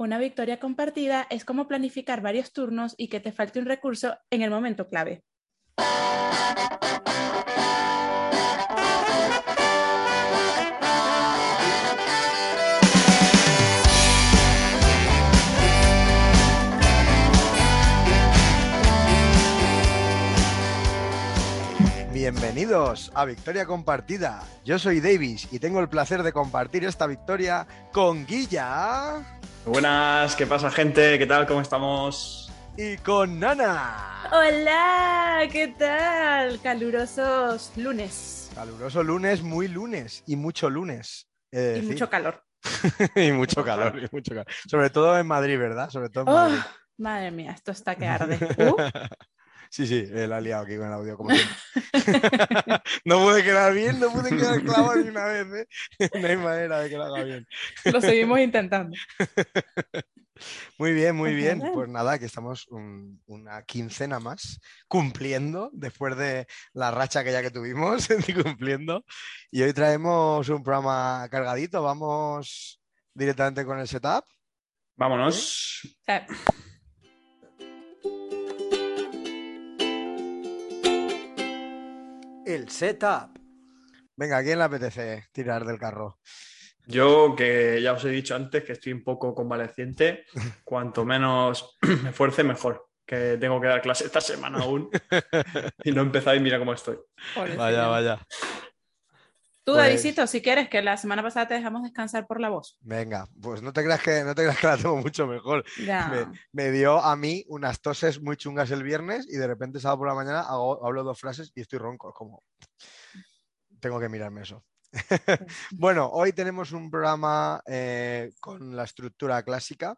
Una victoria compartida es como planificar varios turnos y que te falte un recurso en el momento clave. Bienvenidos a Victoria Compartida. Yo soy Davis y tengo el placer de compartir esta victoria con Guilla. Buenas, ¿qué pasa gente? ¿Qué tal? ¿Cómo estamos? Y con Nana. Hola, ¿qué tal? Calurosos lunes. Caluroso lunes, muy lunes y mucho lunes. Y mucho calor. y mucho calor, y mucho calor. Sobre todo en Madrid, ¿verdad? Sobre todo en Oh, Madrid. madre mía, esto está que arde. Uh, Sí, sí, la he liado aquí con el audio, como siempre. no pude quedar bien, no pude quedar clavado ni una vez, ¿eh? No hay manera de que lo haga bien. lo seguimos intentando. Muy bien, muy Pues bien. Pues nada, que estamos un- una quincena más cumpliendo después de la racha que ya que tuvimos, cumpliendo. Y hoy traemos un programa cargadito. Vamos directamente con el setup. Vámonos. O El setup. Venga, ¿a quién le apetece tirar del carro? Yo, que ya os he dicho antes que estoy un poco convaleciente, cuanto menos me esfuerce, mejor. Que tengo que dar clase esta semana aún y no y mira cómo estoy. Vaya, vaya. Tú, Pues- si quieres, que la semana pasada te dejamos descansar por la voz. Venga, pues no te creas que, no te creas que la tengo mucho mejor. Me, me dio a mí unas toses muy chungas el viernes y de repente sábado por la mañana hago- hablo dos frases y estoy ronco. Es como, tengo que mirarme eso. bueno, hoy tenemos un programa eh, con la estructura clásica,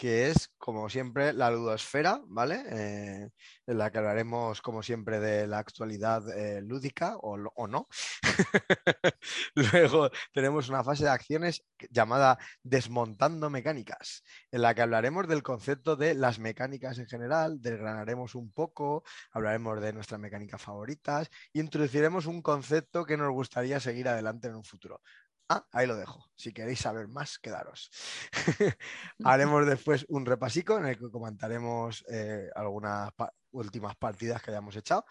que es, como siempre, la ludosfera, ¿vale? Eh, en la que hablaremos, como siempre, de la actualidad eh, lúdica o, o no. Luego tenemos una fase de acciones llamada Desmontando Mecánicas, en la que hablaremos del concepto de las mecánicas en general, desgranaremos un poco, hablaremos de nuestras mecánicas favoritas y introduciremos un concepto que nos gustaría seguir adelante en un futuro. Ah, ahí lo dejo. Si queréis saber más, quedaros. Haremos después un repasico en el que comentaremos eh, algunas pa- últimas partidas que hayamos echado.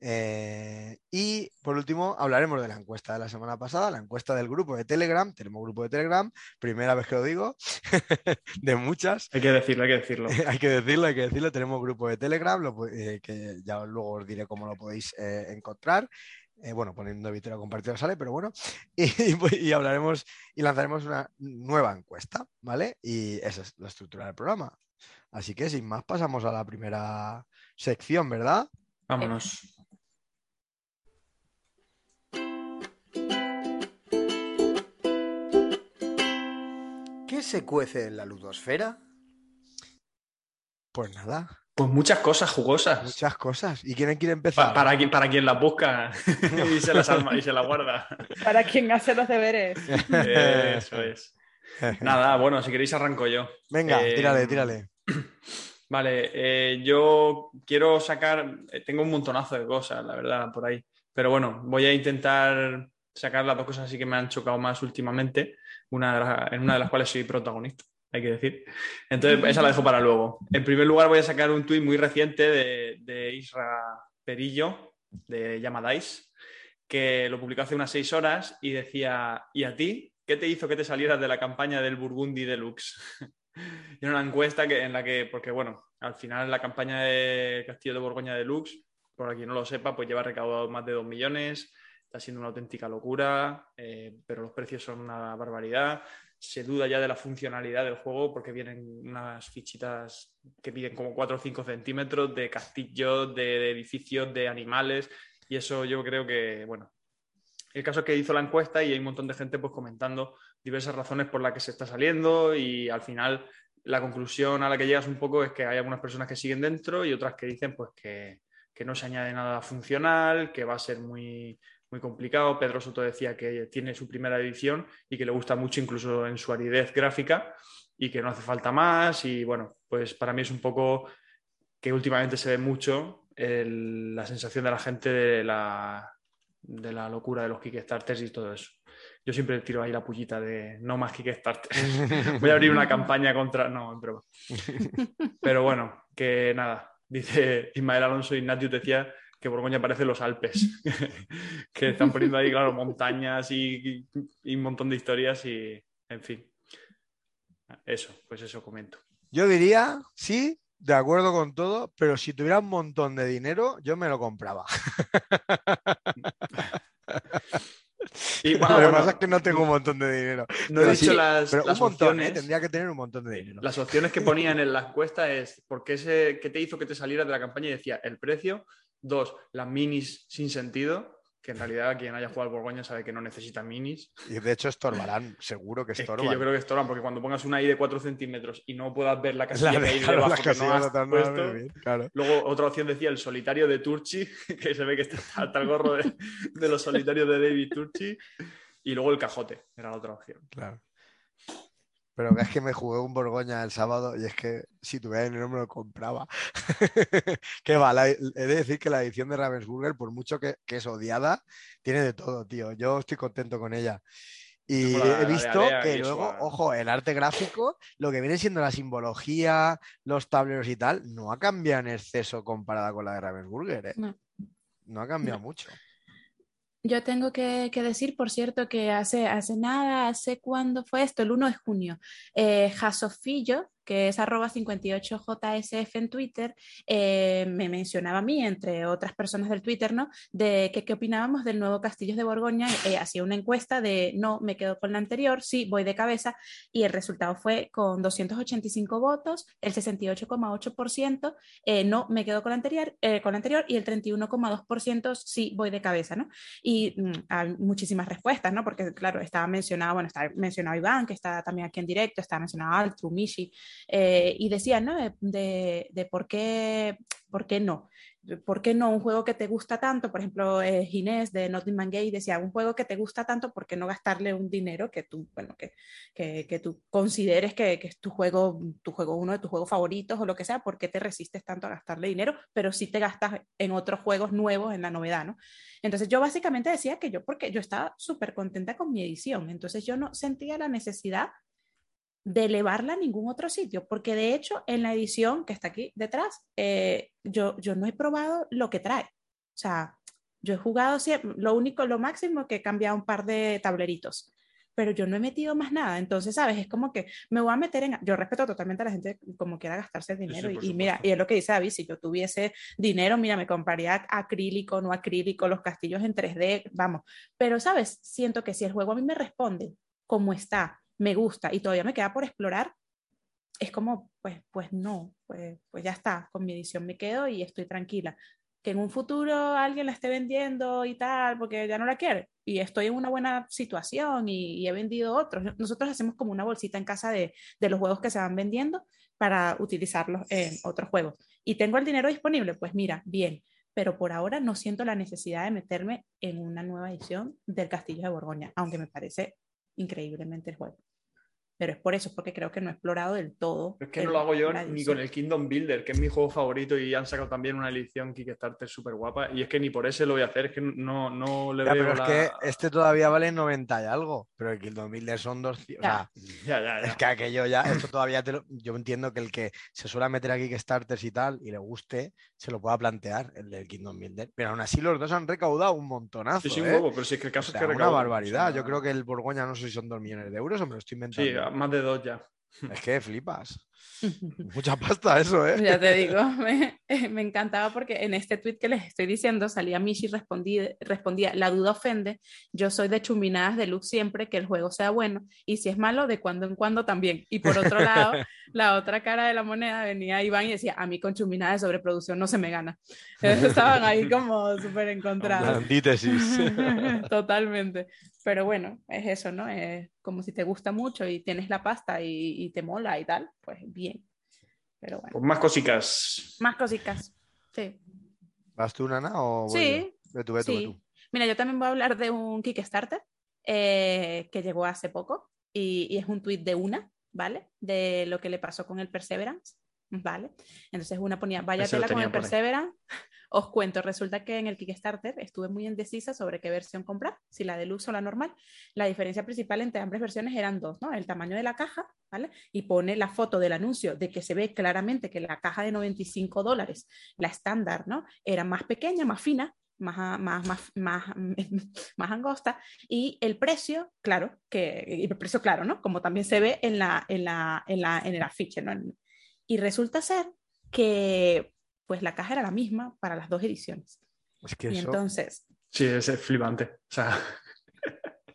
Eh, y por último, hablaremos de la encuesta de la semana pasada, la encuesta del grupo de Telegram. Tenemos grupo de Telegram, primera vez que lo digo, de muchas. Hay que decirlo, hay que decirlo. hay que decirlo, hay que decirlo. Tenemos grupo de Telegram, lo eh, que ya luego os diré cómo lo podéis eh, encontrar. Eh, bueno, poniendo Victoria compartida sale, pero bueno. Y, pues- y hablaremos y lanzaremos una nueva encuesta, ¿vale? Y esa es la estructura del programa. Así que sin más, pasamos a la primera sección, ¿verdad? Vámonos. ¿Qué se cuece en la ludosfera? Pues nada, Pues muchas cosas jugosas. muchas cosas. ¿Y quién quiere empezar? para, quien, para quien las busca y se las alma y se las guarda. Para quien hace los deberes. Eso es. Nada, bueno, si queréis arranco yo. Venga, Eh, tírale, tírale. Vale, eh, yo quiero sacar, eh, tengo un montonazo de cosas, la verdad, por ahí. Pero bueno, voy a intentar sacar las dos cosas así que me han chocado más últimamente, una de las- en una de las cuales soy protagonista, hay que decir. Entonces, esa la dejo para luego. En primer lugar, voy a sacar un tuit muy reciente de, de Isra Perillo, de Yamadais, que lo publicó hace unas seis horas y decía, ¿y a ti? ¿Qué te hizo que te salieras de la campaña del Burgundy Deluxe? Y una encuesta que, en la que, porque bueno, al final la campaña de Castillo de Borgoña Deluxe, por quien no lo sepa, pues lleva recaudado más de 2 millones, está siendo una auténtica locura, eh, pero los precios son una barbaridad. Se duda ya de la funcionalidad del juego porque vienen unas fichitas que piden como 4 o 5 centímetros de castillos, de, de edificios, de animales, y eso yo creo que, bueno, el caso es que hizo la encuesta y hay un montón de gente pues comentando diversas razones por las que se está saliendo y al final la conclusión a la que llegas un poco es que hay algunas personas que siguen dentro y otras que dicen pues que, que no se añade nada funcional, que va a ser muy, muy complicado. Pedro Soto decía que tiene su primera edición y que le gusta mucho incluso en su aridez gráfica y que no hace falta más y bueno, pues para mí es un poco que últimamente se ve mucho el- la sensación de la gente de la, de la locura de los Kickstarters y todo eso. yo siempre tiro ahí la pullita de no más Kickstarter. Voy a abrir una campaña contra. No, en broma. Pero bueno, que nada. Dice Ismael Alonso Ignatius decía que Borgoña parece los Alpes. que están poniendo ahí, claro, montañas y, y un montón de historias y, en fin. Eso, pues eso comento. Yo diría, sí, de acuerdo con todo, pero si tuviera un montón de dinero, yo me lo compraba. Y, lo que pasa es que no tengo un montón de dinero. no he dicho sí, las, pero las un montón, ¿eh? opciones. tendría que tener un montón de dinero. Las opciones que ponían en la encuesta es ¿por qué, se, qué te hizo que te salieras de la campaña? Y decía el precio, dos, las minis sin sentido, que en realidad quien haya jugado al Borgoña sabe que no necesita minis. Y de hecho estorbarán, seguro que Es que estorban. yo creo que estorban, porque cuando pongas una I de 4 centímetros y no puedas ver la La casilla que hay de- claro, debajo que no has no puesto. bien, claro. Luego otra opción decía el solitario de Turchi, que se ve que está hasta el gorro de, de los solitarios de David Turchi. Y luego el cajote, era la otra opción. Claro. Pero es que me jugué un Borgoña el sábado y es que si tuviera dinero me lo compraba. que va, la- he de decir que la edición de Ravensburger, por mucho que, que es odiada, tiene de todo, tío. Yo estoy contento con ella. Y la- he visto que eso, luego, ah. ojo, el arte gráfico, lo que viene siendo la simbología, los tableros y tal, no ha cambiado en exceso comparada con la de Ravensburger, ¿eh? No. No ha cambiado mucho. Yo tengo que, decir, por cierto, que hace, hace nada, hace cuándo fue esto, el 1 de junio, eh, Jasofillo, que es arroba 58JSF en Twitter, eh, me mencionaba a mí, entre otras personas del Twitter, ¿no? De que qué opinábamos del nuevo Castillos de Borgoña. Eh, hacía una encuesta de no, me quedo con la anterior, sí, voy de cabeza, y el resultado fue con 285 votos, el 68,8%, eh, no, me quedo con la anterior, eh, con la anterior y el 31,2% sí, voy de cabeza, ¿no? Y mm, hay muchísimas respuestas, ¿no? Porque, claro, estaba mencionado, bueno, está mencionado Iván, que está también aquí en directo, está mencionado Altru, Mishi, eh, y decían, ¿no? De, de, por, qué, por qué no. ¿Por qué no un juego que te gusta tanto? Por ejemplo, eh, Ginés de Nottingham Gay decía, un juego que te gusta tanto, ¿por qué no gastarle un dinero que tú, bueno, que, que, que tú consideres que, que, es tu juego, tu juego, uno de tus juegos favoritos o lo que sea? ¿Por qué te resistes tanto a gastarle dinero? Pero sí te gastas en otros juegos nuevos en la novedad, ¿no? Entonces yo básicamente decía que yo, porque yo estaba súper contenta con mi edición, entonces yo no sentía la necesidad de elevarla a ningún otro sitio, porque de hecho en la edición que está aquí detrás, eh, yo, yo no he probado lo que trae. O sea, yo he jugado siempre, lo único, lo máximo que he cambiado un par de tableritos, pero yo no he metido más nada. Entonces, ¿sabes? Es como que me voy a meter en... Yo respeto totalmente a la gente como quiera gastarse el dinero. Sí, sí, y, y mira, y es lo que dice David, si yo tuviese dinero, mira, me compraría acrílico, no acrílico, los castillos en 3D, vamos. Pero, ¿sabes? Siento que si el juego a mí me responde como está, me gusta y todavía me queda por explorar, es como, pues, pues no, pues, pues ya está, con mi edición me quedo y estoy tranquila. Que en un futuro alguien la esté vendiendo y tal, porque ya no la quiere, y estoy en una buena situación y, he vendido otros. Nosotros hacemos como una bolsita en casa de, de los juegos que se van vendiendo para utilizarlos en otros juegos. Y tengo el dinero disponible, pues mira, bien, pero por ahora no siento la necesidad de meterme en una nueva edición del Castillo de Borgoña, aunque me parece increíblemente el juego. Pero es por eso, porque creo que no he explorado del todo. Es que el- no lo hago yo ni con el Kingdom Builder, que es mi juego favorito y han sacado también una edición Kickstarter súper guapa. Y es que ni por ese lo voy a hacer, es que no, no le Ya, veo pero la... es que este todavía vale 90 y algo, pero el Kill 2000 son 200. O sea, Ya, ya, ya. es que aquello ya, esto todavía te lo- yo entiendo que el que se suele meter aquí Kickstarters y tal y le guste, se lo pueda plantear, el del Kingdom Builder. Pero aún así los dos han recaudado un montonazo. Sí, sí, un ¿eh? huevo, pero si es que el O caso sea, es que una recaudo, barbaridad. o sea, Yo creo que el Borgoña no sé si son 2 millones de euros o me lo estoy inventando. Sí, más de dos ya. Es que flipas. Mucha pasta eso, ¿eh? Ya te digo, me, me, encantaba porque en este tweet que les estoy diciendo salía Mishi respondí, respondía, la duda ofende, yo soy de chuminadas de luz siempre, que el juego sea bueno, y si es malo, de cuando en cuando también. Y por otro lado, la otra cara de la moneda venía Iván y decía, a mí con chuminadas de sobreproducción no se me gana. Entonces, estaban ahí como súper encontrados. Antítesis. Totalmente. Pero bueno, es eso, ¿no? Es como si te gusta mucho y tienes la pasta y, y te mola y tal, pues bien. Pero bueno. Pues más cositas. Más cositas. Sí. ¿Vas tú, Nana? O voy Sí. yo? Ve tú, ve tú, ve sí. tú. Mira, yo también voy a hablar de un Kickstarter eh, que llegó hace poco y, y es un tweet de una, ¿vale? De lo que le pasó con el Perseverance, ¿vale? Entonces una ponía, vaya Ese lo tela con el. Perseverance, os cuento, resulta que en el Kickstarter estuve muy indecisa sobre qué versión comprar, si la de luz o la normal. La diferencia principal entre ambas versiones eran dos, ¿no? El tamaño de la caja, ¿vale? Y pone la foto del anuncio de que se ve claramente que la caja de 95 dólares, la estándar, ¿no? Era más pequeña, más fina, más, más, más, más, más angosta y el precio, claro, que el precio claro, ¿no? Como también se ve en, la, en, la, en, la, en el afiche, ¿no? Y resulta ser que pues la caja era la misma para las dos ediciones. Es que y eso... entonces, Sí, es flipante. O sea,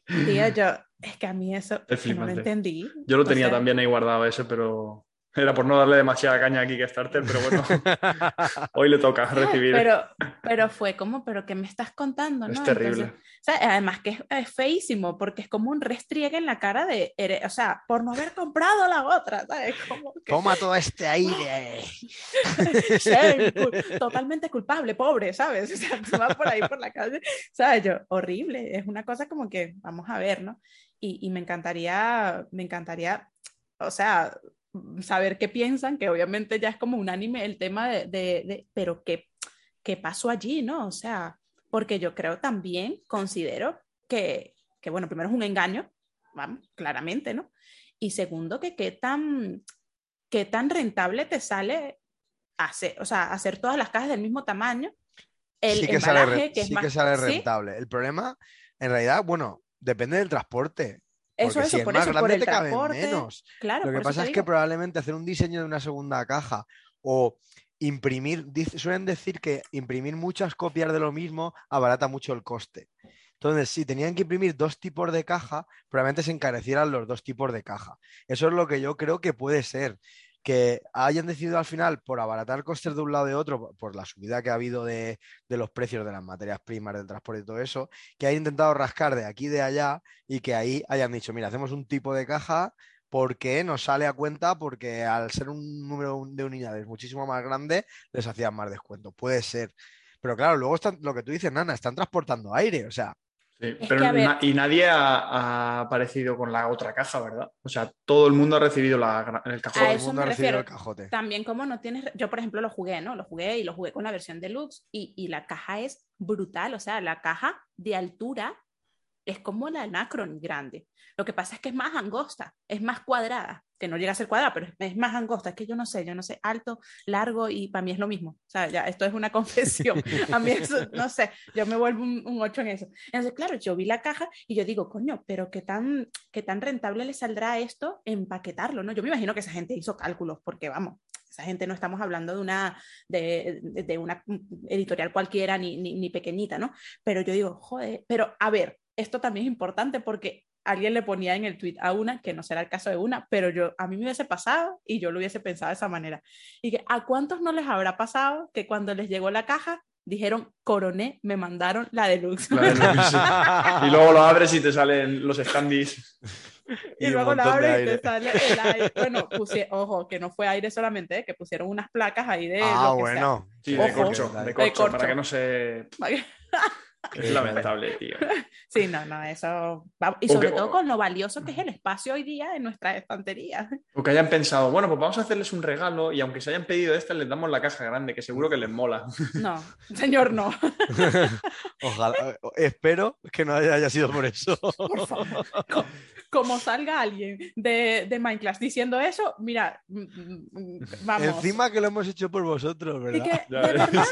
tía, yo, es que a mí eso Es que no lo entendí. yo lo O tenía sea, también ahí guardado eso, pero era por no darle demasiada caña a Kickstarter, pero bueno, hoy le toca recibir. Pero, pero fue como, pero ¿qué me estás contando? es ¿no? terrible. Entonces, o sea, además que es, es feísimo, porque es como un restriegue en la cara de, o sea, por no haber comprado la otra, ¿sabes? Como que, Toma todo este aire. totalmente culpable, pobre, ¿sabes? O sea, tú vas por ahí por la calle, ¿sabes? Yo, horrible, es una cosa como que, vamos a ver, ¿no? Y, y me encantaría, me encantaría, o sea, saber qué piensan, que obviamente ya es como unánime el tema de, de, de- pero qué, qué pasó allí, ¿no? O sea, porque yo creo también, considero que, que bueno, primero es un engaño, vamos, claramente, ¿no? Y segundo, que qué tan, qué tan rentable te sale hacer, o sea, hacer todas las cajas del mismo tamaño. El sí que sale, embalaje, re- que es sí más, que sale ¿sí? rentable. El problema, en realidad, bueno, depende del transporte. Eso, eso, si es por más eso, grande por el te caben transporte. menos. Claro, Lo que por pasa es que probablemente hacer un diseño de una segunda caja o imprimir, suelen decir que imprimir muchas copias de lo mismo abarata mucho el coste. Entonces, si tenían que imprimir dos tipos de caja, probablemente se encarecieran los dos tipos de caja. Eso es lo que yo creo que puede ser. Que hayan decidido al final, por abaratar costes de un lado y de otro, por- la subida que ha habido de, de los precios de las materias primas, del transporte y todo eso, que hayan intentado rascar de aquí y de allá y que ahí hayan dicho, mira, hacemos un tipo de caja porque nos sale a cuenta porque al ser un número de unidades muchísimo más grande, les hacían más descuento. Puede ser. Pero claro, luego están, lo que tú dices, Nana, están transportando aire. O sea, Sí, Es pero ver- y nadie ha, ha aparecido con la otra caja, ¿verdad? O sea, todo el mundo ha recibido la, el todo el mundo ha recibido el cajote. También como no tienes, yo por ejemplo lo jugué, ¿no? Lo jugué y lo jugué con la versión deluxe y, y la caja es brutal, o sea, la caja de altura es como la Anacron grande. Lo que pasa es que es más angosta, es más cuadrada, que no llega a ser cuadrada, pero es, más angosta. Es que yo no sé, yo no sé, alto, largo y para mí es lo mismo. O sea, ya esto es una confesión. A mí eso, no sé, yo me vuelvo un, un 8 en eso. Entonces, claro, yo vi la caja y yo digo, coño, pero qué tan, qué tan rentable le saldrá esto empaquetarlo, ¿no? Yo me imagino que esa gente hizo cálculos, porque vamos, esa gente no estamos hablando de una, de- de una editorial cualquiera ni, ni, ni pequeñita, ¿no? Pero yo digo, joder, pero a ver, esto también es importante porque alguien le ponía en el tweet a una, que no será el caso de una, pero yo a mí me hubiese pasado y yo lo hubiese pensado de esa manera. Y que a cuántos no les habrá pasado que cuando les llegó la caja dijeron, coroné, me mandaron la deluxe. La deluxe. Y luego lo abres y te salen los standees. y, Y luego la de abres y te aire. sale el aire. Bueno, puse, ojo, que no fue aire solamente, ¿eh? que pusieron unas placas ahí de ah, lo que bueno. Sí, Ojo. de corcho, de De corcho, corcho. para que no se... Es lamentable, tío. Sí, no, no, eso. va- Y sobre que- todo con lo valioso que es el espacio hoy día en nuestra estantería. O que hayan pensado, bueno, pues vamos a hacerles un regalo y aunque se hayan pedido esta, les damos la caja grande, que seguro que les mola. No, señor, no. Ojalá, espero que no haya, sido por eso. Por favor. Co- Como salga alguien de, de Minecraft diciendo eso, mira, mm, mm, mm, vamos. Encima que lo hemos hecho por vosotros, Y ¿verdad? que, Ya de ves. verdad,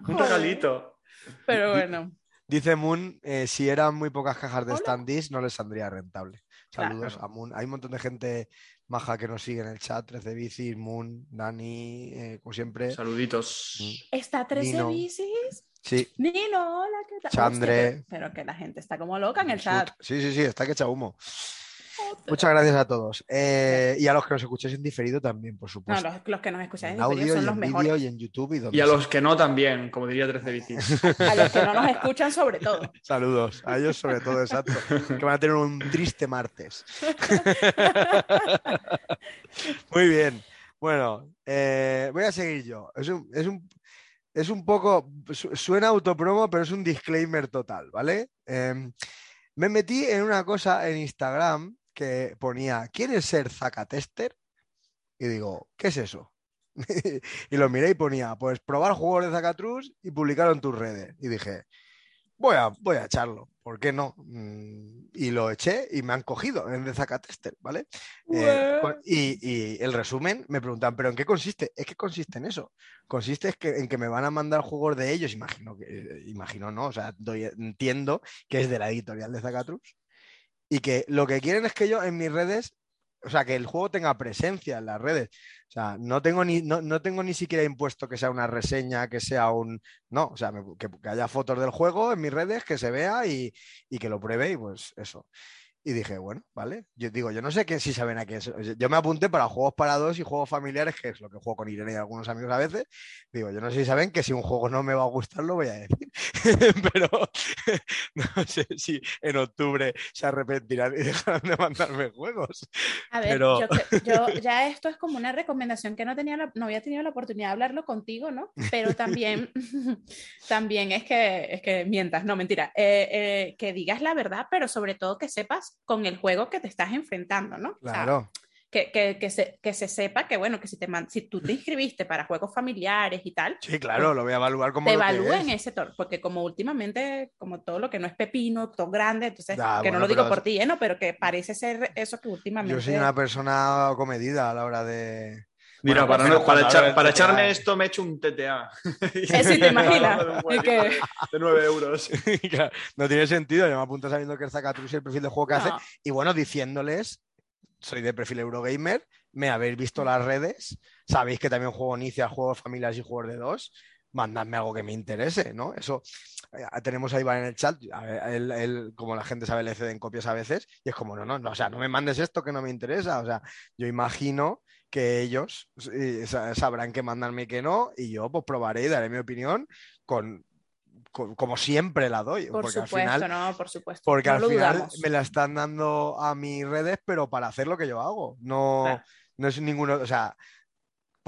Un Joder. regalito. Pero bueno. Dice Moon, eh, si eran muy pocas cajas de standees, no les saldría rentable. Saludos Claro. a Moon. Hay un montón de gente maja que nos sigue en el chat, 13 bicis, Moon, Dani, eh, como siempre. Saluditos. Mm. Está 13 Nino. bicis. Sí, Nino, hola, ¿qué tal? Chandre. Hostia, pero, pero que la gente está como loca en el chat. sí, sí, sí, está que echa humo. Muchas gracias a todos. Eh, y a los que nos escuchéis en diferido también, por No, supuesto. los, los que nos escuchan en en audio diferido y son los en mejores. y en YouTube y donde Y a sea. los que no también, como diría 13 bicis. A los que no nos escuchan, sobre todo. Saludos. A ellos sobre todo, exacto. Que van a tener un triste martes. Muy bien. Bueno, eh, voy a seguir yo. Es un, es un, es un poco, su- suena autopromo, pero es un disclaimer total, ¿vale? Em, me metí en una cosa en Instagram que ponía, ¿quieres ser Zacatester? Y digo, ¿qué es eso? y lo miré y ponía, pues probar juegos de Zacatrus y publicarlo en tus redes. Y dije, voy a, voy a echarlo, ¿por qué no? Mm, y lo eché y me han cogido en The Zacatester, ¿vale? Eh, y, y, el resumen me preguntan, ¿pero en qué consiste? Es que consiste en eso. Consiste en que me van a mandar juegos de ellos, imagino que, eh, imagino no, o sea, entiendo que es de la editorial de Zacatrus. Y que lo que quieren es que yo en mis redes o sea, que el juego tenga presencia en las redes. O sea, no tengo ni, no, tengo ni siquiera impuesto que sea una reseña, que sea un. No, o sea, que, haya fotos del juego en mis redes, que se vea y, y que lo pruebe y pues eso. Y dije, bueno, vale. Yo digo, yo no sé qué, si saben a qué es. Yo me apunté para juegos para dos y juegos familiares, que es lo que juego con Irene y algunos amigos a veces. Digo, yo no sé si saben que si un juego no me va a gustar, lo voy a decir. Pero no sé si en octubre se arrepentirán y dejarán de mandarme juegos. A ver, yo, yo, ya esto es como una recomendación que no, tenía no había tenido la oportunidad de hablarlo contigo, ¿no? Pero también, también es que, es que mientas, no, mentira. Eh, eh, que digas la verdad, pero sobre todo que sepas con el juego que te estás enfrentando, ¿no? Claro. que, que, que, se, que, se, sepa que, bueno, que si, te si tú te inscribiste para juegos familiares y tal. Sí, claro, pues lo voy a evaluar como. Te evalúen ese torneo, porque como últimamente, como todo lo que no es pepino, todo grande, entonces, que no lo digo por ti, ¿eh? No, pero que parece ser eso que últimamente. Yo soy una persona comedida a la hora de. Mira, para, para, para echarme esto me he hecho un TTA. Sí, te imaginas. de, 9 euros. no tiene sentido. Yo me apunto sabiendo que el Zacatrus y el perfil de juego que hace. Y bueno, diciéndoles, soy de perfil Eurogamer, me habéis visto las redes, sabéis que también juego Inicia, juegos familias y juegos de dos. Mandadme algo que me interese, ¿no? Eso eh, tenemos a Iván en el chat, él, como la gente sabe, le ceden copias a veces, y es como, no, no, no, o sea, no me mandes esto que no me interesa. O sea, yo imagino que ellos sabrán que mandarme y que no, y yo pues probaré y daré mi opinión con, como siempre la doy. Por porque supuesto, al final, no, por supuesto. Porque al final me la están dando a mis redes, pero para hacer lo que yo hago. No, no es ninguno, o sea,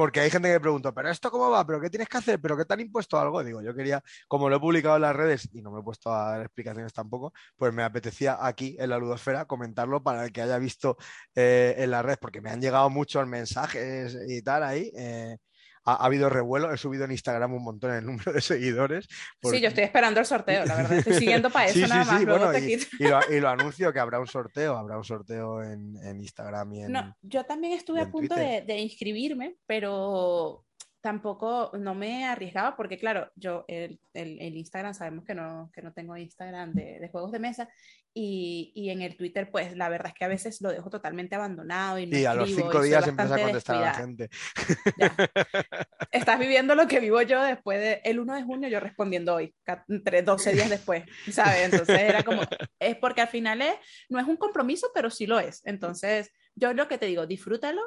porque hay gente que pregunta, ¿pero esto cómo va? ¿Pero qué tienes que hacer? ¿Pero qué te han impuesto algo? Digo, yo quería, como lo he publicado en las redes y no me he puesto a dar explicaciones tampoco, pues me apetecía aquí en la ludosfera comentarlo para el que haya visto eh, en las redes, porque me han llegado muchos mensajes y tal ahí. Eh, ha, habido revuelo. He subido en Instagram un montón el número de seguidores. Sí, yo estoy esperando el sorteo, la verdad. Estoy siguiendo para eso nada más. y, lo, anuncio que habrá un sorteo, habrá un sorteo en, Instagram y en. No, yo también estuve a punto de, de inscribirme, pero tampoco no me arriesgaba porque, claro, yo el, el, Instagram sabemos que no, que no tengo Instagram de, de juegos de mesa y, y, en el Twitter, pues la verdad es que a veces lo dejo totalmente abandonado y no Y a los cinco días empieza a contestar a la gente. Estás viviendo lo que vivo yo después del el 1 de junio, yo respondiendo hoy, entre 12 días después, ¿sabes? Entonces era como, es porque al final es, no es un compromiso, pero sí lo es. Entonces, yo lo que te digo, disfrútalo.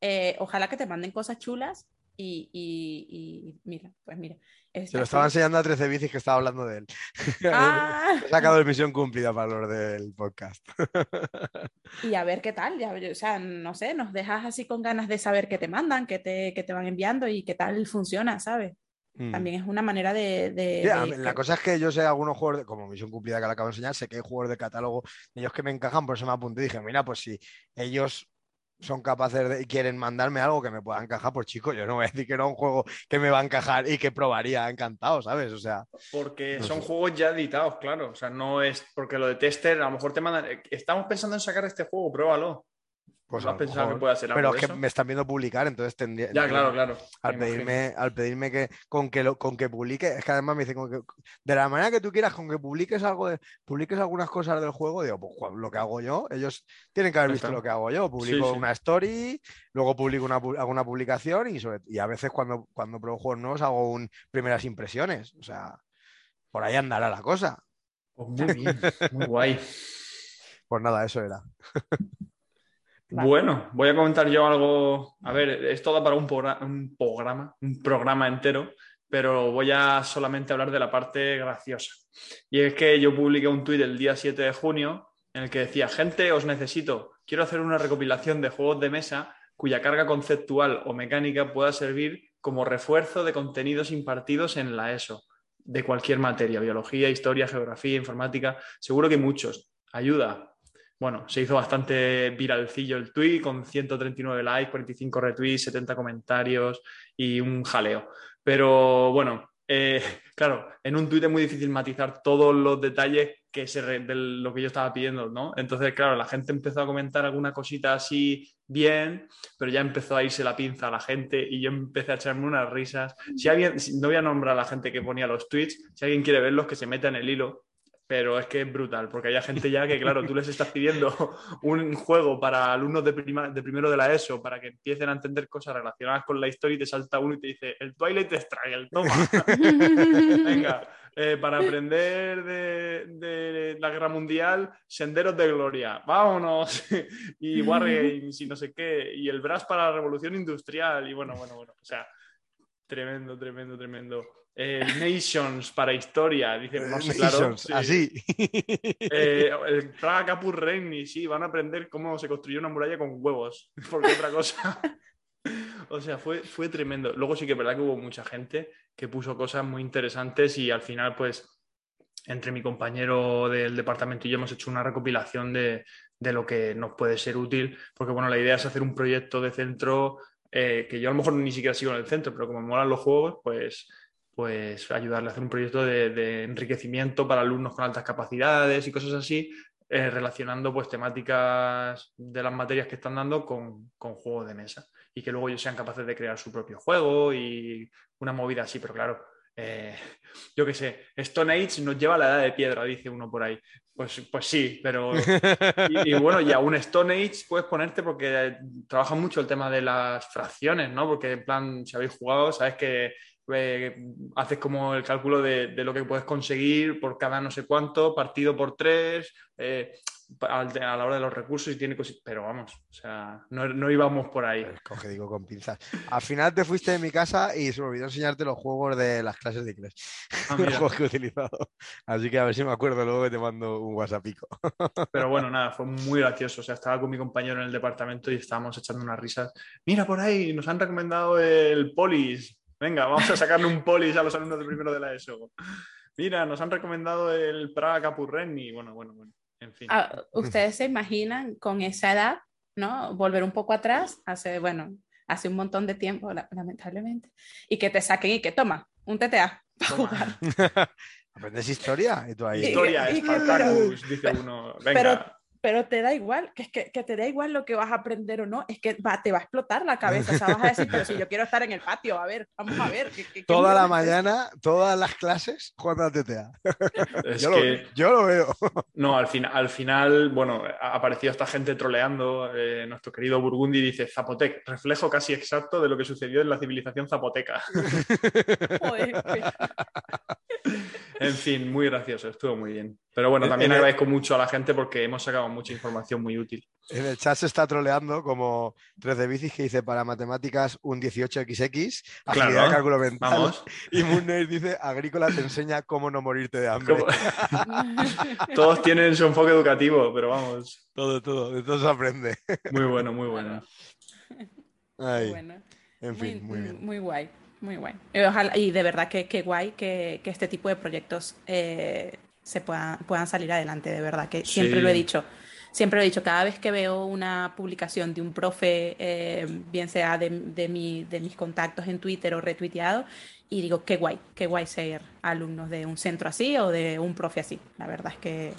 Eh, ojalá que te manden cosas chulas y, y, mira, pues mira. Se lo estaba enseñando a 13 bicis que estaba hablando de él. Ah. He sacado de misión cumplida para los del podcast. y a ver qué tal, ya, o sea, no sé, nos dejas así con ganas de saber qué te mandan, qué te, qué te van enviando y qué tal funciona, ¿sabes? Mm. También es una manera de. La cosa es que yo sé algunos juegos, como misión cumplida que le acabo de enseñar, sé que hay juegos de catálogo, ellos que me encajan, por eso me apunté y dije, mira, pues si ellos son capaces de, y quieren mandarme algo que me pueda encajar, pues chicos, yo no voy a decir que era un juego que me va a encajar y que probaría encantado, ¿sabes? O sea. Porque son juegos ya editados, claro. O sea, no es porque lo de tester, a lo mejor te mandan. Eh, estamos pensando en sacar este juego, pruébalo. Pues has pensado que pueda ser Pero es que me están viendo publicar, entonces tendría. Ya, claro, claro. Al pedirme, al pedirme que con que lo, con que publique, es que además me dicen que, de la manera que tú quieras, con que publiques algo de, publiques algunas cosas del juego, digo, pues lo que hago yo, ellos tienen que haber visto lo que hago yo. Publico una story, luego publico una, alguna publicación y, y a veces cuando, cuando pruebo juegos nuevos hago un primeras impresiones. O sea, por ahí andará la cosa. Pues muy bien, muy guay. Pues nada, eso era. Bueno, voy a comentar yo algo. A ver, es todo para un, programa, un programa entero, pero voy a solamente hablar de la parte graciosa. Y es que yo publiqué un tuit el día 7 de junio en el que decía: Gente, os necesito. Quiero hacer una recopilación de juegos de mesa cuya carga conceptual o mecánica pueda servir como refuerzo de contenidos impartidos en la ESO, de cualquier materia, biología, historia, geografía, informática, seguro que muchos. Ayuda, bueno, se hizo bastante viralcillo el tweet con 139 likes, 45 retweets, 70 comentarios y un jaleo. Pero bueno, eh, claro, en un tuit es muy difícil matizar todos los detalles que se de lo que yo estaba pidiendo, ¿no? Entonces, claro, la gente empezó a comentar alguna cosita así bien, pero ya empezó a irse la pinza a la gente y yo empecé a echarme unas risas. Si alguien, no voy a nombrar a la gente que ponía los tweets, si alguien quiere verlos, que se meta en el hilo, pero es que es brutal, porque hay gente ya que, claro, tú les estás pidiendo un juego para alumnos de, de primero de la ESO para que empiecen a entender cosas relacionadas con la historia y te salta uno y te dice, el Twilight Struggle, toma. Venga, eh, para aprender de, la guerra mundial, senderos de gloria, vámonos. y Wargames y no sé qué, y el Brass para la revolución industrial, y bueno, bueno, bueno, o sea, tremendo, tremendo, tremendo. Eh, Nations para historia, dice más claro. Así. Eh, el Praga Capur sí, van a aprender cómo se construyó una muralla con huevos, porque otra cosa. o sea, fue, fue tremendo. Luego sí que es verdad que hubo mucha gente que puso cosas muy interesantes y al final, pues, entre mi compañero del departamento y yo hemos hecho una recopilación de, de lo que nos puede ser útil, porque bueno, la idea es hacer un proyecto de centro eh, que yo a lo mejor ni siquiera sigo en el centro, pero como me molan los juegos, pues pues ayudarle a hacer un proyecto de, enriquecimiento para alumnos con altas capacidades y cosas así, eh, relacionando pues temáticas de las materias que están dando con, con juegos de mesa y que luego ellos sean capaces de crear su propio juego y una movida así, pero claro, eh, yo qué sé, Stone Age nos lleva a la edad de piedra, dice uno por ahí. Pues, pues sí, pero. Y, bueno, y a un Stone Age puedes ponerte porque trabaja mucho el tema de las fracciones, ¿no? Porque en plan, si habéis jugado, sabes que eh, haces como el cálculo de, lo que puedes conseguir por cada no sé cuánto, partido por tres, eh, a, la hora de los recursos y tiene cosas. Pero vamos, o sea, no, íbamos por ahí. Coge, digo, con pinzas. Al final te fuiste de mi casa y se me olvidó enseñarte los juegos de las clases de inglés. Ah, los juegos que he utilizado. Así que a ver si me acuerdo luego que te mando un WhatsAppico. Pero bueno, nada, fue muy gracioso. O sea, estaba con mi compañero en el departamento y estábamos echando unas risas. Mira por ahí, nos han recomendado el Polis Venga, vamos a sacarle un polis a los alumnos de primero de la ESO. Mira, nos han recomendado el Praga Capurrenni. Bueno, bueno, bueno. En fin. Ah, Ustedes se imaginan con esa edad, ¿no? Volver un poco atrás, hace, bueno, hace un montón de tiempo, lamentablemente, y que te saquen y que toma un TTA para jugar. ¿Aprendes historia? Y tú ahí. Historia, Spartacus, dice uno. Venga pero te da igual, que, es que, que, te da igual lo que vas a aprender o no, es que va, te va a explotar la cabeza, o sea, vas a decir, pero si yo quiero estar en el patio, a ver, vamos a ver. Toda la mañana, todas las clases jugando al TTA. yo, lo, yo, lo, veo. No, al, fin, al final, bueno, ha aparecido esta gente troleando, eh, nuestro querido Burgundi dice, Zapotec, reflejo casi exacto de lo que sucedió en la civilización zapoteca. Joder, en fin, muy gracioso, estuvo muy bien. Pero bueno, también agradezco mucho a la gente porque hemos sacado mucha información muy útil. En el chat se está troleando como 3 de bicis que dice para matemáticas un 18XX, agilidad cálculo mental. Vamos. Y Moonner dice agrícola te enseña cómo no morirte de hambre. Todos tienen su enfoque educativo, pero vamos. Todo, todo, de todo se aprende. Muy bueno, muy bueno. Ay. Bueno. En fin, muy, bien. Muy guay. Muy guay. Y, de verdad que, guay que, este tipo de proyectos eh, se puedan, puedan salir adelante, de verdad, que siempre lo he dicho. Siempre lo he dicho, cada vez que veo una publicación de un profe, eh, bien sea de, de, mi, de mis contactos en Twitter o retuiteado, y digo, qué guay, qué guay ser alumnos de un centro así o de un profe así. La verdad es que,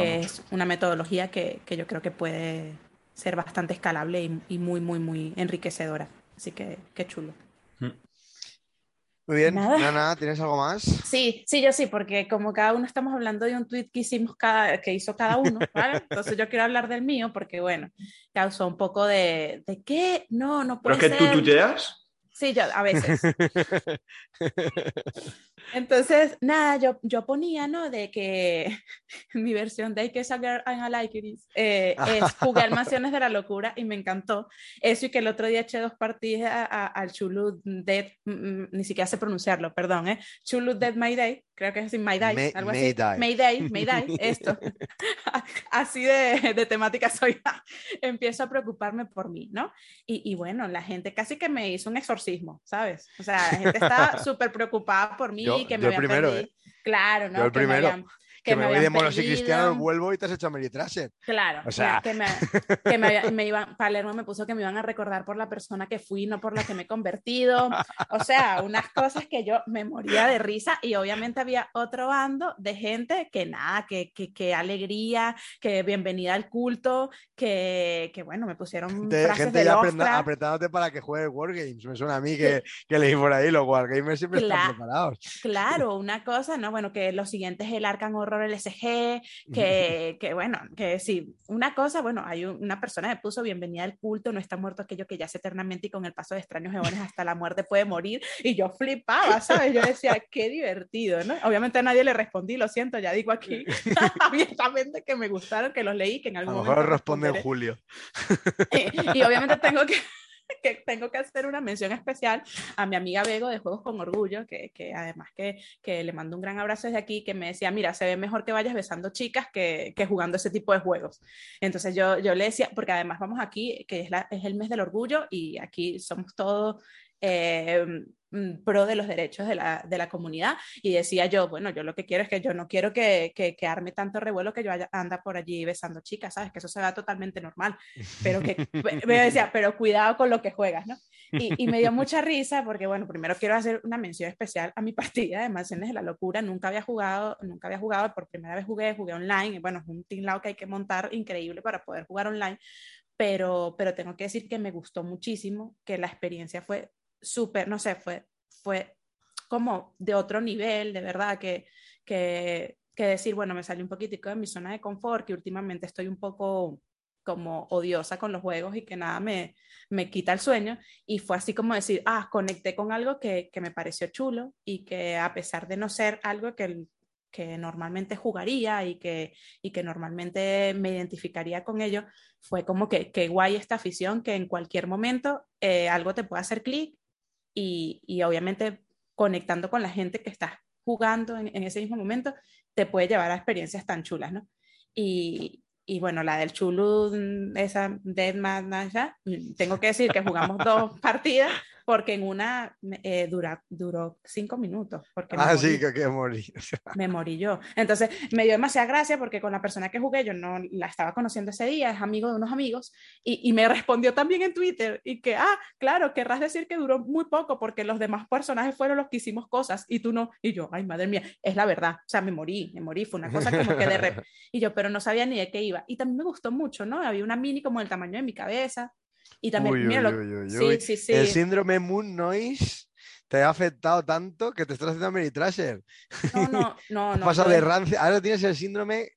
es una metodología que, que, yo creo que puede ser bastante escalable y, y muy, muy, muy enriquecedora. Así que qué chulo. Mm. Muy bien, Nada. ¿tienes algo más? Sí, sí, yo sí, porque como cada uno estamos hablando de un tweet que hicimos cada, que hizo cada uno, ¿vale? Entonces yo quiero hablar del mío porque, bueno, causó un poco de, ¿de qué? No, no puede. ¿Pero es que tú tuiteas? Sí, yo a veces. Entonces, nada, yo, yo ponía, ¿no? De que mi versión de que Girl and I Like It eh, es jugar Mansiones de la Locura y me encantó. Eso y que el otro día eché dos partidas al Chulu Dead, mm, mm, ni siquiera sé pronunciarlo, perdón, ¿eh? Chulu Dead My Day, creo que es así, My Day, algo así. May Day, May Day, esto. así de, de, temática soy. Empiezo a preocuparme por mí, ¿no? Y, y bueno, la gente casi que me hizo un exorcismo, ¿sabes? O sea, la gente está súper preocupada por mí que me primero, ¿eh? Claro, ¿no? el primero. Que, me, voy de monos y pedido. cristianos, vuelvo y te has hecho Ameritrasher. Claro, O sea- que, me, que me, me iban, Palermo me puso que me iban a recordar por la persona que fui, no por la que me he convertido. O sea, unas cosas que yo me moría de risa y obviamente había otro bando de gente que nada, que, que, que alegría, que bienvenida al culto, que, que bueno, me pusieron frases gente de ya aprenda- apretándote para que juegues Wargames. Me suena a mí que, que leí por ahí, los Wargamers siempre Cla- están preparados. Claro, una cosa, ¿no? Bueno, que lo siguiente es el Arkham Horror LSG, que, que bueno, que sí, una cosa, bueno, hay un- una persona que puso bienvenida al culto, no está muerto aquello que yace eternamente y con el paso de extraños eones hasta la muerte puede morir, y yo flipaba, ¿sabes? Yo decía, qué divertido, ¿no? Obviamente a nadie le respondí, lo siento, ya digo aquí abiertamente que me gustaron, que los leí, que en A algún lo momento responde en julio. y, y obviamente tengo que, que tengo que hacer una mención especial a mi amiga Bego de Juegos con Orgullo, que, que además que, que le mando un gran abrazo desde aquí, que me decía, mira, se ve mejor que vayas besando chicas que, que jugando ese tipo de juegos. Entonces yo, yo le decía, porque además vamos aquí, que es, la, es el mes del orgullo y aquí somos todos... eh, pro de los derechos de la, de la comunidad y decía yo, bueno, yo lo que quiero es que yo no quiero que, que, que arme tanto revuelo que yo haya, anda por allí besando chicas, ¿sabes? Que eso se da totalmente normal, pero que me decía, pero cuidado con lo que juegas, ¿no? Y, y, me dio mucha risa porque, bueno, primero quiero hacer una mención especial a mi partida de Mansiones de la Locura. Nunca había jugado, nunca había jugado, por primera vez jugué, jugué online. Y bueno, es un tinglao que hay que montar increíble para poder jugar online. Pero, pero tengo que decir que me gustó muchísimo, que la experiencia fue súper, no sé, fue, fue como de otro nivel, de verdad, que, que, que decir, bueno, me salí un poquitico de mi zona de confort, que últimamente estoy un poco como odiosa con los juegos y que nada me, me quita el sueño. Y fue así como decir, ah, conecté con algo que, que me pareció chulo y que a pesar de no ser algo que, que normalmente jugaría y que, y que normalmente me identificaría con ello, fue como que, que guay esta afición que en cualquier momento eh, algo te puede hacer clic y, y, obviamente conectando con la gente que estás jugando en, en, ese mismo momento te puede llevar a experiencias tan chulas, ¿no? Y, y bueno, la del Chulu, esa Dead Man, ya, tengo que decir que jugamos dos partidas porque en una eh, dura, duró cinco minutos. Porque ah, sí, que, que morí. me morí yo. Entonces me dio demasiada gracia porque con la persona que jugué yo no la estaba conociendo ese día, es amigo de unos amigos, y, y me respondió también en Twitter y que, ah, claro, querrás decir que duró muy poco porque los demás personajes fueron los que hicimos cosas y tú no. Y yo, ay, madre mía, es la verdad. O sea, me morí, me morí, fue una cosa como que de rep. Y yo, pero no sabía ni de qué iba. Y también me gustó mucho, ¿no? Había una mini como del tamaño de mi cabeza. Y también, uy, mira, uy, lo... uy, sí, sí, sí. El síndrome Moon Noise te ha afectado tanto que te estás haciendo Ameritrasher. No, no, no. no Pasa yo... de rancia. Ahora tienes el síndrome,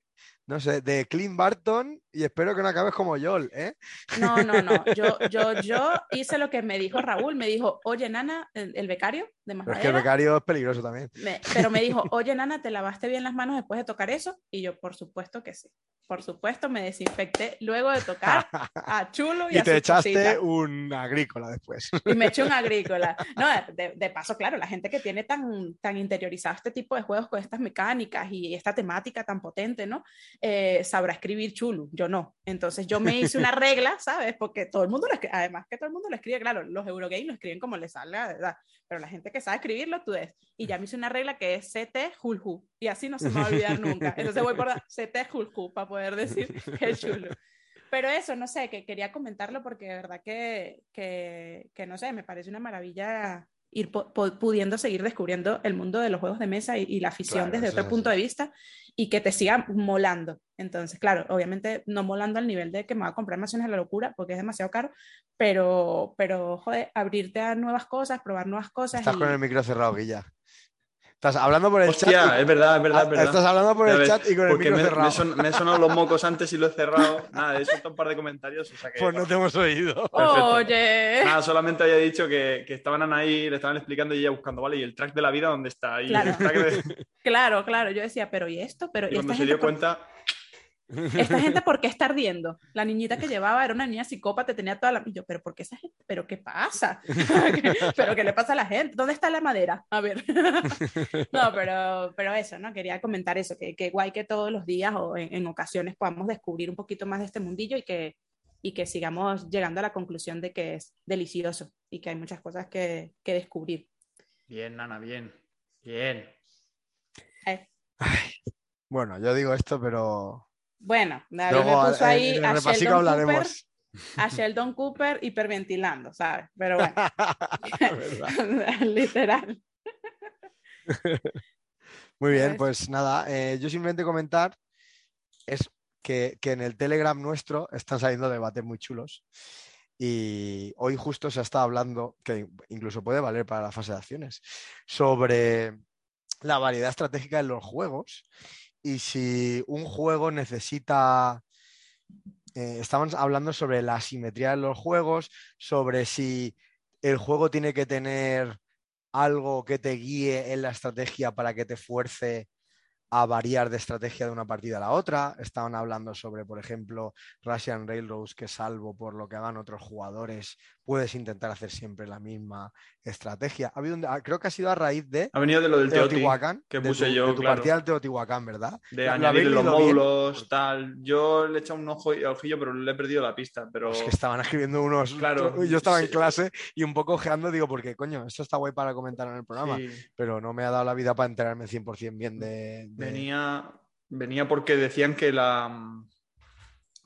no sé, de Clint Barton y espero que no acabes como Joel, ¿eh? No, no, no. Yo, yo, yo hice lo que me dijo Raúl. Me dijo, oye, Nana, el, el becario de más Pero es que el becario es peligroso también. Me, pero me dijo, oye, Nana, ¿te lavaste bien las manos después de tocar eso? Y yo, por supuesto que sí. Por supuesto, me desinfecté luego de tocar a Chulo y, y a te echaste cosita. un agrícola después. Y me eché un agrícola. No, de, de, paso, claro, la gente que tiene tan, tan interiorizado este tipo de juegos con estas mecánicas y esta temática tan potente, ¿no? Eh, sabrá escribir Chulo. Yo no. Entonces yo me hice una regla, ¿sabes? Porque todo el mundo lo escribe, además que todo el mundo lo escribe, claro, los Eurogames lo escriben como les salga, ¿verdad? Pero la gente que sabe escribirlo, tú es. Y ya me hice una regla que es CT Hulhu. Y así no se me va a olvidar nunca. Entonces voy por CT Hulhu para poder decir que es chulo. Pero eso, no sé, que quería comentarlo porque de verdad que, que, que no sé, me parece una maravilla ir pudiendo seguir descubriendo el mundo de los juegos de mesa y, y la afición claro, desde otro punto de vista y que te siga molando. Entonces, claro, obviamente no molando al nivel de que me va a comprar Mansiones de la Locura porque es demasiado caro, pero, pero joder, abrirte a nuevas cosas, probar nuevas cosas. Estás y... con el micro cerrado, Guilla. Estás hablando por el Hostia, chat. Y... es verdad, es verdad, es verdad. Estás hablando por Ya el ves, chat y con el porque micro me, cerrado. Me, son, me he sonado los mocos antes y lo he cerrado. Nada, he soltado un par de comentarios. O sea que, Pues no te hemos oído. Perfecto. Oye. Nada, solamente había dicho que, que, estaban ahí, le estaban explicando y ella buscando, ¿vale? ¿Y el track de la vida dónde está? Y claro. el track de... claro, claro. Yo decía, pero ¿y esto? Pero, y cuando esta se dio por... cuenta. Esta gente, ¿por qué está ardiendo? La niñita que llevaba era una niña psicópata, tenía toda la. Y yo, ¿pero por qué esa gente? ¿Pero qué pasa? ¿Pero qué le pasa a la gente? ¿Dónde está la madera? A ver. no, pero, pero eso, ¿no? Quería comentar eso, que, que guay que todos los días o en, en, ocasiones podamos descubrir un poquito más de este mundillo y que, y que sigamos llegando a la conclusión de que es delicioso y que hay muchas cosas que, que descubrir. Bien, Nana, bien. Bien. Eh. Ay, Bueno, yo digo esto, pero. Bueno, David Luego, me puso en- ahí en a Sheldon, Cooper, a Sheldon Cooper hiperventilando, ¿sabes? Pero bueno, literal. Muy bien, Pues- pues nada, eh, yo simplemente comentar es que, que en el Telegram nuestro están saliendo debates muy chulos y hoy justo se está hablando, que incluso puede valer para la fase de acciones, sobre la variedad estratégica en los juegos y si un juego necesita... eh, estamos hablando sobre la asimetría en los juegos, sobre si el juego tiene que tener algo que te guíe en la estrategia para que te fuerce a variar de estrategia de una partida a la otra. Estaban hablando sobre, por ejemplo, Russian Railroads, que salvo por lo que hagan otros jugadores, puedes intentar hacer siempre la misma estrategia. Ha habido un- ah, creo que ha sido a raíz de Ha venido de lo del Teoti, Teotihuacán, que de puse tu, yo, de tu claro. partida del Teotihuacán, ¿verdad? de ¿Lo- lo añadir los bien? módulos, tal. Yo le he echado un ojo y ojillo, pero le he perdido la pista. Pero Es que estaban escribiendo unos. Claro, yo estaba en clase y un poco ojeando, digo, porque coño, esto está guay para comentar en el programa, sí, pero no me ha dado la vida para enterarme 100% bien de. Venía, venía porque decían que la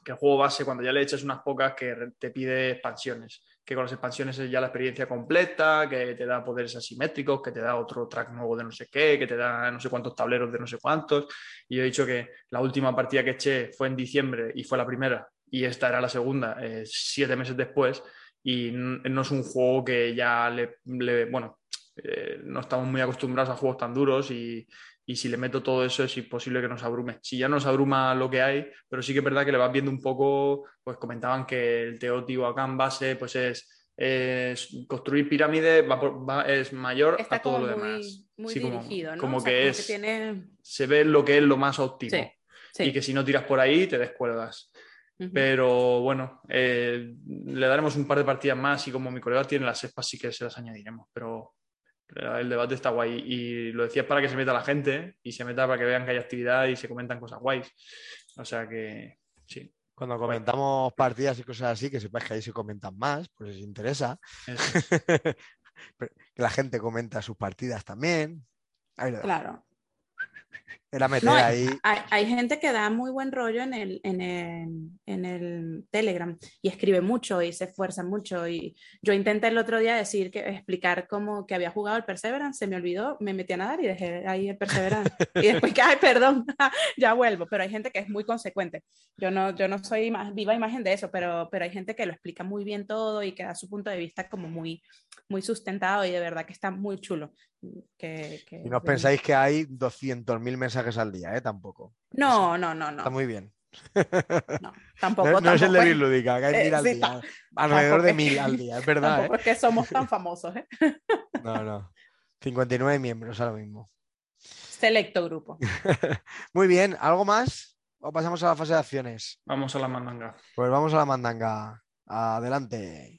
que el juego base, cuando ya le echas unas pocas, que te pide expansiones. Que con las expansiones es ya la experiencia completa, que te da poderes asimétricos, que te da otro track nuevo de no sé qué, que te da no sé cuántos tableros de no sé cuántos. Y yo he dicho que la última partida que eché fue en diciembre y fue la primera, y esta era la segunda, eh, siete meses después. Y no es un juego que ya le, le- bueno, eh, no estamos muy acostumbrados a juegos tan duros y, y si le meto todo eso es imposible que nos abrume. Si ya nos abruma lo que hay, pero sí que es verdad que le vas viendo un poco, pues comentaban que el Teotihuacán base pues es, es construir pirámides, va por- va- es mayor Está a todo como lo muy, demás. muy Sí, como- dirigido, ¿no? como O sea, que es, tiene... se ve lo que es lo más óptimo. Sí, sí. Y que si no tiras por ahí, te descuelgas. Ujú. Pero bueno, eh, le daremos un par de partidas más y como mi colega tiene las ESPAs sí que se las añadiremos. Pero el debate está guay y lo decías para que se meta la gente y se meta para que vean que hay actividad y se comentan cosas guays. O sea que sí. Cuando comentamos partidas y cosas así, que sepáis que ahí se comentan más, pues si os interesa. que la gente comenta sus partidas también. Ahí. Claro. Era meter No, ahí. Hay, hay gente que da muy buen rollo en el, en, el, en el Telegram y escribe mucho y se esfuerza mucho. Y yo intenté el otro día decir que explicar cómo que había jugado el Perseverance, se me olvidó, me metí a nadar y dejé ahí el Perseverance. y después que, ay, perdón, ya vuelvo. Pero hay gente que es muy consecuente. Yo no, yo no soy más viva imagen de eso, pero, pero hay gente que lo explica muy bien todo y que da su punto de vista como muy, muy sustentado y de verdad que está muy chulo. Que, que- Y no pensáis que hay 200.000 mensajes al día, ¿eh? Tampoco. No, no, no, Está no. muy bien. no tampoco, No, no es el de Bill Lúdica, que hay Eh, mil al sí, día. Alrededor de mil al día, es verdad, ¿eh? es que somos tan famosos, ¿eh? No, no. 59 miembros ahora mismo. Selecto grupo. Muy bien, ¿algo más? ¿O pasamos a la fase de acciones? Vamos a la mandanga. Pues vamos a la mandanga. Adelante.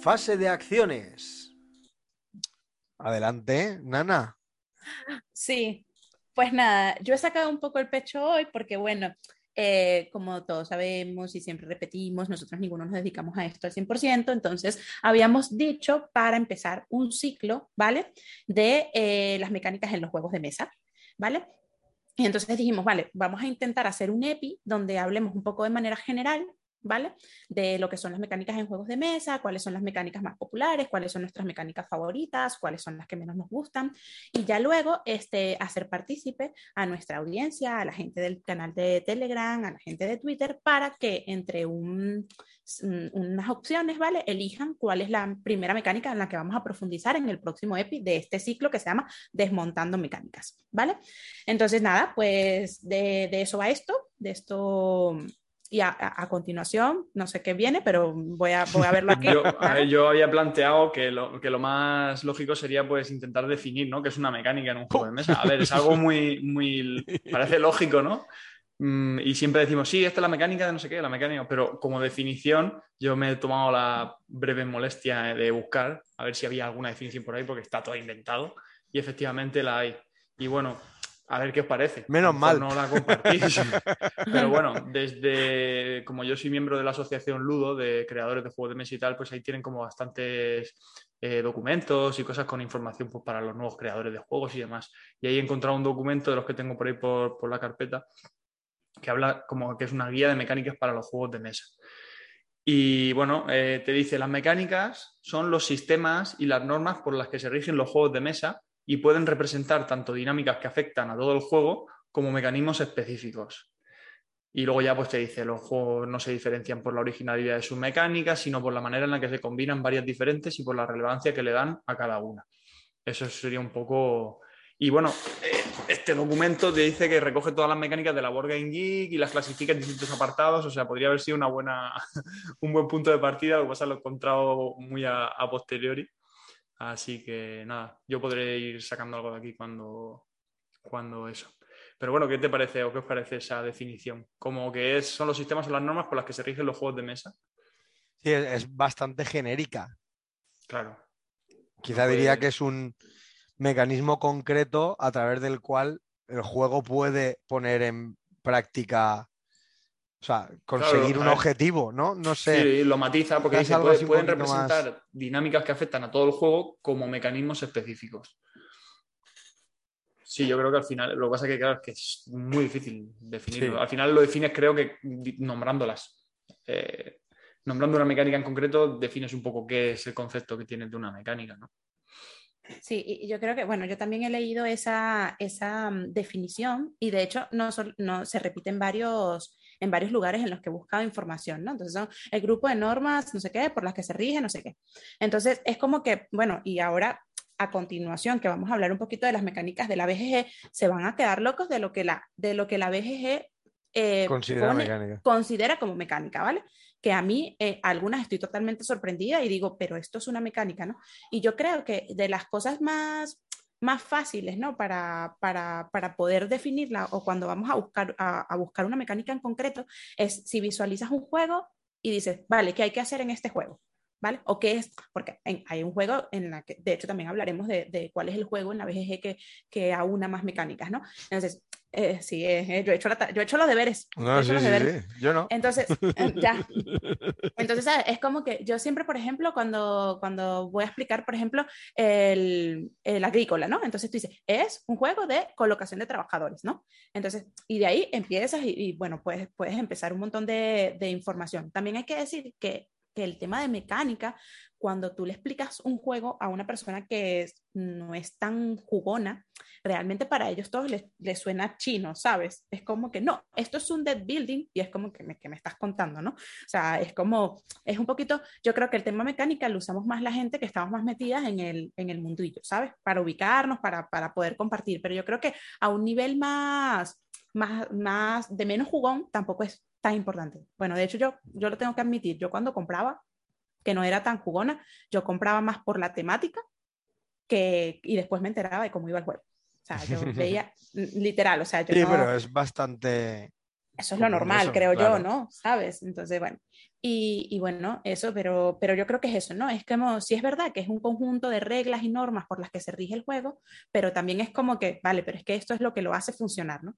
Fase de acciones. Adelante, Nana. Sí, pues nada, yo he sacado un poco el pecho hoy porque, bueno, eh, como todos sabemos y siempre repetimos, nosotros ninguno nos dedicamos a esto al 100%, entonces habíamos dicho para empezar un ciclo, ¿vale? De eh, las mecánicas en los juegos de mesa, ¿vale? Y entonces dijimos, vale, vamos a intentar hacer un EPI donde hablemos un poco de manera general, ¿vale? De lo que son las mecánicas en juegos de mesa, cuáles son las mecánicas más populares, cuáles son nuestras mecánicas favoritas, cuáles son las que menos nos gustan, y ya luego este, hacer partícipe a nuestra audiencia, a la gente del canal de Telegram, a la gente de Twitter, para que entre un, un- unas opciones, ¿vale? Elijan cuál es la primera mecánica en la que vamos a profundizar en el próximo EPI de este ciclo que se llama Desmontando Mecánicas, ¿vale? Entonces, nada, pues de, de eso va esto, de esto... Y a, a- continuación, no sé qué viene, pero voy a, voy a verlo aquí. Yo, yo había planteado que lo, que lo más lógico sería pues intentar definir, ¿no? Que es una mecánica en un juego de mesa. A ver, es algo muy, muy, parece lógico, ¿no? Mm, y siempre decimos, sí, esta es la mecánica de no sé qué, la mecánica, pero como definición yo me he tomado la breve molestia de buscar a ver si había alguna definición por ahí porque está todo inventado y efectivamente la hay. Y bueno, a ver qué os parece. Menos mal. No la compartís. Pero bueno, desde como yo soy miembro de la asociación Ludo de creadores de juegos de mesa y tal, pues ahí tienen como bastantes eh, documentos y cosas con información pues, para los nuevos creadores de juegos y demás. Y ahí he encontrado un documento de los que tengo por ahí por, la carpeta que habla como que es una guía de mecánicas para los juegos de mesa. Y bueno, eh, te dice, las mecánicas son los sistemas y las normas por las que se rigen los juegos de mesa y pueden representar tanto dinámicas que afectan a todo el juego como mecanismos específicos. Y luego ya pues te dice, los juegos no se diferencian por la originalidad de sus mecánicas, sino por la manera en la que se combinan varias diferentes y por la relevancia que le dan a cada una. Eso sería un poco... Y bueno, eh, este documento te dice que recoge todas las mecánicas de la Board Game Geek y las clasifica en distintos apartados, o sea, podría haber sido una buena, un buen punto de partida, lo que pasa lo he encontrado muy a, a posteriori. Así que nada, yo podré ir sacando algo de aquí cuando, cuando eso. Pero bueno, ¿qué te parece o qué os parece esa definición? Como que son los sistemas o las normas por las que se rigen los juegos de mesa. Sí, es bastante genérica. Claro. Quizá diría que es un mecanismo concreto a través del cual el juego puede poner en práctica, o sea, conseguir un objetivo, ¿no? No sé. Sí, lo matiza porque dice, pueden representar dinámicas que afectan a todo el juego como mecanismos específicos. Sí, yo creo que al final, lo que pasa es que, claro, es que es muy difícil definirlo. Al final lo defines, creo que nombrándolas. Eh, nombrando una mecánica en concreto, defines un poco qué es el concepto que tienes de una mecánica, ¿no? Sí, y yo creo que, bueno, yo también he leído esa, esa mm, definición y de hecho no, no se repite en varios, en varios lugares en los que he buscado información, ¿no? Entonces son el grupo de normas, no sé qué, por las que se rige, no sé qué. Entonces es como que, bueno, y ahora a continuación, que vamos a hablar un poquito de las mecánicas de la BGG, se van a quedar locos de lo que la, de lo que la BGG eh, considera, considera, como mecánica, ¿vale? Que a mí, eh, algunas estoy totalmente sorprendida y digo, pero esto es una mecánica, ¿no? Y yo creo que de las cosas más, más fáciles, ¿no? Para, para, para poder definirla o cuando vamos a buscar, a, buscar una mecánica en concreto, es si visualizas un juego y dices, vale, ¿qué hay que hacer en este juego? ¿vale? O qué es, porque hay un juego en la que, de hecho también hablaremos de, cuál es el juego en la BGG que, que aúna más mecánicas, ¿no? Entonces, eh, sí, eh, yo, he hecho yo he hecho los deberes. No, sí, sí, yo no. Entonces, eh, ya. Entonces, ¿sabes? es como que yo siempre, por ejemplo, cuando, cuando voy a explicar, por ejemplo, el, el, agrícola, ¿no? Entonces tú dices, es un juego de colocación de trabajadores, ¿no? Entonces, y de ahí empiezas y, y bueno, puedes, puedes empezar un montón de, de información. También hay que decir que el tema de mecánica, cuando tú le explicas un juego a una persona que no es tan jugona, realmente para ellos todos les, suena chino, ¿sabes? Es como que no, esto es un dead building y es como que me, que me estás contando, ¿no? O sea, es como, es un poquito, yo creo que el tema mecánica lo usamos más la gente que estamos más metidas en el, en el mundillo, ¿sabes? Para ubicarnos, para, para poder compartir, pero yo creo que a un nivel más, más, más de menos jugón tampoco es tan importante. Bueno, de hecho yo, yo lo tengo que admitir, yo cuando compraba, que no era tan jugona, yo compraba más por la temática que, y después me enteraba de cómo iba el juego. O sea, yo veía literal, o sea, yo Sí, pero es bastante... Eso es lo normal, creo yo, ¿no? ¿Sabes? Entonces, bueno. Y, y, bueno, eso, pero, pero yo creo que es eso, ¿no? Es como, sí es verdad que es un conjunto de reglas y normas por las que se rige el juego, pero también es como que, vale, pero es que esto es lo que lo hace funcionar, ¿no?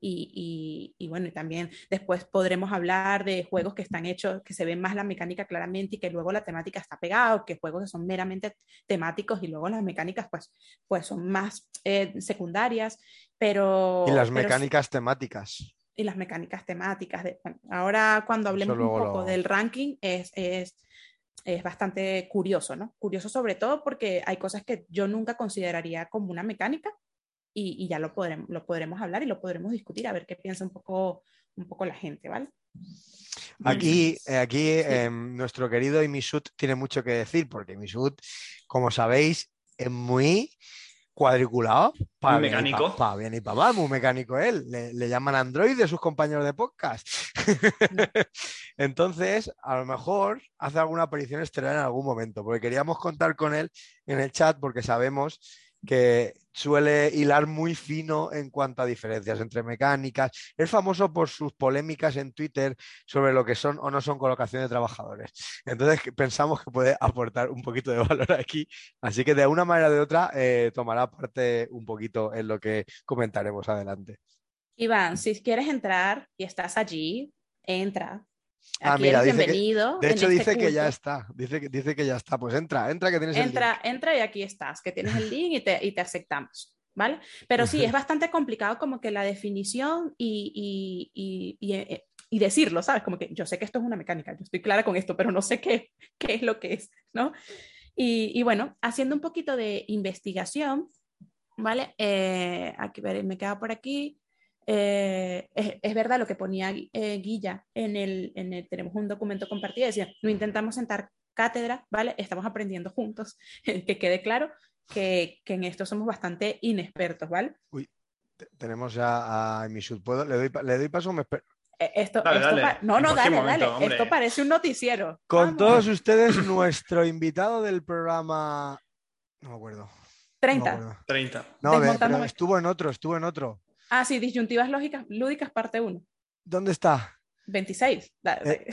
Y, bueno, y también después podremos hablar de juegos que están hechos, que se ven más la mecánica claramente y que luego la temática está pegada, que juegos que son meramente temáticos y luego las mecánicas pues, pues son más eh, secundarias, pero... Y las mecánicas temáticas. Y las mecánicas temáticas. De, ahora cuando hablemos un poco del ranking es, es, es bastante curioso, ¿no? Curioso sobre todo porque hay cosas que yo nunca consideraría como una mecánica, y, ya lo podremos, lo podremos hablar y lo podremos discutir, a ver qué piensa un poco, un poco la gente, ¿vale? Aquí, aquí em, nuestro querido Imisut tiene mucho que decir, porque Imisut, como sabéis, es muy cuadriculado. Para muy mecánico. Para bien y para mal, muy mecánico él. Le, llaman Android de sus compañeros de podcast. Entonces, a lo mejor hace alguna aparición estelar en algún momento, porque queríamos contar con él en el chat, porque sabemos que suele hilar muy fino en cuanto a diferencias entre mecánicas. Es famoso por sus polémicas en Twitter sobre lo que son o no son colocación de trabajadores. Entonces pensamos que puede aportar un poquito de valor aquí. Así que de una manera o de otra eh, tomará parte un poquito en lo que comentaremos adelante. Iván, si quieres entrar y estás allí, entra. Ah, Aquí mira, eres dice que-. De hecho, este dice que ya está. Dice que, dice que ya está. Pues entra, entra que tienes el link. Entra, entra y aquí estás, que tienes el link y te, y te aceptamos, ¿vale? Pero sí, es bastante complicado como que la definición y, y, y, y, eh, y decirlo, ¿sabes? Como que yo sé que esto es una mecánica, yo estoy clara con esto, pero no sé qué, qué es lo que es, ¿no? Y, y bueno, haciendo un poquito de investigación, ¿vale? Eh, aquí ver, me queda por aquí. Eh, es, es verdad lo que ponía eh, Guilla en el, en el, tenemos un documento compartido, decía, no intentamos sentar cátedra, ¿vale? Estamos aprendiendo juntos, que quede claro que, que en esto somos bastante inexpertos, ¿vale? Te- Tenemos ya a Emishut. ¿Puedo? ¿Le doy, le doy paso me? Eh, Esto, Dale, esto dale. pa- no, no, dale, momento, dale. hombre. Esto parece un noticiero. Con Vamos. todos ustedes, nuestro invitado del programa. No me acuerdo. no me 30. acuerdo. 30. No, de- pero estuvo en otro, estuvo en otro. Ah, sí, disyuntivas lógicas, lúdicas, parte 1. ¿Dónde está? 26. Da- Eh,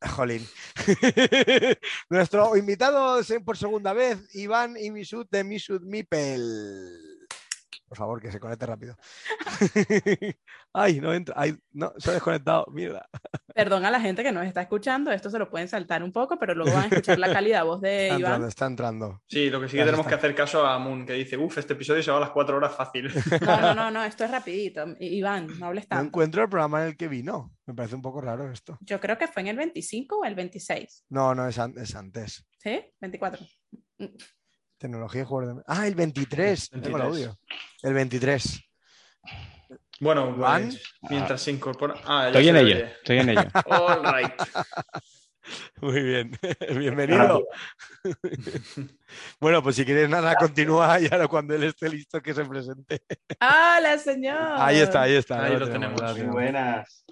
Jolín. Nuestro invitado por segunda vez, Iván Imisud de Misud Mipel. Por favor, que se conecte rápido. Ay, no entra. Ay, no, se ha desconectado. Mierda. Perdón a la gente que nos está escuchando, esto se lo pueden saltar un poco, pero luego van a escuchar la calidad voz de Está entrando, Iván. está entrando. Sí, lo que sí que Ya tenemos está. que hacer caso a Moon, que dice, uff, este episodio se va a las 4 horas fácil. No, no, no, no, esto es rapidito. Iván, no hables No tanto. encuentro el programa en el que vino. Me parece un poco raro esto. Yo creo que fue en el 25 o el 26. No, no, es, an- es antes. ¿Sí? 24. Tecnología y juegos de... Ah, el 23. Tengo el 23. audio. El 23. Bueno, Juan. pues, mientras se incorpora... Ah, ya Estoy se en ello, estoy en ello. All right. Muy bien. Bienvenido. bueno, pues si quieres nada, continúa y ahora cuando él esté listo que se presente. ¡Hola, señor! Ahí está, ahí está. Ahí lo tenemos. Muy tenemos. buenas.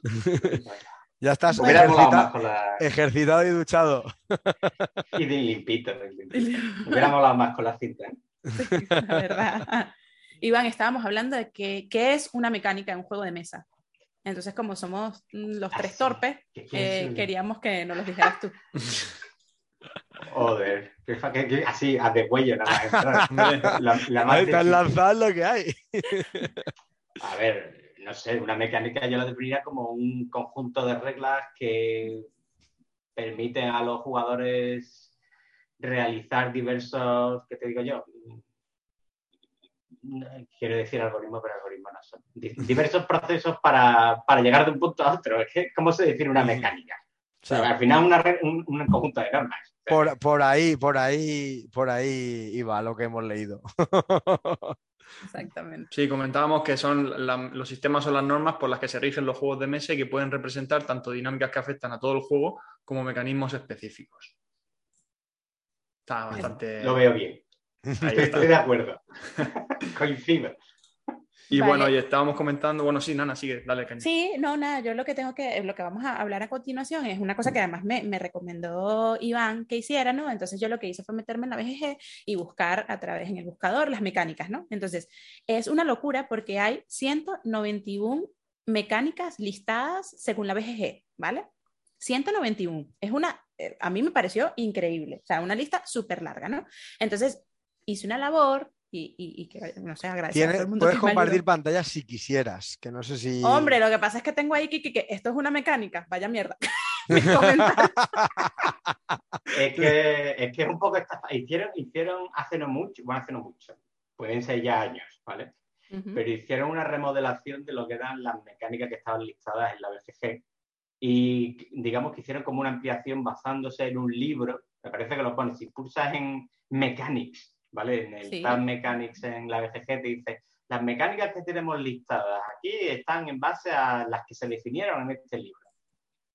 Ya estás ejercita- más con la... ejercitado y duchado. Y de limpito. de limpito. Hubiera molado más con la cinta. ¿eh? La verdad. Iván, estábamos hablando de que, qué es una mecánica en un juego de mesa. Entonces, como somos mm, los tres Ah, sí. torpes, ¿Qué quieres eh, queríamos que nos los dijeras tú. Joder, que fa- que- que- así, a de cuello nada más. La, la más Ahí te has difícil. lanzado lo que hay. A ver, no sé, una mecánica yo la definiría como un conjunto de reglas que permiten a los jugadores realizar diversos, ¿qué te digo yo? Quiero decir algoritmo, pero algoritmo no son. Di- Diversos procesos para, para llegar de un punto a otro. ¿Cómo se define una mecánica? O sea, al final una un, un conjunto de normas. Por, por ahí, por ahí, por ahí iba lo que hemos leído. Exactamente. Sí, comentábamos que son la- los sistemas son las normas por las que se rigen los juegos de mesa y que pueden representar tanto dinámicas que afectan a todo el juego como mecanismos específicos. Está bastante... Lo veo bien. Ahí Estoy, está. estoy de acuerdo. Coincido. Y Vale. bueno, y estábamos comentando, bueno, sí, Nana, sigue, dale, caña. Sí, no, nada, yo lo que tengo que, lo que vamos a hablar a continuación es una cosa que además me, me recomendó Iván que hiciera, ¿no? Entonces yo lo que hice fue meterme en la BGG y buscar a través en el buscador las mecánicas, ¿no? Entonces es una locura porque hay 191 mecánicas listadas según la BGG, ¿vale? 191. Es una, eh, a mí me pareció increíble, o sea, una lista súper larga, ¿no? Entonces hice una labor y, y, y que, no sé, agradecer a todo el mundo puedes compartir pantalla si quisieras, que no sé si... Hombre, lo que pasa es que tengo ahí que, que- esto es una mecánica, vaya mierda. Es que, es que es un poco estafa. Hicieron, hicieron hace no mucho, bueno, hace no mucho, pueden ser ya años, ¿vale? Pero hicieron una remodelación de lo que eran las mecánicas que estaban listadas en la BGG. Y digamos que hicieron como una ampliación basándose en un libro. Me parece que lo pones. Si pulsas en Mechanics, ¿vale? En el Sí. Tab Mechanics en la BGG te dice, las mecánicas que tenemos listadas aquí están en base a las que se definieron en este libro.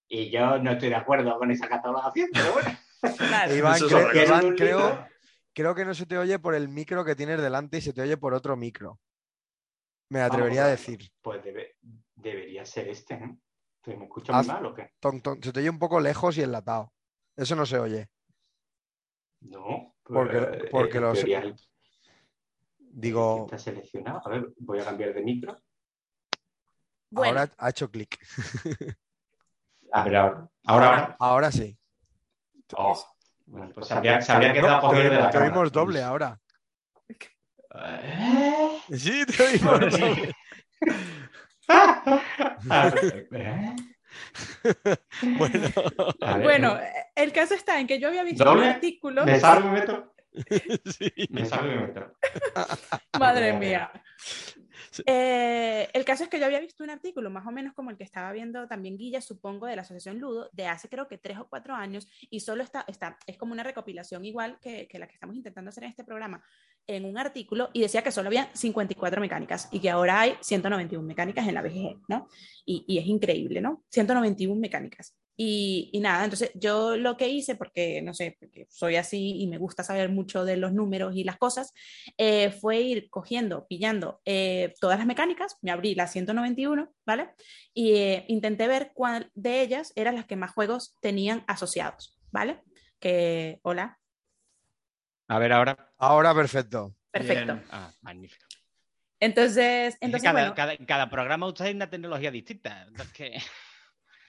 Y yo no estoy de acuerdo con esa catalogación, pero bueno. Claro. Iván, creo, libro. creo que no se te oye por el micro que tienes delante y se te oye por otro micro. Me Vamos atrevería a decir. Pues debe- debería ser este, ¿no? ¿Me escucho Haz- muy mal o qué? Ton, ton, se te oye un poco lejos y enlatado. Eso no se oye. No. Porque- pues, porque los- teoría Digo, Está seleccionado. A ver, voy a cambiar de micro. Bueno, ahora ha hecho clic. A ver, ahora. Ahora, ahora. Ahora sí. Oh, bueno, pues se habría, se habría quedado por de la te oímos doble ahora. ¿Eh? Sí, te oímos doble. ¿Eh? bueno, ver, Bueno, el caso está en que yo había visto un artículo. ¿Me salgo y me meto? sí. Me salgo y me meto. Madre mía. Eh, el caso es que yo había visto un artículo más o menos como el que estaba viendo también Guilla, supongo, de la Asociación Ludo, de hace creo que tres o cuatro años, y solo está, está es como una recopilación igual que, que la que estamos intentando hacer en este programa, en un artículo, y decía que solo había 54 mecánicas y que ahora hay 191 mecánicas en la BGG, ¿no? Y, y es increíble, ¿no? 191 mecánicas. Y, y, nada, entonces yo lo que hice, porque no sé, porque soy así y me gusta saber mucho de los números y las cosas, eh, fue ir cogiendo, pillando eh, todas las mecánicas, me abrí la 191, ¿vale? Y eh, intenté ver cuál de ellas eran las que más juegos tenían asociados, ¿vale? Que, hola, A ver ahora. Ahora perfecto. perfecto. Ah, magnífico. Entonces, entonces cada, bueno, cada, cada programa usa una tecnología distinta. entonces que-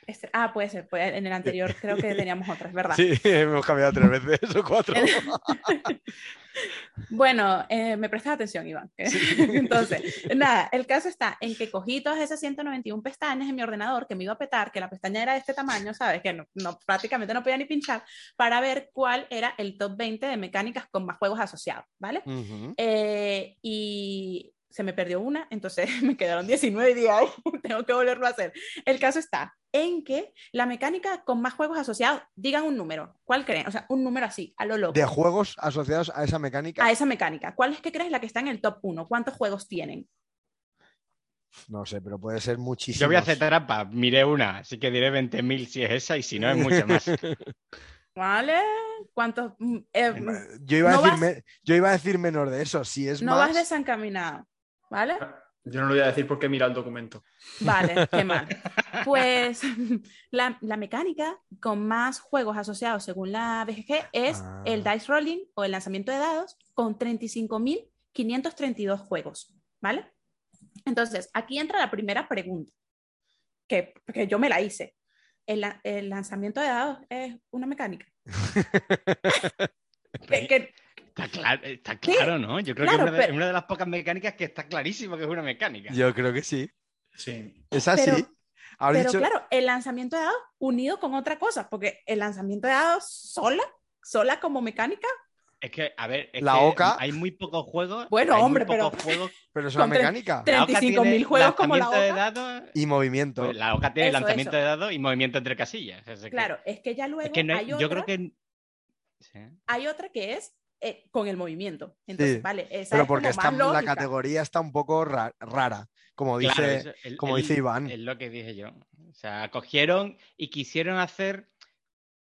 este- ah, puede ser, pues en el anterior creo que teníamos otras, ¿verdad? Sí, hemos cambiado tres veces o cuatro. Bueno, eh, me prestas atención, Iván. Entonces, nada, el caso está en que cogí todas esas 191 pestañas en mi ordenador que me iba a petar, que la pestaña era de este tamaño, ¿sabes? Que no, no- prácticamente no podía ni pinchar, para ver cuál era el top 20 de mecánicas con más juegos asociados, ¿vale? Ujú. Eh, y se me perdió una, entonces me quedaron 19 y dije, "Ay, tengo que volverlo a hacer. El caso está en que la mecánica con más juegos asociados, digan un número, ¿cuál creen? O sea, un número así, a lo loco. De juegos asociados a esa mecánica. A esa mecánica. ¿Cuál es que crees la que está en el top 1? ¿Cuántos juegos tienen? No sé, pero puede ser muchísimo. Yo voy a hacer trampa. Miré una, así que diré 20.000 si es esa y si no es mucho más. ¿Vale? ¿Cuántos? mm, eh, Yo iba, No a decir vas- me- yo iba a decir menor de eso. Si es no más. vas desencaminado. ¿Vale? Yo no lo voy a decir porque he mirado el documento. Vale, qué mal. Pues la, la mecánica con más juegos asociados según la BGG es Ah. el dice rolling o el lanzamiento de dados con 35.532 juegos, ¿vale? Entonces, aquí entra la primera pregunta, que, que yo me la hice. ¿El, el lanzamiento de dados es una mecánica? Que- que- Está claro, está claro, ¿no? Yo creo Claro, que es una, de, pero- una de las pocas mecánicas que está clarísimo que es una mecánica. Yo creo que sí. Sí. Es así. Pero- Ahora pero dicho- claro, el lanzamiento de dados unido con otra cosa, porque el lanzamiento de dados sola, sola como mecánica, Es que, a ver, es La que Oca- hay muy pocos juegos. Bueno, hay muy hombre, pero- juegos. pero es una mecánica. tre- La Oca 35.000 tiene juegos como la lanzamiento de Oca. dados, Y movimiento. pues la Oca tiene Eso, lanzamiento eso. de dados y movimiento entre casillas. Es que- claro, es que ya luego es que no hay- hay, yo otra, creo que. Sí. hay otra que es eh, con el movimiento. Entonces, Sí, vale, esa Pero es porque como está, más la categoría está un poco ra- rara. Como dice, Claro, eso- el- como el- dice Iván. Es lo que dije yo. O sea, cogieron y quisieron hacer,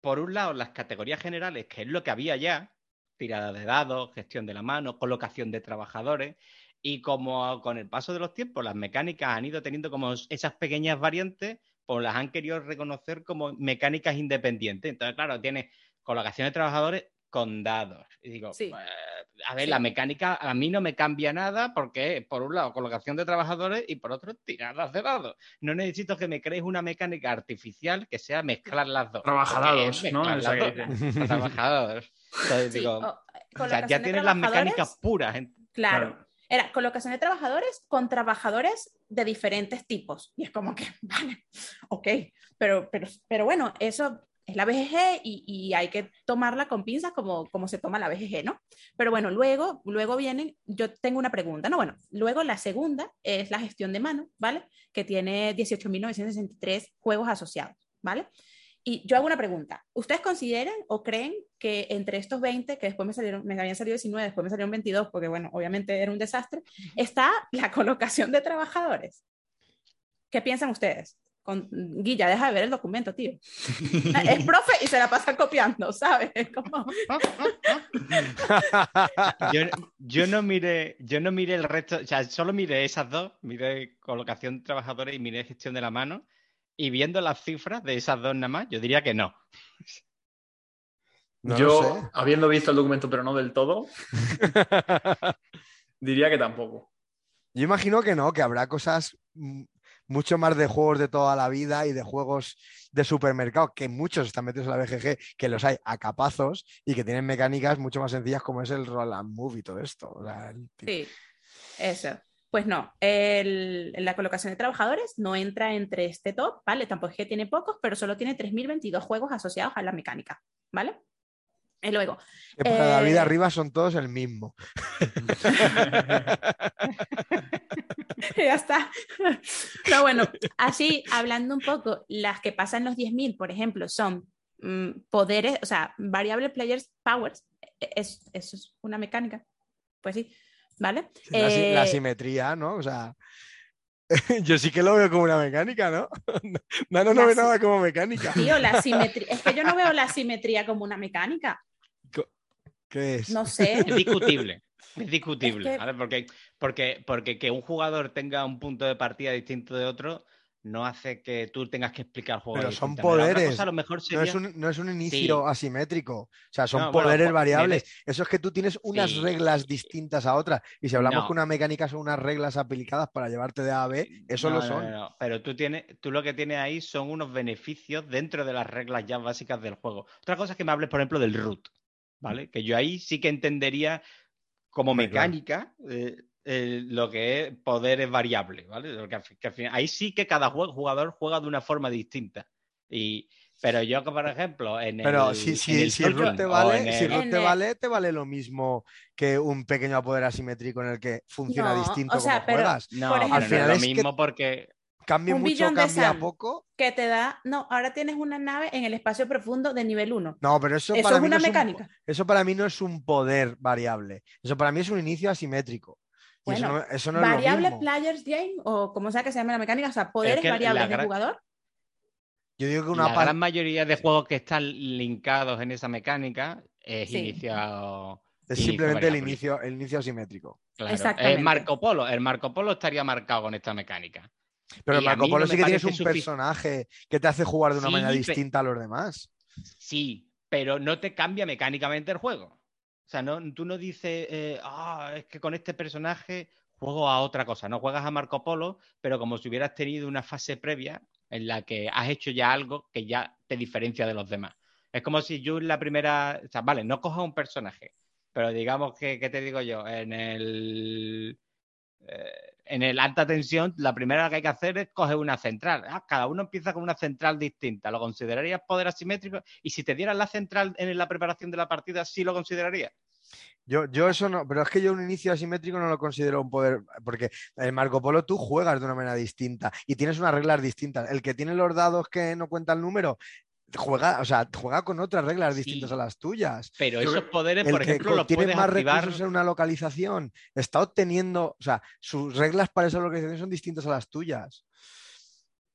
por un lado, las categorías generales, que es lo que había ya, tirada de dados, gestión de la mano, colocación de trabajadores, y como con el paso de los tiempos las mecánicas han ido teniendo como esas pequeñas variantes, pues las han querido reconocer como mecánicas independientes. Entonces, claro, tiene colocación de trabajadores con dados. Y digo, Sí. a ver, Sí. la mecánica a mí no me cambia nada porque, por un lado, colocación de trabajadores y por otro, tiradas de dados. No necesito que me crees una mecánica artificial que sea mezclar las dos. Trabajados, ¿no? Trabajados. Entonces, Sí, digo, o- o sea, ya tienes las trabajadores, mecánicas puras. en- Claro. Claro. Era colocación de trabajadores con trabajadores de diferentes tipos. Y es como que, vale, ok, pero, pero, pero bueno, eso es la BGG y, y hay que tomarla con pinzas como, como se toma la BGG, ¿no? Pero bueno, luego, luego vienen, yo tengo una pregunta, ¿no? Bueno, luego la segunda es la gestión de mano, ¿vale? Que tiene 18.963 juegos asociados, ¿vale? Y yo hago una pregunta. ¿Ustedes consideran o creen que entre estos 20, que después me, salieron, me habían salido 19, después me salieron 22, porque bueno, obviamente era un desastre, está la colocación de trabajadores? ¿Qué piensan ustedes? Con, Guilla, deja de ver el documento, tío. Es profe y se la pasa copiando, ¿sabes? Es como... Yo, yo no miré, yo no miré el resto, o sea, solo miré esas dos, miré colocación de trabajadores y miré gestión de la mano. Y viendo las cifras de esas dos nada más, yo diría que no. No Yo, sé. habiendo visto el documento, pero no del todo, diría que tampoco. Yo imagino que no, que habrá cosas mm, mucho más de juegos de toda la vida y de juegos de supermercado, que muchos están metidos en la BGG, que los hay a capazos y que tienen mecánicas mucho más sencillas como es el roll and move y todo esto. Sí, eso. Pues no, el- la colocación de trabajadores no entra entre este top, ¿vale? Tampoco es que tiene pocos, pero solo tiene 3.022 juegos asociados a la mecánica, ¿vale? Y luego, David Eh, arriba son todos el mismo. ya está. No, bueno, así hablando un poco, las que pasan los 10.000, por ejemplo, son mm, poderes, o sea, variable players powers, e- es, eso es una mecánica, pues sí, ¿vale? La, si- la Eh, simetría, ¿no? O sea, yo sí que lo veo como una mecánica, ¿no? Nano no La ve nada como mecánica. Tío, la simetría, es que yo no veo la simetría como una mecánica, ¿Qué es? no sé. Es discutible. Es discutible, que- ¿vale? Porque, porque, porque que un jugador tenga un punto de partida distinto de otro no hace que tú tengas que explicar el juego. Pero son poderes. cosa a lo mejor No es, un, no es un inicio Sí. asimétrico. O sea, son No, poderes po- variables. Eso es que tú tienes unas Sí. reglas distintas a otras. Y si hablamos No. que una mecánica son unas reglas aplicadas para llevarte de A a B, eso No, lo son. Pero tú, tienes, tú lo que tienes ahí son unos beneficios dentro de las reglas ya básicas del juego. Otra cosa es que me hables, por ejemplo, del root, ¿vale? Que yo ahí sí que entendería como mecánica eh, eh, lo que es poderes variables, ¿vale? Lo que al final- ahí sí que cada jugador juega de una forma distinta. Y, pero yo, que, por ejemplo, en Pero el, si, en si, el si Soldier te vale, si el- te el- vale, te vale lo mismo que un pequeño poder asimétrico en el que funciona No, distinto o sea, como pero- juegas. No, por ejemplo- no Al final es lo es que- mismo porque Cambia un mucho, de cambia Sam. poco. Que te da, no, ahora tienes una nave en el espacio profundo de nivel 1. No, pero eso, Eso para es mí una no es un- mecánica. eso para mí no es un poder variable. Eso para mí es un inicio asimétrico. Eso Bueno, no, eso no es lo Variable mismo. players game, o como sea que se llame la mecánica, o sea, poderes que variables de gran- jugador. Yo digo que una la gran mayoría de juegos que están linkados en esa mecánica es Sí. iniciado. es inicio simplemente el inicio, el inicio asimétrico. Claro. Exactamente. El Marco Polo, el Marco Polo estaría marcado con esta mecánica. Pero Y a Marco Polo no sí que tienes un personaje que te hace jugar de una Sí, manera pe- distinta a los demás. Sí, pero no te cambia mecánicamente el juego. O sea, no, tú no dices, eh, ah, es que con este personaje juego a otra cosa. No juegas a Marco Polo, pero como si hubieras tenido una fase previa en la que has hecho ya algo que ya te diferencia de los demás. Es como si yo en la primera, o sea, vale, no cojas un personaje, pero digamos que, ¿qué te digo yo? En el eh, en el alta tensión, la primera que hay que hacer es coger una central. Ah, cada uno empieza con una central distinta. ¿Lo considerarías poder asimétrico? Y si te dieran la central en la preparación de la partida, ¿sí lo considerarías? Yo, yo eso no, pero es que yo un inicio asimétrico no lo considero un poder, porque en Marco Polo tú juegas de una manera distinta y tienes unas reglas distintas. El que tiene los dados que no cuenta el número, juega, o sea, juega con otras reglas Sí. distintas a las tuyas. Pero Yo esos poderes, El por que ejemplo, los tiene más activar. recursos en una localización está obteniendo, o sea, sus reglas para esa localización son distintas a las tuyas.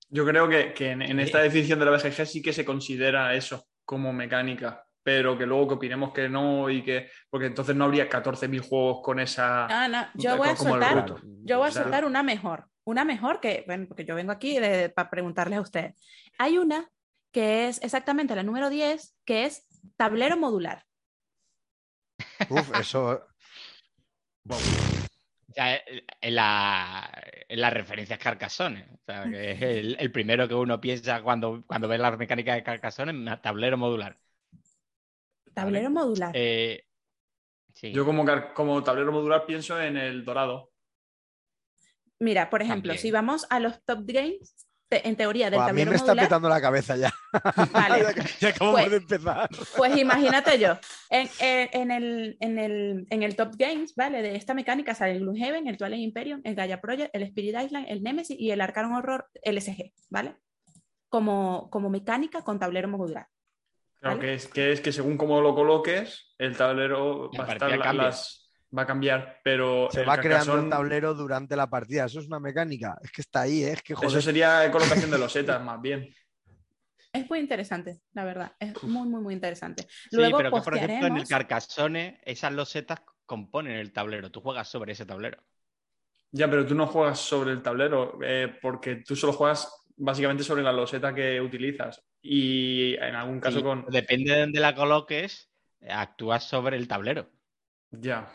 Yo creo que, que en, en esta definición de la BGG sí que se considera eso como mecánica, pero que luego que opinemos que no y que. Porque entonces no habría 14.000 juegos con esa. No, no, yo voy a soltar, yo voy a soltar una mejor. Una mejor que, bueno, porque yo vengo aquí de- para preguntarles a ustedes. Hay una que es exactamente la número 10, que es tablero modular. Uf, eso. O sea, en, la, en las referencias Carcassonne. O sea, que es el, el primero que uno piensa cuando, cuando ve las mecánicas de Carcassonne tablero modular. Tablero modular. Eh, sí. Yo como, como tablero modular pienso en el dorado. Mira, por ejemplo, también. si vamos a los top games, te- en teoría del Buah, a mí me está petando la cabeza ya. vale, ya, ya acabamos Pues- de empezar. Pues imagínate yo, en, en- en el, en, el, en el Top Games, ¿vale? De esta mecánica sale el Gloomhaven, el Twilight Imperium, el Gaia Project, el Spirit Island, el Nemesis y el Arcane Horror LSG, ¿vale? Como, como mecánica con tablero modular. Claro, ¿Vale? que es, que es que según cómo lo coloques, el tablero va a, estar, las- va a cambiar, pero Se va creando el Carcassonne- tablero durante la partida. Eso es una mecánica. Es que está ahí, ¿eh? es que joder. Eso sería colocación de losetas, más bien. Es muy interesante, la verdad. Es muy, muy, muy interesante. Sí, Luego pero que por ejemplo en el Carcassonne esas losetas componen el tablero. Tú juegas sobre ese tablero. Ya, pero tú no juegas sobre el tablero, eh, porque tú solo juegas básicamente sobre la loseta que utilizas. Y en algún caso Sí, con. Depende de dónde la coloques, actúas sobre el tablero. Ya.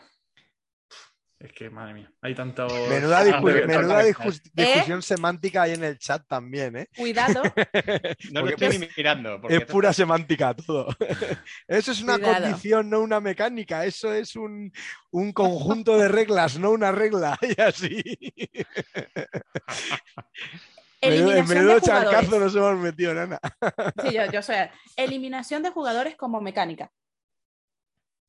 Es que, madre mía, hay tanto. Menuda, discu- discus- discusión semántica hay en el chat también, ¿eh? Cuidado, No lo estoy ni mirando. porque Es pura semántica todo. Eso es una Cuidado. condición, no una mecánica. Eso es un, un conjunto de reglas, no una regla. Y así. Menudo- en eliminación menudo de charcazo nos hemos metido, nana. Sí, yo, yo soy. Eliminación de jugadores como mecánica.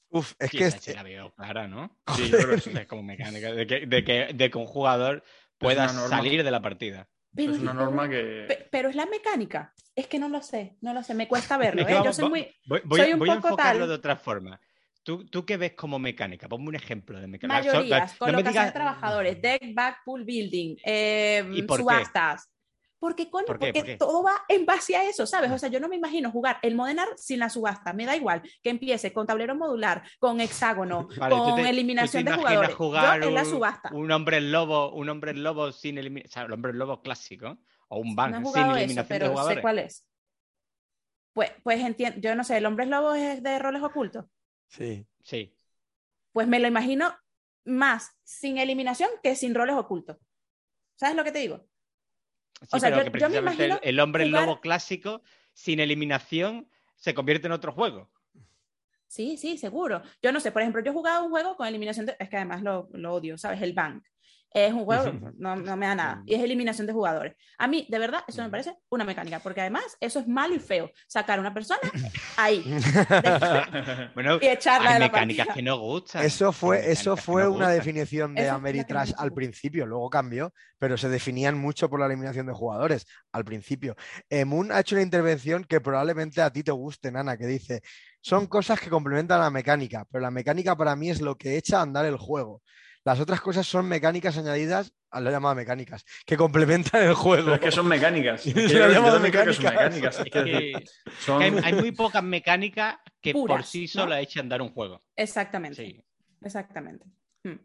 Uf, es Sí, que es- la veo clara, ¿no? Sí, yo creo que sí. Es como mecánica. De que, de que, de que un jugador pueda salir de la partida. Pero, Es una norma que. pe- pero es la mecánica. Es que no lo sé, no lo sé, me cuesta verlo. ¿eh? Yo soy muy. Voy, voy- Soy un voy a poco enfocarlo tal. de otra forma. ¿Tú, ¿Tú qué ves como mecánica? Ponme un ejemplo de mecánica. So- Mayorías, no me colocación digas- de trabajadores, deck, back, pool building, eh, ¿Y por qué? subastas. Porque, coño, ¿Por qué? porque ¿Por qué? todo va en base a eso, ¿sabes? O sea, yo no me imagino jugar el Modernar sin la subasta. Me da igual que empiece con tablero modular, con hexágono, Vale, ¿tú con te- tú te eliminación de jugadores. jugar yo en la un- subasta. Un hombre lobo, un hombre lobo sin eliminación. O sea, el hombre lobo clásico. O un ban no he sin eso, eliminación de pero jugadores. sé cuál es. Pues, pues entiendo, yo no sé, ¿el hombre lobo es de roles ocultos? Sí. Sí. Pues me lo imagino más sin eliminación que sin roles ocultos. ¿Sabes lo que te digo? Sí, O sea, pero yo- que yo me precisamente el- hombre jugar- lobo clásico sin eliminación se convierte en otro juego. Sí, sí, seguro. Yo no sé, por ejemplo, yo he jugado un juego con eliminación de... Es que además lo, lo odio, ¿sabes? El Bank. Es un juego, no, no me da nada. Y es eliminación de jugadores. A mí, de verdad, eso me parece una mecánica, porque además eso es malo y feo. Sacar a una persona ahí Bueno, y echarla hay de la mecánicas partida. que no gustan. Eso fue, eso fue no una gustan. definición de Ameritrash al principio, luego cambió, pero se definían mucho por la eliminación de jugadores al principio. Eh, Moon ha hecho una intervención que probablemente a ti te guste, Nana, que dice, son cosas que complementan la mecánica, pero la mecánica para mí es lo que echa a andar el juego. Las otras cosas son mecánicas añadidas, a lo llamado mecánicas, que complementan el juego. Pero es que son mecánicas. Es que yo, yo son mecánicas. mecánicas. Es que son- hay, hay muy pocas mecánicas que por sí ¿no? solas echan a andar un juego. Exactamente. Sí. Exactamente. Mm.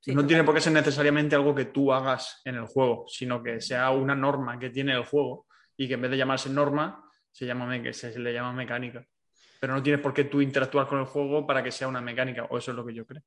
Sí, no tiene por qué ser necesariamente algo que tú hagas en el juego, sino que sea una norma que tiene el juego y que en vez de llamarse norma, se, llama se le llama mecánica. Pero no tienes por qué tú interactuar con el juego para que sea una mecánica, o eso es lo que yo creo.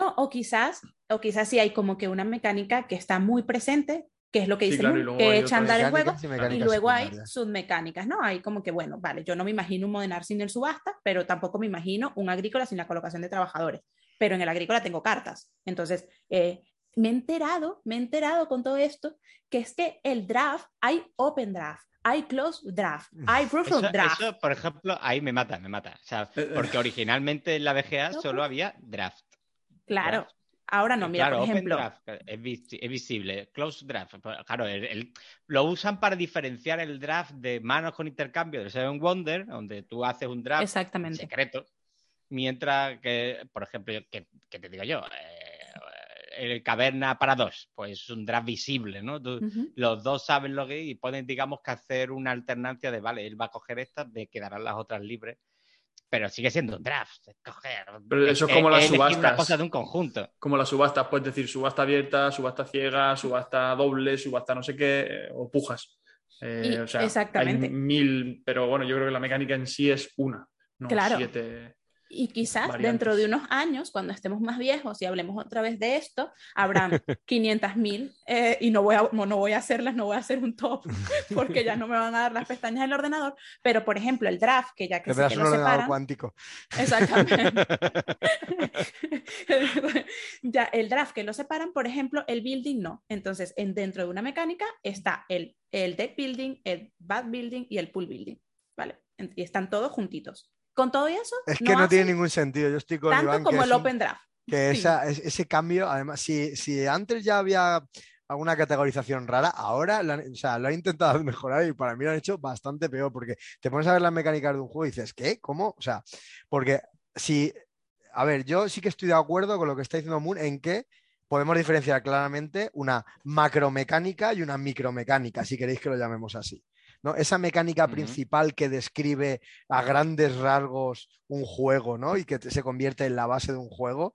No, o quizás, o quizás sí hay como que una mecánica que está muy presente, que es lo que Sí, dice claro, y luego que echa a andar el juego, y y luego hay submecánicas, ¿no? Hay como que, bueno, vale, yo no me imagino un modernar sin el subasta, pero tampoco me imagino un agrícola sin la colocación de trabajadores. Pero en el agrícola tengo cartas. Entonces, eh, me he enterado, me he enterado con todo esto, que es que el draft, hay open draft, hay close draft, hay proof of draft. eso, por ejemplo, ahí me mata, me mata. O sea, Eh, eh. porque originalmente en la BGA No, solo había draft. Claro. draft. Ahora no, Y mira, claro, por open ejemplo, draft es, vis- es visible. Close draft, pues, claro, el- el- lo usan para diferenciar el draft de manos con intercambio del Seven Wonder, donde tú haces un draft exactamente. secreto. Mientras que, por ejemplo, yo- que, que te digo yo, eh, el caverna para dos, pues es un draft visible, ¿no? Tú- los dos saben lo que y pueden, digamos, que hacer una alternancia de, vale, él va a coger estas, de quedarán las otras libres. Pero sigue siendo un draft, es coger. Pero eso es como las una subastas. cosa de un conjunto. Como las subastas, puedes decir subasta abierta, subasta ciega, subasta doble, subasta no sé qué, eh, o pujas. Eh, Y- o sea, exactamente. Hay mil, pero bueno, yo creo que la mecánica en sí es una, no Claro. siete. Y quizás variantes. dentro de unos años, cuando estemos más viejos y hablemos otra vez de esto, habrán 500.000 eh, y no voy, a, no voy a hacerlas, no voy a hacer un top porque ya no me van a dar las pestañas del ordenador. Pero, por ejemplo, el draft, que ya que, Tendrás que un lo ordenador separan, cuántico. Exactamente. ya, el draft que lo separan, por ejemplo, el building no. Entonces, en, dentro de una mecánica está el, el deck building, el bad building y el pool building. ¿Vale? Y están todos juntitos. Con todo eso, Es que no, tiene ningún sentido. Yo estoy con tanto Iván. como el un- open draft. que Sí. esa, es- ese cambio, además, si, si antes ya había alguna categorización rara, ahora lo han, o sea, lo han intentado mejorar y para mí lo han hecho bastante peor, porque te pones a ver las mecánicas de un juego y dices, ¿qué? ¿Cómo? O sea, porque si, a ver, yo sí que estoy de acuerdo con lo que está diciendo Moon en que podemos diferenciar claramente una macromecánica y una micromecánica, si queréis que lo llamemos así. ¿No? Esa mecánica principal que describe a grandes rasgos un juego, ¿no? Y que se convierte en la base de un juego,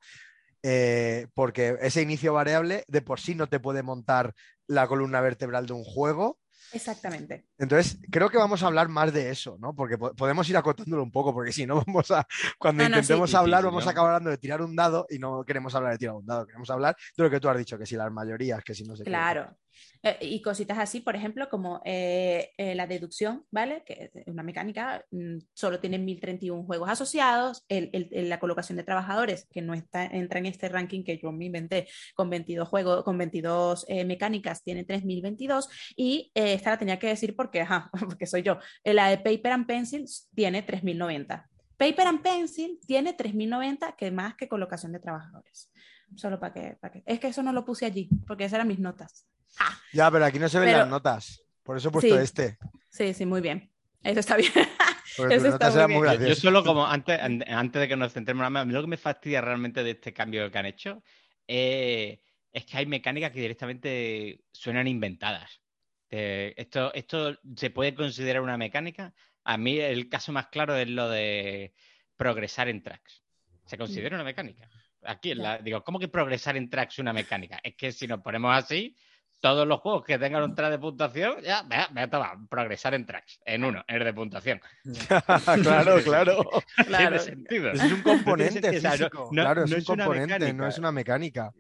eh, porque ese inicio variable de por sí no te puede montar la columna vertebral de un juego. Exactamente. Entonces, creo que vamos a hablar más de eso, ¿no? Porque po- podemos ir acotándolo un poco, porque si no, vamos a. Cuando No, no, sí. intentemos Sí, sí, hablar, vamos a acabar hablando de tirar un dado y no queremos hablar de tirar un dado, queremos hablar de lo que tú has dicho, que si las mayorías, que si no sé qué. Claro. Eh, y cositas así, por ejemplo, como eh, eh, la deducción, ¿vale? Que es una mecánica, mm, solo tiene 1031 juegos asociados, el- el- la colocación de trabajadores, que no está, entra en este ranking que yo me inventé, con 22 juegos, con 22 eh, mecánicas, tiene 3022, y eh, esta la tenía que decir porque, ajá, porque soy yo. Eh, La de Paper and Pencil tiene 3090. Paper and Pencil tiene 3090, que más que colocación de trabajadores. Solo para que, para que. Es que eso no lo puse allí, porque esas eran mis notas. Ya, pero aquí no se ven Pero- las notas. Por eso he puesto Sí. este. Sí, sí, muy bien. Eso está bien. Eso está muy bien. muy Yo, solo como antes, an- antes de que nos centremos más, a mí lo que me fastidia realmente de este cambio que han hecho eh, es que hay mecánicas que directamente suenan inventadas. Eh, esto, esto se puede considerar una mecánica. A mí el caso más claro es lo de progresar en tracks. Se considera una mecánica. Aquí, en la- digo, ¿cómo que progresar en tracks es una mecánica? Es que si nos ponemos así, todos los juegos que tengan un track de puntuación, ya, vea, vea, toma, progresar en tracks, en uno, en el de puntuación. claro, claro. Claro. Tiene sentido. Es un componente sentido, o sea, no- físico. no- claro, es no un es una componente, no mecánica. es una mecánica.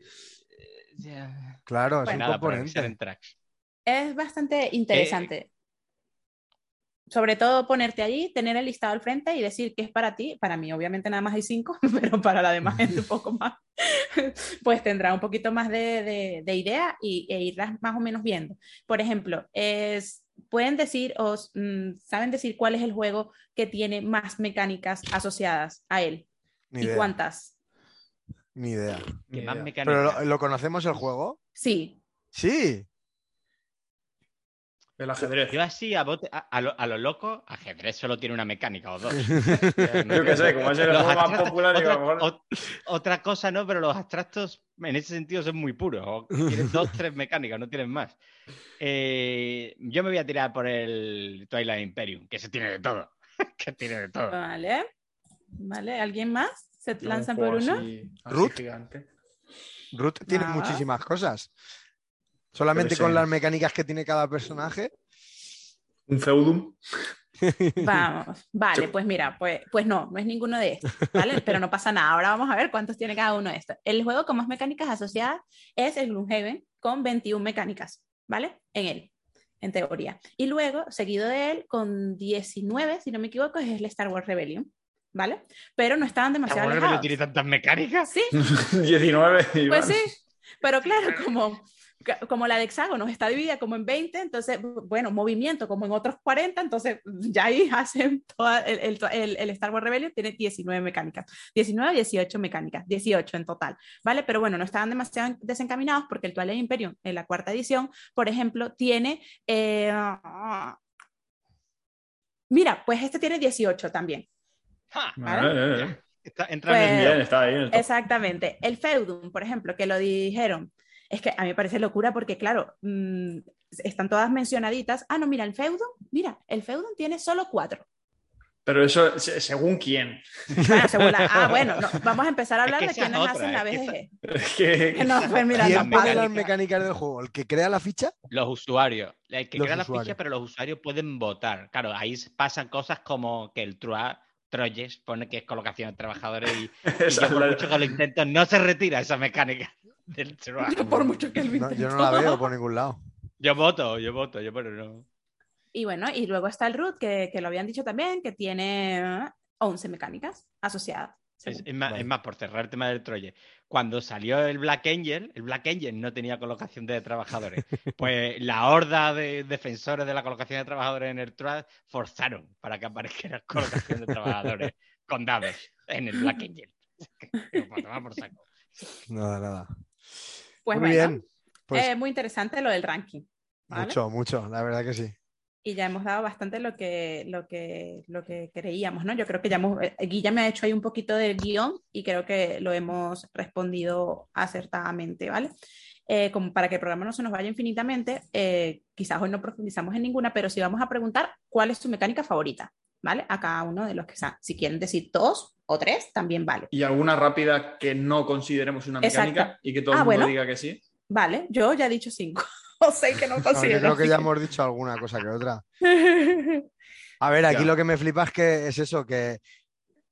Claro, es Bueno, un Nada, componente. en tracks. Es bastante interesante. Sobre todo ponerte allí, tener el listado al frente y decir que es para ti. Para mí, obviamente, nada más hay cinco, pero para la demás gente un poco más. Pues tendrá un poquito más de, de- de idea y, e irlas más o menos viendo. Por ejemplo, es, pueden decir o mm, saben decir cuál es el juego que tiene más mecánicas asociadas a él Ni y idea. cuántas. Ni idea. Que Ni más idea. mecánica. ¿Pero lo, lo conocemos el juego? Sí, Sí. El ajedrez. Yo así, a, bote- a, a lo, a lo loco, ajedrez solo tiene una mecánica o dos. Yo qué sé, como es el juego más popular, digo, otra, mejor- ot- otra cosa no, pero los abstractos en ese sentido son muy puros. O tienen dos, tres mecánicas, no tienen más. Eh, yo me voy a tirar por el Twilight Imperium, que se tiene de todo. que tiene de todo. vale. Vale, ¿alguien más? ¿Se un lanzan por uno? así- así Ruth. gigante. Ruth tiene Nada. muchísimas cosas. Solamente con las mecánicas que tiene cada personaje. Un feudum. Vamos, vale, pues mira, pues, pues no, no es ninguno de estos, ¿vale? Pero no pasa nada. Ahora vamos a ver cuántos tiene cada uno de estos. El juego con más mecánicas asociadas es el Gloomhaven con 21 mecánicas, ¿vale? En él, en teoría. Y luego, seguido de él, con 19, si no me equivoco, es el Star Wars Rebellion, ¿vale? Pero no estaban demasiado ¿Por qué no alejados. tiene tantas mecánicas? Sí, 19 y pues sí, pero claro, como, como la de hexágonos está dividida como en 20, entonces, bueno, movimiento como en otros 40, entonces ya ahí hacen toda el, el, el- el Star Wars Rebellion tiene 19 mecánicas, 19, 18 mecánicas, 18 en total, ¿vale? Pero bueno, no estaban demasiado desencaminados porque el Twilight Imperium en la cuarta edición, por ejemplo, tiene... eh, Mira, pues este tiene 18 también. ¡Ja! ¿vale? Eh, eh, eh. Está entrando en Pues- Bien, está ahí. en el. Exactamente. El Feudum, por ejemplo, que lo dijeron. Es que a mí me parece locura porque, claro, mm, están todas mencionaditas. Ah, no, mira, el Feudum, mira, el Feudum tiene solo cuatro. Pero eso, se- según quién. Bueno, según la- Ah, bueno, no, vamos a empezar a Es hablar que de es quiénes otra, hacen la es que BGG. Es que. No, pues mira, ¿Quién pone las mecánicas. del juego? ¿El que crea la ficha? Los usuarios. El que Los crea la usuarios. ficha, pero los usuarios pueden votar. Claro, ahí pasan cosas como que el Trua, Troyes pone que es colocación de trabajadores y, y yo es por la- mucho que lo intento, no se retira esa mecánica del. Por mucho que él No, yo no la veo por ningún lado. Yo voto, yo voto, yo pero no. Y bueno, y luego está el Root, que, que lo habían dicho también, que tiene eh, 11 mecánicas asociadas. Es, más, Vale. es más, por cerrar el tema del Troye, cuando salió el Black Angel, el Black Angel no tenía colocación de trabajadores. Pues la horda de defensores de la colocación de trabajadores en el Troy forzaron para que apareciera colocación de trabajadores con dados en el Black Angel. Pues. Nada, nada. Pues Muy bueno, bien. Pues eh, muy interesante lo del ranking. ¿vale? mucho, mucho, la verdad que sí. y ya hemos dado bastante lo que, lo que, lo que creíamos, ¿no? Yo creo que ya hemos, eh, Guilla me ha hecho ahí un poquito del guion y creo que lo hemos respondido acertadamente, ¿vale? Eh, como para que el programa no se nos vaya infinitamente, eh, quizás hoy no profundizamos en ninguna, pero sí vamos a preguntar cuál es su mecánica favorita, ¿vale? A cada uno de los que están. Si quieren decir dos o tres, también vale. Y alguna rápida que no consideremos una Exacto. mecánica y que todo Ah, el mundo bueno. diga que sí. Vale, yo ya he dicho cinco. o seis que no considero. creo que ya hemos dicho alguna cosa que otra. A ver, aquí Ya. lo que me flipa es que es eso, que,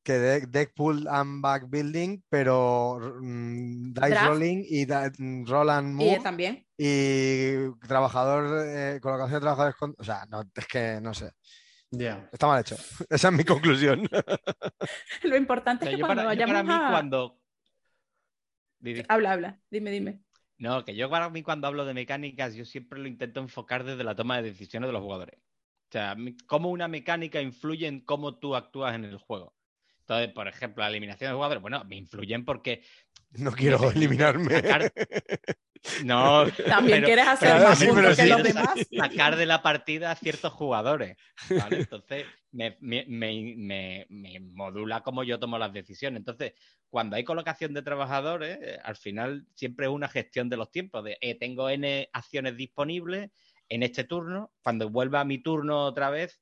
que deck, deck pool and back building, pero mm, dice Draft. rolling y da- roll and Y también. y trabajador, eh, colocación de trabajadores con... O sea, no, es que no sé, Ya. está mal hecho. Esa es mi conclusión. Lo importante O sea, es que cuando para, vayamos para mí a... cuando... Habla, habla. Dime, dime. No, que yo para mí cuando hablo de mecánicas, yo siempre lo intento enfocar desde la toma de decisiones de los jugadores. O sea, cómo una mecánica influye en cómo tú actúas en el juego. Entonces, por ejemplo, la eliminación de jugadores, bueno, me influyen porque No quiero permite eliminarme. sacar- no, También pero- quieres hacer pero más sí, puntos pero que sí. los demás. sacar de la partida a ciertos jugadores. ¿vale? Entonces, me, me- me- me- me modula cómo yo tomo las decisiones. Entonces, cuando hay colocación de trabajadores, al final siempre es una gestión de los tiempos. De eh, tengo N acciones disponibles en este turno. Cuando vuelva a mi turno otra vez,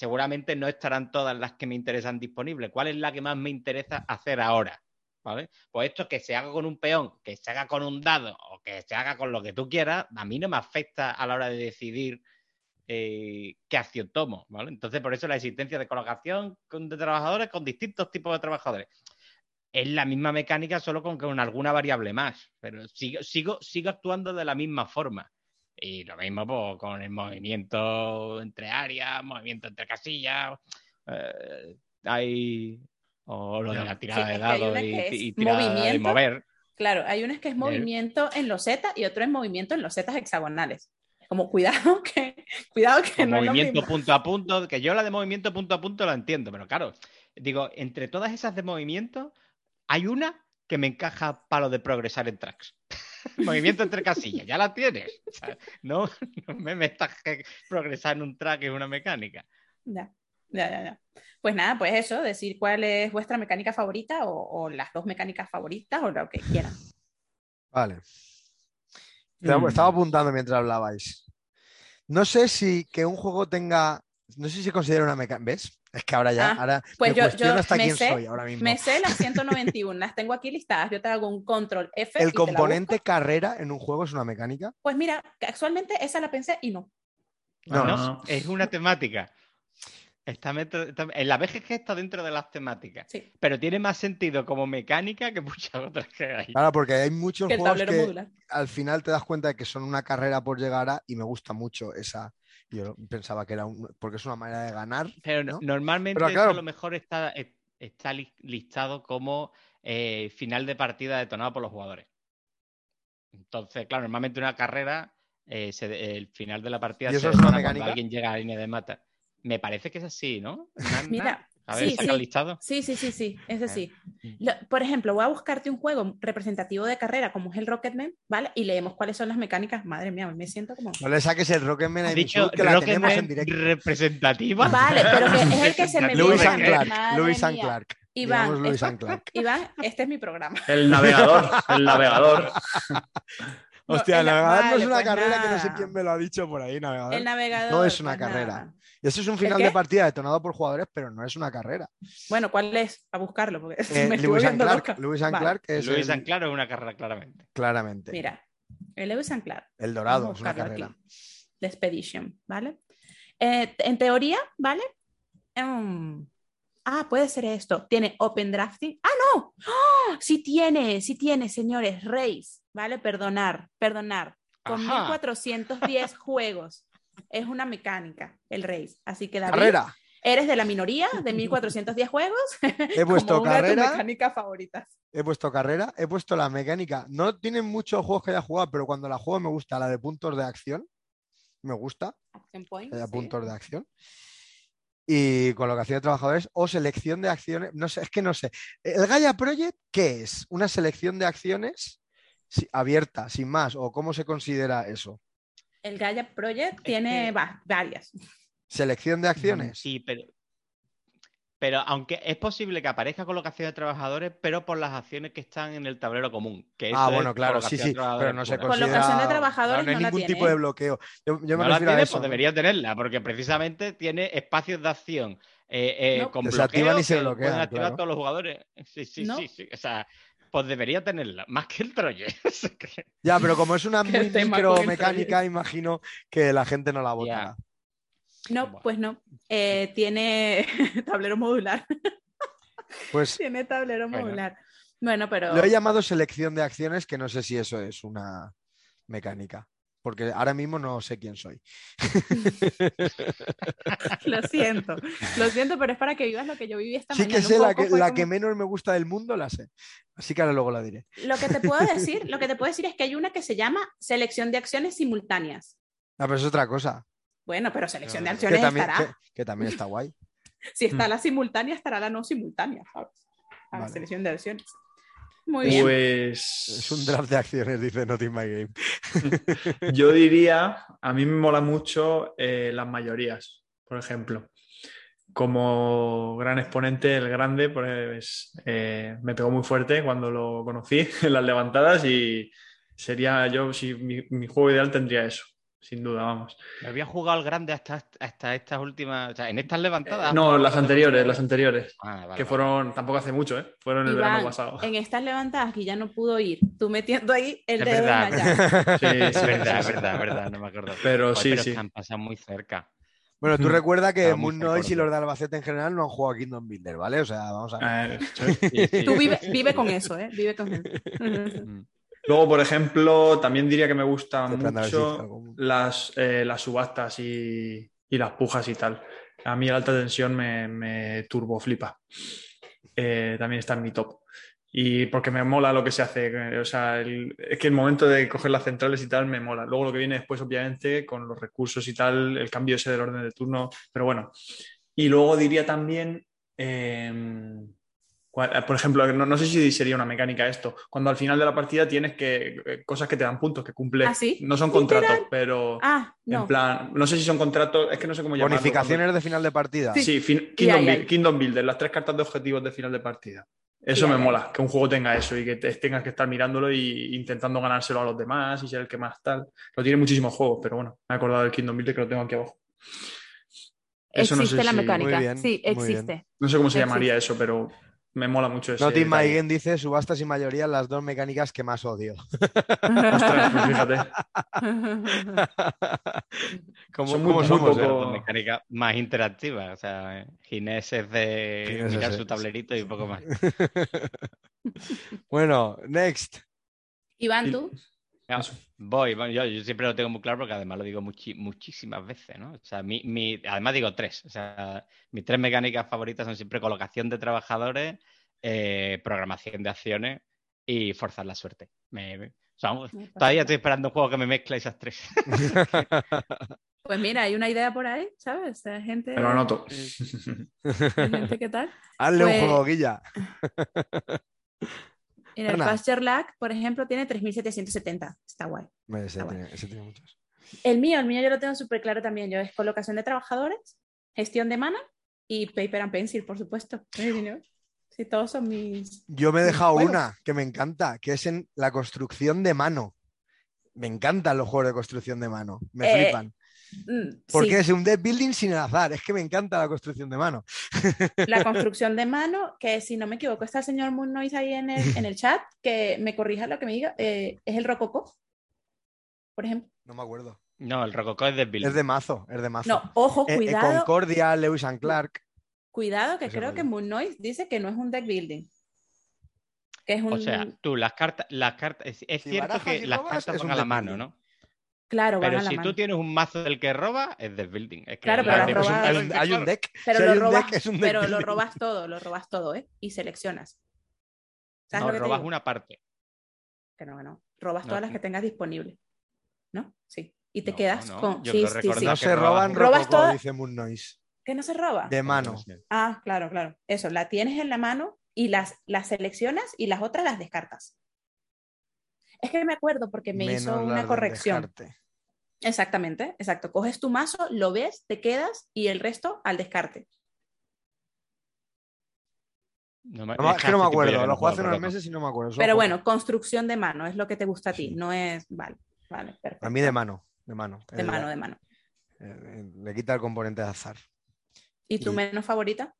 seguramente no estarán todas las que me interesan disponibles. ¿Cuál es la que más me interesa hacer ahora? ¿Vale? Pues esto que se haga con un peón, que se haga con un dado o que se haga con lo que tú quieras, a mí no me afecta a la hora de decidir eh, qué acción tomo. Entonces, por eso la existencia de colocación de trabajadores con distintos tipos de trabajadores. Es la misma mecánica, solo con, con alguna variable más, pero sigo, sigo, sigo actuando de la misma forma. Y lo mismo pues, con el movimiento entre áreas, movimiento entre casillas. eh, hay. O lo de la tirada Sí, de dados y, y tirada de movimiento. mover. Claro, hay uno es que es movimiento en los Z y otro es movimiento en los Z hexagonales. Como cuidado que, cuidado que no es lo movimiento mismo. punto a punto, que yo la de movimiento punto a punto la entiendo, pero claro, digo, entre todas esas de movimiento, hay una que me encaja para lo de progresar en tracks. movimiento entre casillas, ya la tienes. O sea, no, no me metas que progresar en un track es una mecánica. Ya, ya, ya, ya. Pues nada, pues eso, decir cuál es vuestra mecánica favorita o, o las dos mecánicas favoritas o lo que quieran. Vale. Estaba, Mm. estaba apuntando mientras hablabais. No sé si que un juego tenga. No sé si considera una mecánica. ¿Ves? Es que ahora ya. Ah, ahora pues me yo- cuestiono yo hasta me quién sé- soy ahora mismo. Me sé las 191, las tengo aquí listadas. Yo te hago un control F. y ¿El te la componente carrera en un juego es una mecánica? Pues mira, actualmente esa la pensé y no. No. No, es una temática. Está metro- está- en la BGG está dentro de las temáticas, Sí, pero tiene más sentido como mecánica que muchas otras que hay. Claro, porque hay muchos que juegos que modular. al final te das cuenta de que son una carrera por llegar a. Y me gusta mucho esa. Yo pensaba que era un. Porque es una manera de ganar. Pero no- ¿no? normalmente Pero eso a lo mejor está, es- está li- listado como eh, final de partida detonado por los jugadores. Entonces, claro, normalmente una carrera, eh, se- el final de la partida ¿Y eso se es una cuando mecánica? alguien llega a la línea de mata. Me parece que es así, ¿no? Mira, a ver, sí, saca el sí. listado. Sí, sí, sí, sí, ese sí. Mm. Lo- por ejemplo, voy a buscarte un juego representativo de carrera como es el Rocketman, ¿vale? Y leemos cuáles son las mecánicas. Madre mía, me siento como... No le saques el Rocketman a dicho que la tenemos en Rocketman directo. representativa. Vale, pero que es el que se me viene. and? Clark. Lewis and. Clark. Iván, esto- and Clark. Iván, este es mi programa. El navegador, el navegador. Hostia, el- navegador no es una pues carrera que no sé quién me lo ha dicho por ahí, navegador. El navegador. No es una pues carrera. nada. Y eso es un final de partida detonado por jugadores, pero no es una carrera. Bueno, ¿cuál es? A buscarlo, porque Eh, me Lewis and Clark. loca. Lewis and Vale, Clark es Luis el- and es una carrera, claramente. claramente. Mira, el Lewis and Clark. el Vamos a dorado es una carrera. aquí. The Expedition, ¿vale? Eh, en teoría, ¿vale? Em, ah, puede ser esto. Tiene Open Drafting. ¡Ah, no! ¡Ah! Sí tiene, sí tiene, señores. Race, ¿vale? Perdonar, perdonar. Con Ajá. 1410 juegos. Es una mecánica, el Race. Así que, David, Carrera. eres de la minoría de 1410 juegos. He puesto como una de tus carrera. mecánicas favoritas. He puesto carrera, he puesto la mecánica. No tienen muchos juegos que haya jugado, pero cuando la juego me gusta, la de puntos de acción. Me gusta, Action Point. haya sí. puntos de acción. Y colocación de trabajadores o selección de acciones. No sé, es que no sé. ¿El Gaia Project qué es? ¿Una selección de acciones si- abierta, sin más? ¿O cómo se considera eso? El Gaia Project tiene que- varias. ¿Selección de acciones? Sí, pero, pero aunque es posible que aparezca colocación de trabajadores, pero por las acciones que están en el tablero común. Que Ah, bueno, es claro, sí, colocación de sí, pero no se considera... Colocación de trabajadores no hay no la ningún tiene, tipo de bloqueo. Yo, yo me no la tiene, eso. pues debería tenerla, porque precisamente tiene espacios de acción eh, eh, No. con bloqueo y se que bloquean, pueden activar claro. todos los jugadores. Sí, sí, No. sí, sí. O sea, pues debería tenerla, más que el que- Ya, pero como es una Qué muy tema micro con el mecánica, imagino que la gente no la votará. No, pues no. Eh, tiene tablero modular. Pues tiene tablero Bueno. modular. Bueno, pero lo he llamado selección de acciones, que no sé si eso es una mecánica. Porque ahora mismo no sé quién soy. lo siento. Lo siento, pero es para que vivas lo que yo viví esta Sí mañana. que un sé la, que, como- que menos me gusta del mundo, la sé. Así que ahora luego la diré. Lo que te puedo decir, lo que te puedo decir es que hay una que se llama selección de acciones simultáneas. Ah, pero es otra cosa. Bueno, pero selección de Que acciones también, estará. que- que también está guay. Si está la simultánea, estará la no simultánea, ¿sabes? A la selección de acciones. Muy bien. Pues. Es un draft de acciones, dice Not in My Game. Yo diría, a mí me mola mucho eh, las mayorías, por ejemplo. Como gran exponente, el grande, pues eh, me pegó muy fuerte cuando lo conocí en las levantadas y sería yo, si mi, mi juego ideal tendría eso, sin duda, vamos. Me había jugado al grande hasta, hasta estas últimas. O sea, en estas levantadas. Eh, no, las anteriores, las anteriores, Ah, vale, que vale. fueron, tampoco hace mucho, ¿eh? Fueron el verano pasado. en estas levantadas que ya no pudo ir, tú metiendo ahí el Es dedo en la verdad. Sí, sí, Es verdad, es sí, sí. verdad, es verdad, no me acuerdo. Pero Joder, sí, pero sí. han pasado muy cerca. Bueno, tú Mm. recuerda que Moon Noise y los los de Albacete en general no han jugado a Kingdom Builder, ¿vale? O sea, vamos a ver. Eh, Sí, sí. Tú vive, vive con eso, ¿eh? Vive con eso. Luego, por ejemplo, también diría que me gustan mucho las, eh, las subastas y, y las pujas y tal. A mí la alta tensión me, me turbo flipa. Eh, también está en mi top. Y porque me mola lo que se hace. O sea, el- es que el momento de coger las centrales y tal me mola. Luego lo que viene después, obviamente, con los recursos y tal, el cambio ese del orden de turno. Pero bueno. Y luego diría también. eh, cual- por ejemplo, no, no sé si sería una mecánica esto. Cuando al final de la partida tienes que. eh, cosas que te dan puntos, que cumple. ¿Ah, sí? No son Literal. contratos, pero. Ah, En no. plan, no sé si son contratos, es que no sé cómo llamarlo. Bonificaciones de final de partida. Sí, fin- Y Kingdom. Kingdom Builder, las tres cartas de objetivos de final de partida. Eso Y me mola, que un juego tenga eso y que te- tengas que estar mirándolo e intentando ganárselo a los demás y ser el que más tal. Lo tiene muchísimos juegos, pero bueno, me he acordado del Kingdom Builder que lo tengo aquí abajo. Eso no existe sé la si- mecánica. Bien, sí, existe. No sé cómo se Existe. llamaría eso, pero me mola mucho in My detalle. Game dice subastas y mayoría las dos mecánicas que más odio. Ostras, pues fíjate. ¿Cómo, Son muy- cómo muy somos? poco- eh? Dos mecánicas más interactivas. O sea, Ginés es de Ginés mirar es- su tablerito y poco más. Bueno, next. Iván, tú. No, voy, voy, yo, yo siempre lo tengo muy claro porque además lo digo muchi- muchísimas veces, ¿no? O sea, mi, mi- además digo tres. O sea, mis tres mecánicas favoritas son siempre colocación de trabajadores, eh, programación de acciones y forzar la suerte. Me- me- o sea, vamos, todavía estoy esperando un juego que me mezcle esas tres. Pues mira, hay una idea por ahí, ¿sabes? Hay gente, Me lo anoto. hay gente que tal. Hazle un Pues- juego, Guilla. En el Berna. Pasture Lag, por ejemplo, tiene 3770. Está guay. Ese, Está tiene, ese tiene muchos. El mío, el mío yo lo tengo súper claro también. Yo es colocación de trabajadores, gestión de mana y paper and pencil, por supuesto. Sí, todos son mis. Yo me he dejado una que me encanta, que es en la construcción de mano. Me encantan los juegos de construcción de mano. Me Eh, flipan. Mm, Porque sí, es un deck building sin el azar. Es que me encanta la construcción de mano. la construcción de mano, que si no me equivoco, está el señor Moon Noise ahí en el, en el chat, que me corrija lo que me diga, eh, es el Rococó, por ejemplo. No me acuerdo. No, el Rococó es de Bill. Es de mazo, es de mazo. No, ojo, Eh, eh, cuidado, Concordia, Lewis and Clark. cuidado, que creo que Moon Noise dice que no es un deck building. Que es un. O sea, tú las cartas, las cartas, es, es Si cierto que las cartas van un a la mano, building. ¿no? Claro, van Pero a la si mano. tú tienes un mazo del que roba, es de building. Es que Claro, la pero robas- hay, un, hay un deck. Pero Si lo robas, deck, es un deck pero lo building. robas todo, lo robas todo, ¿eh? Y seleccionas. ¿Sabes No, lo que te robas digo? una parte. Que no, que no. Robas No, todas las que tengas disponibles. ¿no? Sí. Y te No, quedas no, con. yo Sí, lo sí, recordaba sí. No se roban Robas Rococó, toda- dice Moon Noise. ¿Que no se roba? De mano. Ah, claro, claro. Eso, la tienes en la mano y las, las seleccionas y las otras las descartas. Es que me acuerdo porque me Menos hizo una corrección. descarte. Exactamente, exacto. Coges tu mazo, lo ves, te quedas y el resto al descarte. No me, No es que no me acuerdo, lo no jugué hace unos meses y no me acuerdo. Pero bueno, construcción de mano es lo que te gusta a ti, Sí. no es. Vale, vale, perfecto. A mí de mano, de mano. De Eh, mano, de mano. eh, le quita el componente de azar. ¿Y tu y- menos favorita?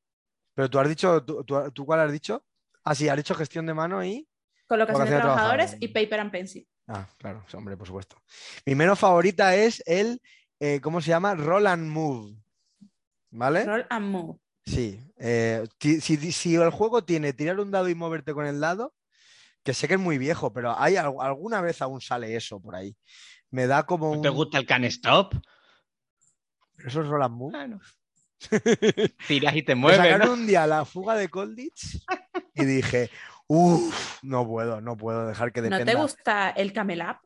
Pero tú has dicho, tú, tú- ¿tú cuál has dicho? Ah, sí, has dicho gestión de mano y Colocación de Colocación de trabajadores trabajadores. y paper and pencil. Ah, claro, hombre, por supuesto. Mi menos favorita es el, eh, ¿cómo se llama? Roll and Move. ¿Vale? Roll and move. Sí. eh, si, si el juego tiene tirar un dado y moverte con el dado, que sé que es muy viejo, pero hay al- alguna vez aún sale eso por ahí. Me da como ¿No un... te gusta el can stop? ¿Eso es Roll and Move? Tiras y te Me mueves, sacaron ¿no? un día la fuga de Colditch y dije, uff, no puedo, no puedo dejar que ¿No dependa. te gusta el Camel Up?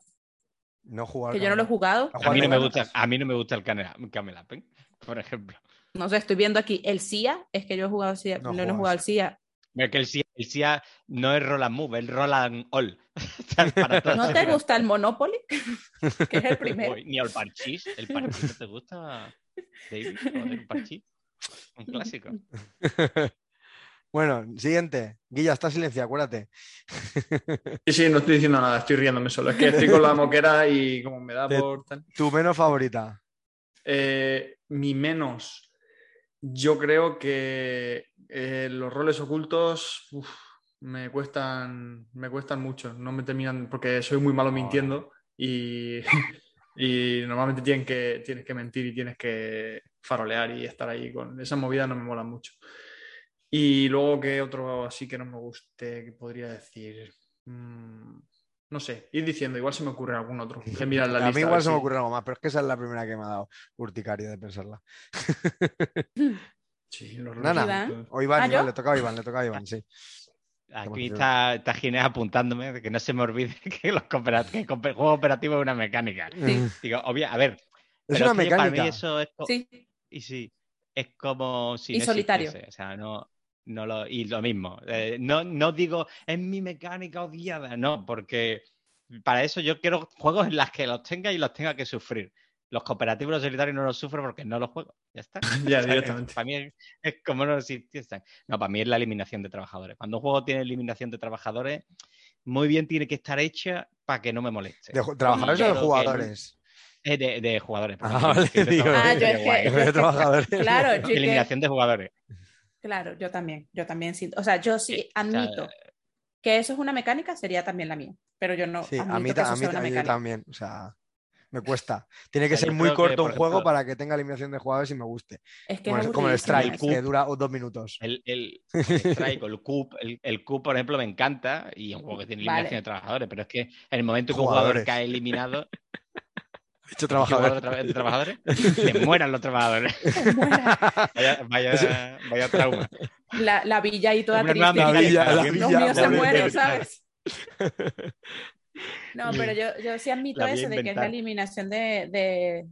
No jugar Que yo no lo he jugado. A A mí no me gusta, a mí no me gusta el camel, up, ¿eh? por ejemplo. No sé, estoy viendo aquí el CIA. Es que yo he jugado CIA. No No, no he jugado al CIA. Mira que el SIA, el SIA no es roll and move, es roll and all. Para ¿No te gusta el Monopoly? que es el primero. Ni el parchís. ¿El parchís no te gusta, David? El parchís. Un clásico. Bueno, siguiente. Guilla, está silenciado, acuérdate. Sí, sí, no estoy diciendo nada, estoy riéndome solo. Es que estoy con la moquera y como me da por. Tu menos favorita. Eh, mi menos. Yo creo que eh, los roles ocultos uf, me cuestan, me cuestan mucho. No me terminan, porque soy muy malo mintiendo y, y normalmente tienen que, tienes que mentir y tienes que farolear y estar ahí con esas movidas no me molan mucho. Y luego que otro así que no me guste, que podría decir. Mm, no sé, ir diciendo, igual se me ocurre algún otro. Que mirar la a lista. mí igual se me ocurre algo más, pero es que esa es la primera que me ha dado urticaria de pensarla. Sí, los Nana. Iván. O Iván, ¿Ah, Iván, le tocaba a Iván, le tocaba a Iván, sí. Aquí está, está Ginés apuntándome de que no se me olvide que los cooperat- que el juego operativo es una mecánica. Sí. Digo, obvio, a ver. Es pero una es que Para mecánica. mí eso es, Sí, y sí, es como si Y no solitario. existiese, O sea, no, no lo, y lo mismo. eh, no, no digo es mi mecánica odiada, no, porque para eso yo quiero juegos en las que los tenga y los tenga que sufrir. Los cooperativos los solitarios no los sufro porque no los juego. Ya está. Ya, directamente. Para mí es, es como no existiesen. No, para mí es la eliminación de trabajadores. Cuando un juego tiene eliminación de trabajadores, muy bien tiene que estar hecha para que no me moleste. ¿De trabajadores o de que jugadores? Eh, de, de jugadores. Ah, vale, digo, Ah, yo es que-. De trabajadores. claro, yo que- Eliminación de jugadores. Claro, yo también, yo también siento, o sea, yo sí sea, admito que eso es una mecánica, sería también la mía, pero yo no Sí, admito a mí, que eso a mí sea una ta- yo mecánica. también. O sea, me cuesta. Tiene que O sea, ser muy corto un juego ejemplo- para que tenga eliminación de jugadores y me guste. Es que Como, es como el Strike, que dura dos minutos. El, el, el strike o el CUP, el, el CUP, por ejemplo, me encanta y es un juego que tiene Vale. eliminación de trabajadores, pero es que en el momento que un jugador cae eliminado, He dicho ¿qué jugador trabajadores. de, tra- de trabajadores, se mueran los trabajadores. Vaya, vaya, vaya trauma. La, la villa ahí toda triste. La villa, la villa, mío, se pobre muere, David. ¿sabes? No, pero yo, yo sí admito eso de que es la eliminación de, de-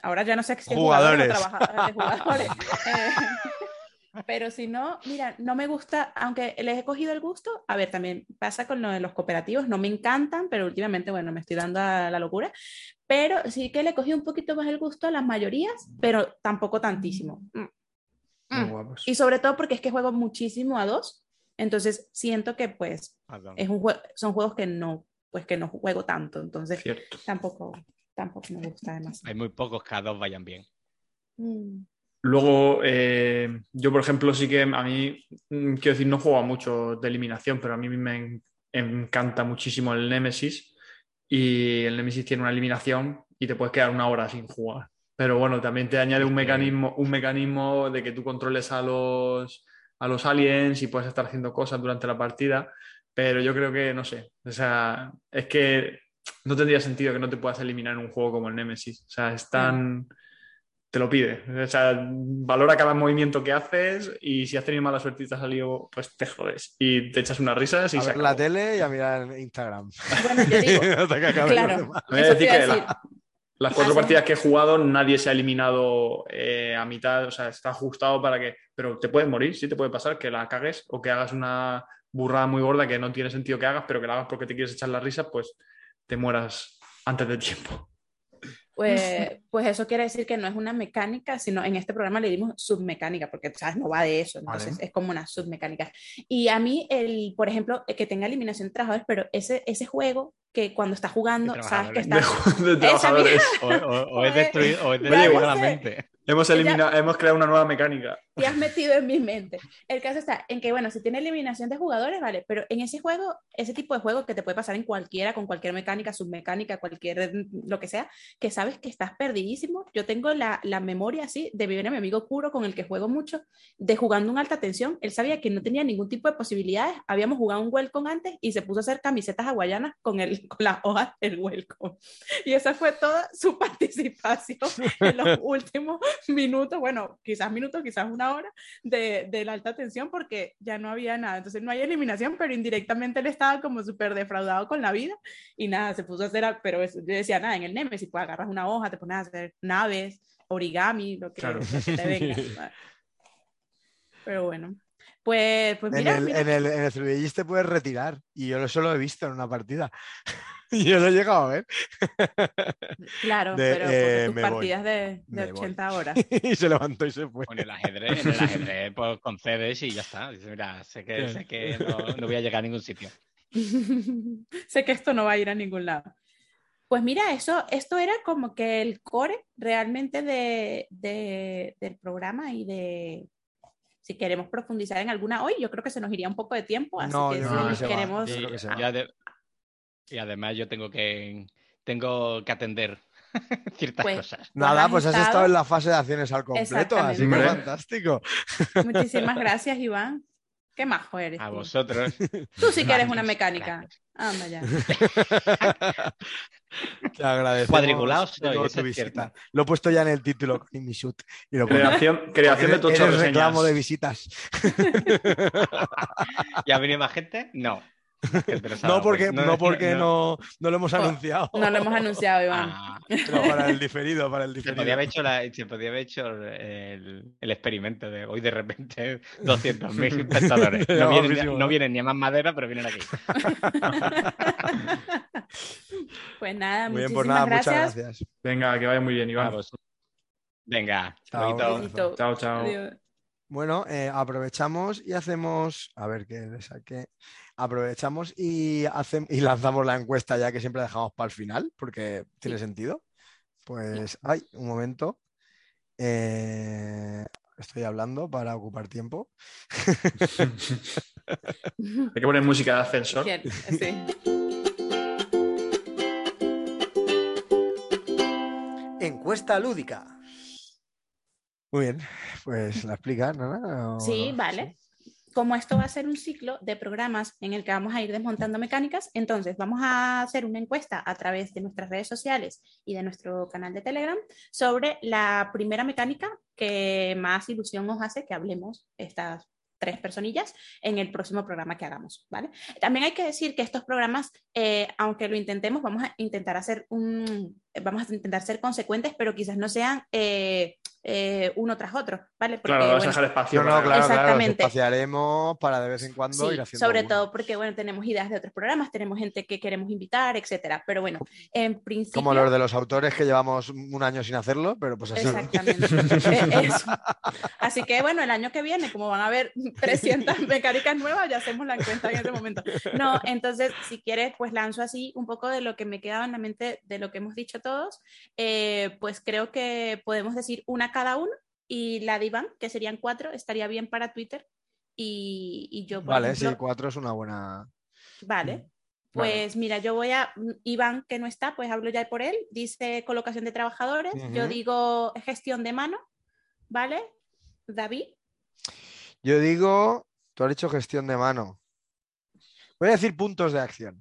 Ahora ya no sé si es Jugadores. jugadores o trabaja- de jugadores. Pero si no, mira, no me gusta, aunque les he cogido el gusto, a ver, también pasa con lo de los cooperativos, no me encantan, pero últimamente, bueno, me estoy dando a la locura, pero sí que le cogido un poquito más el gusto a las mayorías, pero tampoco tantísimo. Mm. Mm. guapos. Y sobre todo porque es que juego muchísimo a dos, entonces siento que pues Perdón. es un jue- son juegos que no, pues que no juego tanto, entonces Cierto. tampoco, tampoco me gusta además. Hay muy pocos que a dos vayan bien. Mm. Luego, eh, yo por ejemplo, sí que a mí, mm, quiero decir, no juego mucho de eliminación, pero a mí me en- encanta muchísimo el Nemesis. Y el Nemesis tiene una eliminación y te puedes quedar una hora sin jugar. Pero bueno, también te añade un mecanismo, un mecanismo de que tú controles a los, a los aliens y puedes estar haciendo cosas durante la partida. Pero yo creo que, no sé, o sea, es que no tendría sentido que no te puedas eliminar en un juego como el Nemesis. O sea, es tan te lo pide. O sea, valora cada movimiento que haces y si has tenido mala suerte y te ha salido, pues te jodes. Y te echas unas risas y A se ver la tele y a mirar Instagram. Bueno, yo digo, claro. Voy a decir la-. Las cuatro partidas que he jugado, nadie se ha eliminado eh, a mitad, o sea, está ajustado para que. Pero te puedes morir, sí te puede pasar que la cagues o que hagas una burrada muy gorda que no tiene sentido que hagas, pero que la hagas porque te quieres echar las risas, pues te mueras antes de tiempo. Pues, pues eso quiere decir que no es una mecánica, sino en este programa le dimos submecánica, porque ¿sabes? no va de eso, entonces Vale. es como una submecánica. Y a mí, el, por ejemplo, eh, que tenga eliminación de trabajadores, pero ese, ese juego que cuando estás jugando, De sabes que De, está... de trabajadores. O, o- o es destruido, o es destruido la mente. Hemos, eliminado, hemos creado una nueva mecánica. Te has metido en mi mente. El caso está en que, bueno, si tiene eliminación de jugadores, vale, pero en ese juego, ese tipo de juego que te puede pasar en cualquiera, con cualquier mecánica, submecánica, cualquier, lo que sea, que sabes que estás perdidísimo. Yo tengo la, la memoria así de vivir a mi amigo Kuro, con el que juego mucho, de jugando un alta tensión. Él sabía que no tenía ningún tipo de posibilidades. Habíamos jugado un welcome antes y se puso a hacer camisetas hawaianas con, el, con las hojas del welcome. Y esa fue toda su participación en los últimos minutos, bueno, quizás minutos, quizás una hora de, de, la alta tensión porque ya no había nada. Entonces no hay eliminación, pero indirectamente él estaba como súper defraudado con la vida y nada, se puso a hacer, pero yo decía, nada, en el Nemesis, pues agarras una hoja, te pones a hacer naves, origami, lo que, Claro. lo que te venga. pero bueno. Pues, pues mira, en el, mira, en el, en el te puedes retirar y yo eso lo he visto en una partida. y yo lo he llegado a ver. claro, de, pero eh, tus voy, partidas de, de voy. 80 horas. y se levantó y se fue. Con el ajedrez, en el ajedrez pues, concedes y ya está. Dices, mira, sé que, Claro. sé que no, no voy a llegar a ningún sitio. sé que esto no va a ir a ningún lado. Pues mira, eso, esto era como que el core realmente de, de- del programa y de si queremos profundizar en alguna hoy, yo creo que se nos iría un poco de tiempo, así No, que yo si va. queremos... Creo que se va. Y, ade- y además yo tengo que, tengo que atender ciertas Pues, cosas. Nada, pues has estado- estado en la fase de acciones al completo, así que fantástico. Muchísimas gracias, Iván. Qué majo eres. A tú. vosotros. Tú sí que eres una mecánica. Anda ya. Te agradecemos Cuadriculado tu. Lo he puesto ya en el título con. Y lo pongo. Creación, creación de eres reclamo de visitas. ¿Ya ha venido más gente? No. No porque, pues, no, porque no, no lo hemos anunciado. No lo hemos anunciado, Iván. Ah, Pero para el diferido, para el se diferido. podía haber hecho, la- se podía haber hecho el, el experimento de hoy de repente 200.000 espectadores. No vienen, ni- ¿no? no vienen ni a más madera, pero vienen aquí. Pues nada, Muy bien, muchísimas pues nada, gracias. muchas gracias. Venga, que vaya muy bien, Iván. vosotros. Venga, Chao. Chao, chao. Bueno, eh, aprovechamos y hacemos. A ver qué le saqué. Aprovechamos y, y lanzamos la encuesta ya que siempre dejamos para el final, porque tiene sentido. Pues, ay, un momento. Eh, estoy hablando para ocupar tiempo. Hay que poner música de ascensor. Bien, sí. Encuesta lúdica. Muy bien, pues la explicas, ¿no? ¿O Sí, vale. Como esto va a ser un ciclo de programas en el que vamos a ir desmontando mecánicas, entonces vamos a hacer una encuesta a través de nuestras redes sociales y de nuestro canal de Telegram sobre la primera mecánica que más ilusión os hace que hablemos estas tres personillas en el próximo programa que hagamos, ¿vale? También hay que decir que estos programas, eh, aunque lo intentemos, vamos a intentar hacer un, vamos a intentar ser consecuentes, pero quizás no sean eh, eh, uno tras otro, ¿vale? Porque, Claro, vas a bueno, dejar espacio. No, no, claro, claro, Exactamente. espaciaremos para de vez en cuando Sí, ir haciendo sobre uno. todo porque, bueno, tenemos ideas de otros programas, tenemos gente que queremos invitar, etcétera. Pero bueno, en principio... Como los de los autores que llevamos un año sin hacerlo, pero pues así. Exactamente. Eh, eso. Así que bueno, el año que viene, como van a haber 300 mecánicas nuevas, ya hacemos la encuesta en ese momento. No, entonces, si quieres, pues lanzo así un poco de lo que me quedaba en la mente de lo que hemos dicho todos. Eh, pues creo que podemos decir una cada uno y la de Iván, que serían cuatro, estaría bien para Twitter. Y, y yo, por Vale, ejemplo, sí, cuatro es una buena. Vale. Pues mira, yo voy a, Iván que no está, pues hablo ya por él, dice colocación de trabajadores, yo digo gestión de mano, ¿vale? David, Yo digo, tú has dicho gestión de mano. Voy a decir puntos de acción.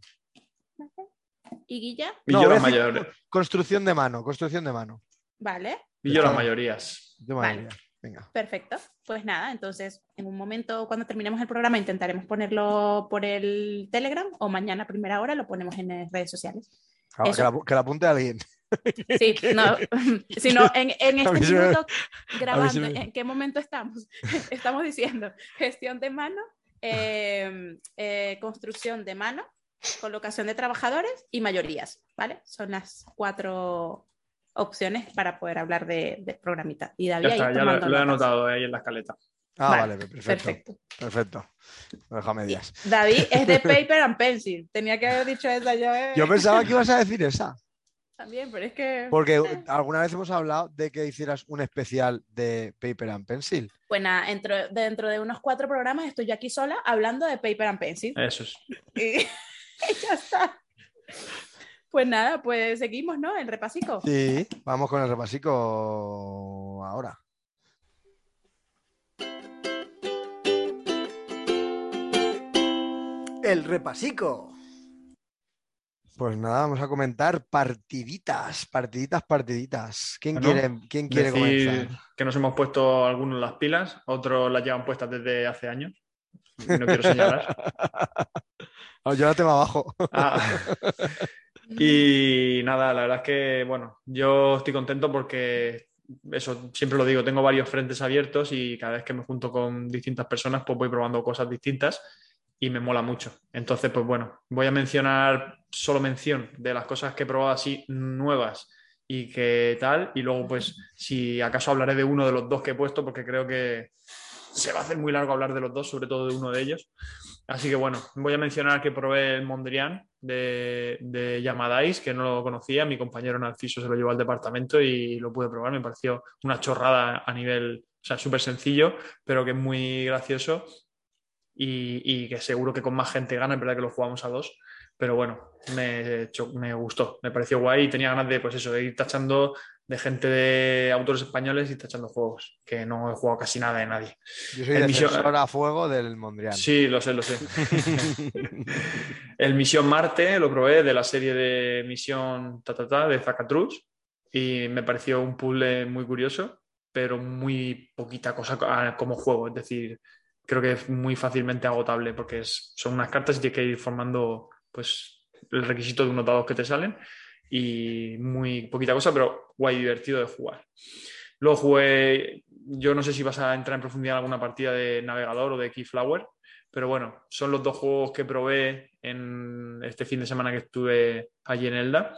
y Guilla, Y No, yo voy a las decir mayores. Construcción de mano, construcción de mano. ¿vale? Y yo las mayorías. Vale. mayoría. Venga. Perfecto. Pues nada, entonces en un momento cuando terminemos el programa intentaremos ponerlo por el Telegram o mañana a primera hora lo ponemos en las redes sociales. Ah, Que la, que la apunte alguien. Sí, no, si no, en, en este se me- minuto grabando, me- ¿en qué momento estamos? Estamos diciendo gestión de mano, eh, eh, construcción de mano, colocación de trabajadores y mayorías, ¿vale? Son las cuatro opciones para poder hablar de, de programita. Y David Ya ahí está, ya lo, he anotado ahí en la escaleta. Ah, Vale, vale, perfecto. Perfecto. Perfecto. Lo dejo a medias. David es de paper and pencil. Tenía que haber dicho esa yo. eh. Yo pensaba que ibas a decir esa. También, pero es que. Porque Eh. alguna vez hemos hablado de que hicieras un especial de Paper and Pencil. Pues nada, dentro, dentro de unos cuatro programas estoy yo aquí sola hablando de Paper and Pencil. Eso es. Y ya está. Pues nada, pues seguimos, ¿no? El repasico. Sí, vamos con el repasico ahora. El repasico. Pues nada, vamos a comentar partiditas, partiditas, partiditas. ¿Quién Bueno, quiere, quién quiere Decir comenzar? que nos hemos puesto algunos las pilas, otros las llevan puestas desde hace años. Y No quiero señalar. Yo la tengo abajo. Ah. Y nada, la verdad es que, bueno, yo estoy contento porque, eso siempre lo digo, tengo varios frentes abiertos y cada vez que me junto con distintas personas, pues voy probando cosas distintas y me mola mucho. Entonces, pues bueno, voy a mencionar solo mención de las cosas que he probado así nuevas y que tal, y luego pues si acaso hablaré de uno de los dos que he puesto porque creo que se va a hacer muy largo hablar de los dos, sobre todo de uno de ellos. Así que bueno, voy a mencionar que probé el Mondrian de, de Yamadais, que no lo conocía, mi compañero Narciso se lo llevó al departamento y lo pude probar, me pareció una chorrada a nivel, o sea, súper sencillo, pero que es muy gracioso y, y que seguro que con más gente gana, es verdad que lo jugamos a dos, pero bueno, me, me gustó, me pareció guay y tenía ganas de, pues eso, de ir tachando de gente de autores españoles y tachando juegos, que no he jugado casi nada de nadie. Yo soy El misión- a fuego del Mondrian. Sí, lo sé, lo sé. el Misión Marte lo probé de la serie de Misión ta, ta, ta, de Zacatrus y me pareció un puzzle muy curioso, pero muy poquita cosa como juego. Es decir, creo que es muy fácilmente agotable porque es- son unas cartas y tienes que ir formando pues, el requisito de unos dados que te salen y muy poquita cosa, pero guay, divertido de jugar. Luego jugué, yo no sé si vas a entrar en profundidad en alguna partida de navegador o de Keyflower, pero bueno, son los dos juegos que probé en este fin de semana que estuve allí en Elda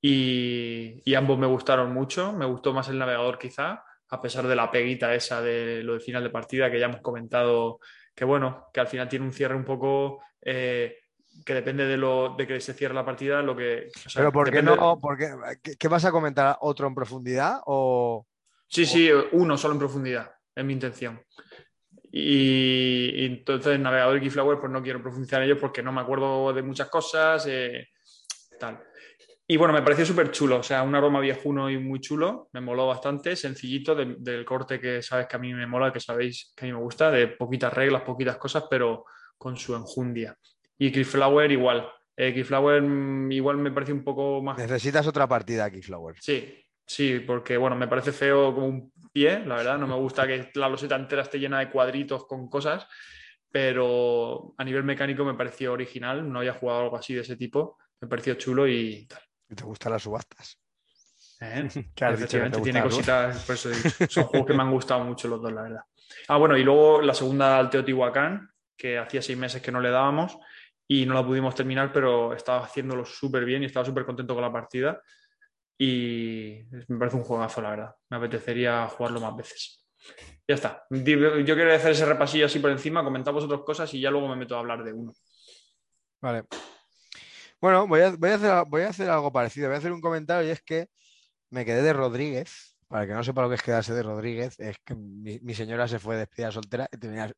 y, ambos me gustaron mucho. Me gustó más el navegador quizá, a pesar de la peguita esa de lo de final de partida que ya hemos comentado, que bueno, que al final tiene un cierre un poco... eh, que depende de lo de que se cierre la partida, lo que. o sea, Pero ¿por qué no? por qué- ¿qué, qué vas a comentar? ¿Otro en profundidad? O Sí, sí, uno solo en profundidad, es mi intención. Y, y entonces navegador y Keyflower, pues no quiero profundizar en ellos porque no me acuerdo de muchas cosas, eh, tal. Y bueno, me pareció súper chulo, o sea, un aroma viejuno y muy chulo, me moló bastante, sencillito, de- del corte que sabes que a mí me mola, que sabéis que a mí me gusta, de poquitas reglas, poquitas cosas, pero con su enjundia. Y Keyflower igual. Eh, Keyflower mm, igual me parece un poco más necesitas otra partida aquí, Flower? Sí, sí, porque bueno, me parece feo como un pie, la verdad. No me gusta que la loseta entera esté llena de cuadritos con cosas, pero a nivel mecánico me pareció original. No había jugado algo así de ese tipo. Me pareció chulo y tal. ¿Y ¿Te gustan las subastas? ¿Eh? Efectivamente, tiene cositas, por eso son juegos que me han gustado mucho los dos, la verdad. Ah, bueno, y luego la segunda al Teotihuacán, que hacía seis meses que no le dábamos y no la pudimos terminar, pero estaba haciéndolo súper bien y estaba súper contento con la partida. Y me parece un juegazo, la verdad. Me apetecería jugarlo más veces. Ya está. Yo quiero hacer ese repasillo así por encima, comentamos otras cosas y ya luego me meto a hablar de uno. Vale. Bueno, voy a, voy a hacer, voy a hacer algo parecido. Voy a hacer un comentario y es que me quedé de Rodríguez. Para que no sepa lo que es quedarse de Rodríguez, es que mi, señora se fue de despedida soltera y tenía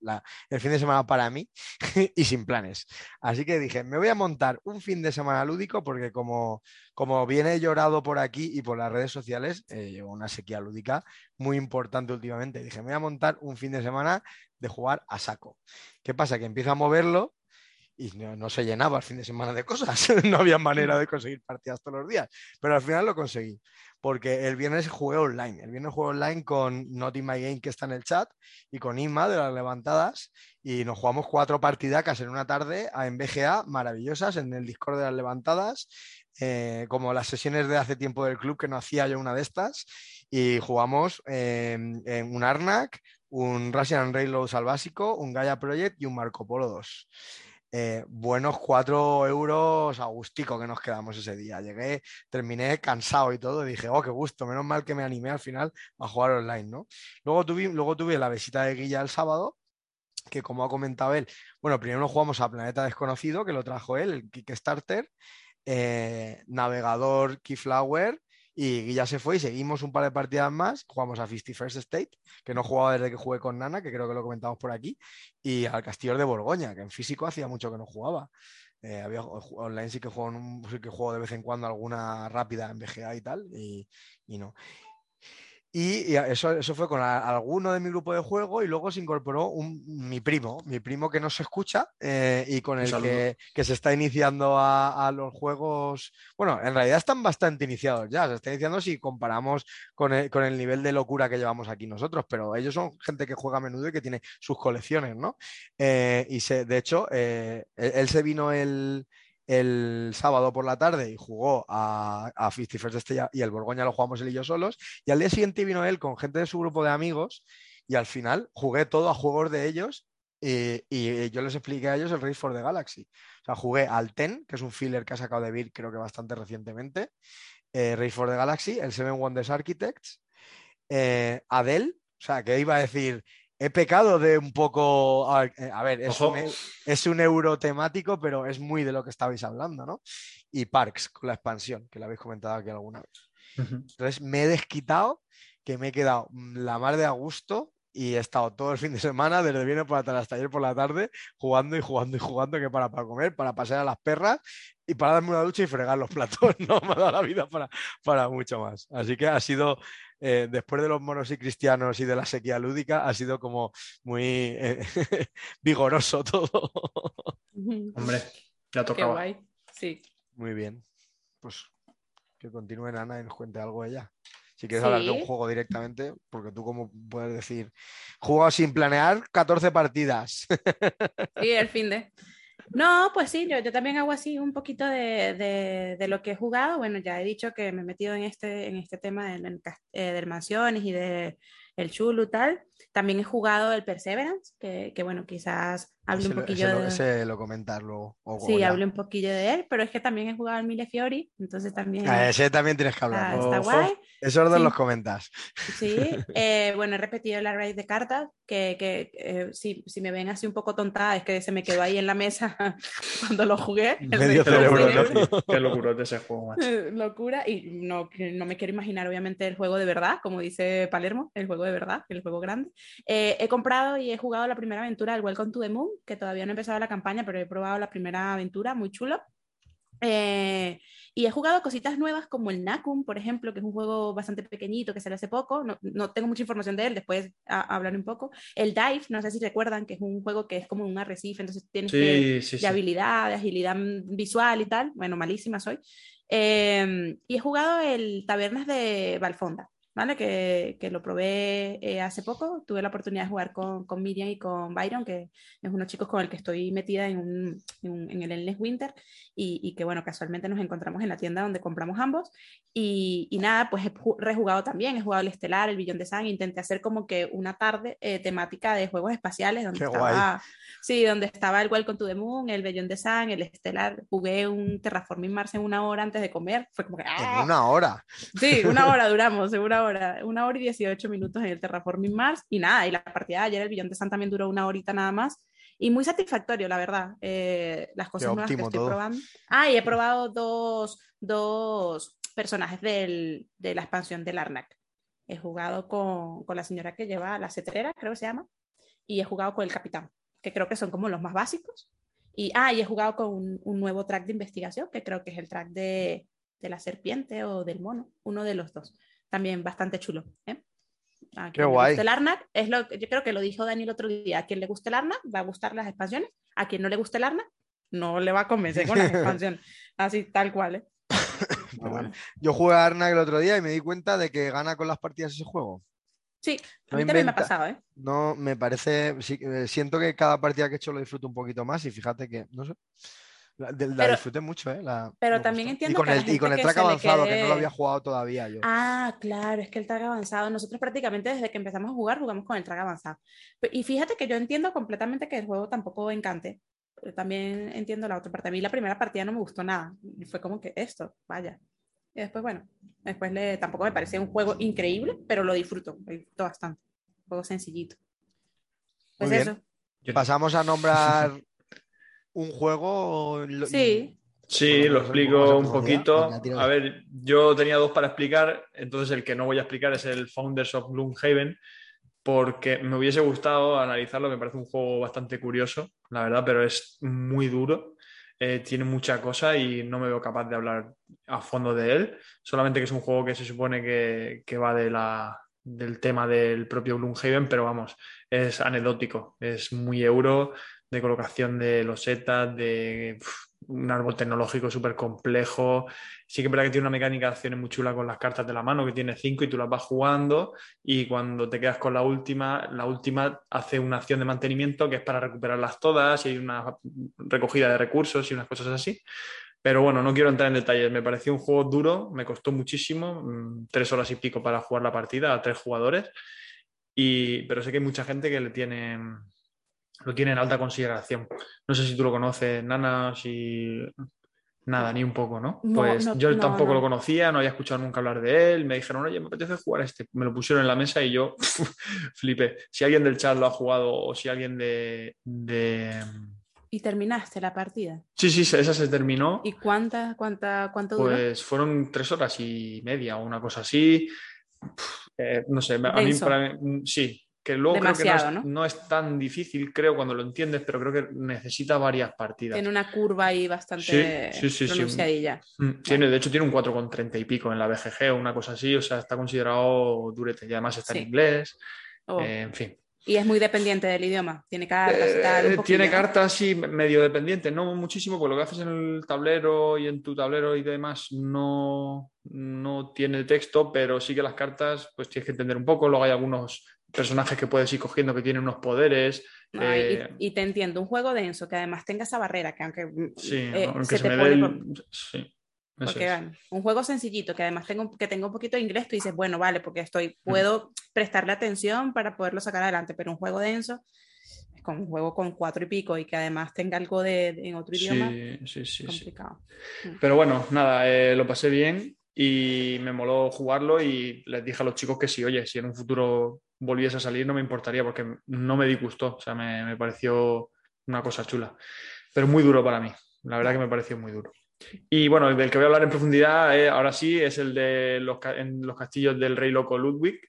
el fin de semana para mí y sin planes. Así que dije, me voy a montar un fin de semana lúdico porque como, como viene llorado por aquí y por las redes sociales, eh, llevo una sequía lúdica muy importante últimamente. Dije, me voy a montar un fin de semana de jugar a saco. ¿Qué pasa? Que empiezo a moverlo y no, se llenaba el fin de semana de cosas. no había manera de conseguir partidas todos los días. Pero al final lo conseguí. Porque el viernes jugué online. El viernes jugué online con Not in My Game, que está en el chat, y con Inma de las levantadas. Y nos jugamos cuatro partidacas en una tarde a BGA, maravillosas, en el Discord de las levantadas. eh, como las sesiones de hace tiempo del club, que no hacía yo una de estas. Y jugamos eh, en un Arnak, un Russian Railroads al básico, un Gaia Project y un Marco Polo 2 eh, buenos cuatro euros a gustico que nos quedamos ese día. Llegué, terminé cansado y todo, dije, oh, qué gusto, menos mal que me animé al final a jugar online, ¿no? Luego tuve, luego tuve la visita de Guilla el sábado, que como ha comentado él, bueno, primero jugamos a Planeta Desconocido, que lo trajo él, el Kickstarter. eh, navegador Keyflower y ya se fue y seguimos un par de partidas más. Jugamos a 51st State, que no jugaba desde que jugué con Nana, que creo que lo comentamos por aquí, y al Castillo de Borgoña, que en físico hacía mucho que no jugaba. Eh, había, online sí que, juego, de vez en cuando alguna rápida en BGA y tal, y, y no. Y, eso, eso fue con alguno de mi grupo de juego y luego se incorporó un, mi primo, mi primo que no se escucha eh, y con el que, que, se está iniciando a, a, los juegos. Bueno, en realidad están bastante iniciados ya, se está iniciando si comparamos con el, con el nivel de locura que llevamos aquí nosotros, pero ellos son gente que juega a menudo y que tiene sus colecciones, ¿no? Eh, y se, de hecho, eh, él se vino el, el sábado por la tarde y jugó a, a 51 Estrella y el Borgoña lo jugamos él y yo solos. Y al día siguiente vino él con gente de su grupo de amigos y al final jugué todo a juegos de ellos y, yo les expliqué a ellos el Race for the Galaxy. O sea, jugué al Ten, que es un filler que ha sacado de Beer creo que bastante recientemente, eh, Race for the Galaxy, el Seven Wonders Architects, eh, Adele, o sea, que iba a decir he pecado de un poco. A ver, es un, es un, euro temático, pero es muy de lo que estabais hablando, ¿no? Y Parks, con la expansión, que lo habéis comentado aquí alguna vez. Entonces me he desquitado, que me he quedado la mar de a gusto y he estado todo el fin de semana, desde viernes por la tarde hasta ayer por la tarde, jugando y jugando y jugando, que para, para comer, para pasear a las perras y para darme una ducha y fregar los platos. No me ha dado la vida para, para mucho más. Así que ha sido eh, después de los monos y cristianos y de la sequía lúdica, ha sido como muy eh, vigoroso todo. Hombre, ya tocaba. guay. Sí. Muy bien. Pues que continúe Ana y nos cuente algo ella. Si quieres hablar de un juego directamente, porque tú como puedes decir, juego sin planear 14 partidas. Sí, el fin de. No, pues sí, yo, yo también hago así un poquito de, de, lo que he jugado. Bueno, ya he dicho que me he metido en este, en este tema de, eh, de mansiones y de el chulo y tal. También he jugado el Perseverance, que, que bueno, quizás hable un poquillo ese lo, de... Ese lo comentarlo. sí, hable un poquillo de él, pero es que también he jugado el Mille Fiori, entonces también... A ese también tienes que hablar. Está, está guay. Esos dos Sí. los comentas. Sí, eh, bueno, he repetido el array de cartas, que, que eh, si, si me ven así un poco tontada, es que se me quedó ahí en la mesa cuando lo jugué. el Medio cerebro, cerebro. ¿no? Qué locura de ese juego, macho. Eh, Locura, y no, no me quiero imaginar, obviamente, el juego de verdad, como dice Palermo, el juego de verdad, el juego grande. Eh, he comprado y he jugado la primera aventura del Welcome to the Moon, que todavía no he empezado la campaña, pero he probado la primera aventura, muy chulo. Eh, y he jugado cositas nuevas como el Nakum, por ejemplo, que es un juego bastante pequeñito que salió hace poco. No, no tengo mucha información de él, después a, hablaré un poco. El Dive, no sé si recuerdan, que es un juego que es como un arrecife, entonces tienes que, Sí, sí, de sí. habilidad, de agilidad visual y tal. Bueno, malísima soy. Eh, y he jugado el Tabernas de Valfonda, ¿vale? Que, que lo probé eh, hace poco. Tuve la oportunidad de jugar con, con Miriam y con Byron, que es unos chicos con el que estoy metida en, un, en, un- en el Endless Winter y, y que, bueno, casualmente nos encontramos en la tienda donde compramos ambos. Y, y nada, pues he ju- rejugado también, he jugado el Estelar, el Billón de Sang, intenté hacer como que una tarde eh, temática de juegos espaciales donde Qué estaba, sí, donde estaba el Welcome to the Moon, el Billón de Sang, el Estelar, jugué un Terraforming Mars en una hora antes de comer, fue como que ¡ah! En una hora. Sí, una hora duramos, una hora, una hora y 18 minutos en el Terraforming Mars y nada, y la partida de ayer, el Billón de Sun también duró una horita nada más y muy satisfactorio, la verdad, eh, las cosas nuevas que estoy todo. probando. Ah, y he probado dos, dos personajes del, de la expansión del Arnak. He jugado con, con la señora que lleva la cetrera, creo que se llama, y he jugado con el capitán, que creo que son como los más básicos. Y, ah, y he jugado con un, un nuevo track de investigación, que creo que es el track de, de la serpiente o del mono, uno de los dos. También bastante chulo. ¿eh? A Qué le guay. guste el Arnak, es lo, yo creo que lo dijo Dani el otro día, a quien le guste el Arnak va a gustar las expansiones, a quien no le guste el Arnak no le va a convencer con las expansiones, así tal cual. ¿eh? Pero bueno. Yo jugué a Arnak el otro día y me di cuenta de que gana con las partidas ese juego. Sí, a No mí también me ha pasado, ¿eh? No, me parece. sí, eh, siento que cada partida que he hecho lo disfruto un poquito más y fíjate que, no sé. La, de- la Pero- disfruté mucho, ¿eh? La- pero también gustó. entiendo y con que el, y con el track avanzado, que no lo quede- había jugado todavía yo. Ah, claro, es que el track avanzado, nosotros prácticamente desde que empezamos a jugar jugamos con el track avanzado. Y fíjate que yo entiendo completamente que el juego tampoco encante. pero también entiendo la otra parte. A mí la primera partida no me gustó nada. Fue como que esto, vaya. Y después, bueno, después le, tampoco me parece un juego increíble, pero lo disfruto, lo disfruto bastante. Un juego sencillito. Pues Muy bien. eso. Pasamos a nombrar un juego. Sí. Sí, lo explico un poquito. A ver, yo tenía dos para explicar, entonces el que no voy a explicar es el Founders of Gloomhaven, porque me hubiese gustado analizarlo, me parece un juego bastante curioso, la verdad, pero es muy duro, eh, tiene mucha cosa y no me veo capaz de hablar a fondo de él, solamente que es un juego que se supone que, que va de la, del tema del propio Gloomhaven, pero vamos, es anecdótico, es muy euro, de colocación de losetas, de un árbol tecnológico súper complejo. Sí que es verdad que tiene una mecánica de acciones muy chula con las cartas de la mano, que tiene cinco y tú las vas jugando y cuando te quedas con la última, la última hace una acción de mantenimiento que es para recuperarlas todas y hay una recogida de recursos y unas cosas así. Pero bueno, no quiero entrar en detalles. Me pareció un juego duro, me costó muchísimo, mm, tres horas y pico para jugar la partida a tres jugadores. Y, pero sé que hay mucha gente que le tiene, lo tiene en alta consideración. No sé si tú lo conoces, Nana, si nada, ni un poco, ¿no? No, Pues no, yo no, tampoco lo conocía, no había escuchado nunca hablar de él. Me dijeron, oye, me apetece jugar a este. Me lo pusieron en la mesa y yo flipé. Si alguien del chat lo ha jugado o si alguien de, de... Y terminaste la partida. Sí, sí, esa se terminó. ¿Y cuánta, cuánta, cuánto duró? Pues fueron tres horas y media o una cosa así. Eh, no sé, a mí para mí, mm, sí, que luego creo que no es, ¿no? no es tan difícil, creo, cuando lo entiendes, pero creo que necesita varias partidas. Tiene una curva ahí bastante Sí, sí, pronunciadilla. Mm, Tiene, de hecho, tiene un 4,30 y pico en la BGG o una cosa así, o sea, está considerado durete y además está en inglés, Oh. eh, en fin. Y es muy dependiente del idioma. Tiene cartas y tal. un Eh, poquillo, tiene cartas, sí, medio dependientes, no muchísimo, porque lo que haces en el tablero y en tu tablero y demás no, no tiene texto, pero sí que las cartas, pues tienes que entender un poco. Luego hay algunos personajes que puedes ir cogiendo que tienen unos poderes. No, y- eh, y, te entiendo, un juego denso que además tenga esa barrera, que aunque mm, sí, eh, aunque se se, te me pone el- Sí, porque gana. un juego sencillito que además tengo, que tenga un poquito de inglés, tú dices, bueno, vale, porque estoy, puedo prestarle atención para poderlo sacar adelante, pero un juego denso, es como un juego con cuatro y pico y que además tenga algo de, de- en otro idioma, Sí, sí, sí, sí. complicado. Pero bueno, nada, eh, lo pasé bien y me moló jugarlo y les dije a los chicos que sí, oye, si en un futuro volviese a salir no me importaría porque no me disgustó, o sea, me, me pareció una cosa chula, pero muy duro para mí, la verdad que me pareció muy duro. Y bueno, el del que voy a hablar en profundidad eh, ahora sí es el de los, en los castillos del rey loco Ludwig,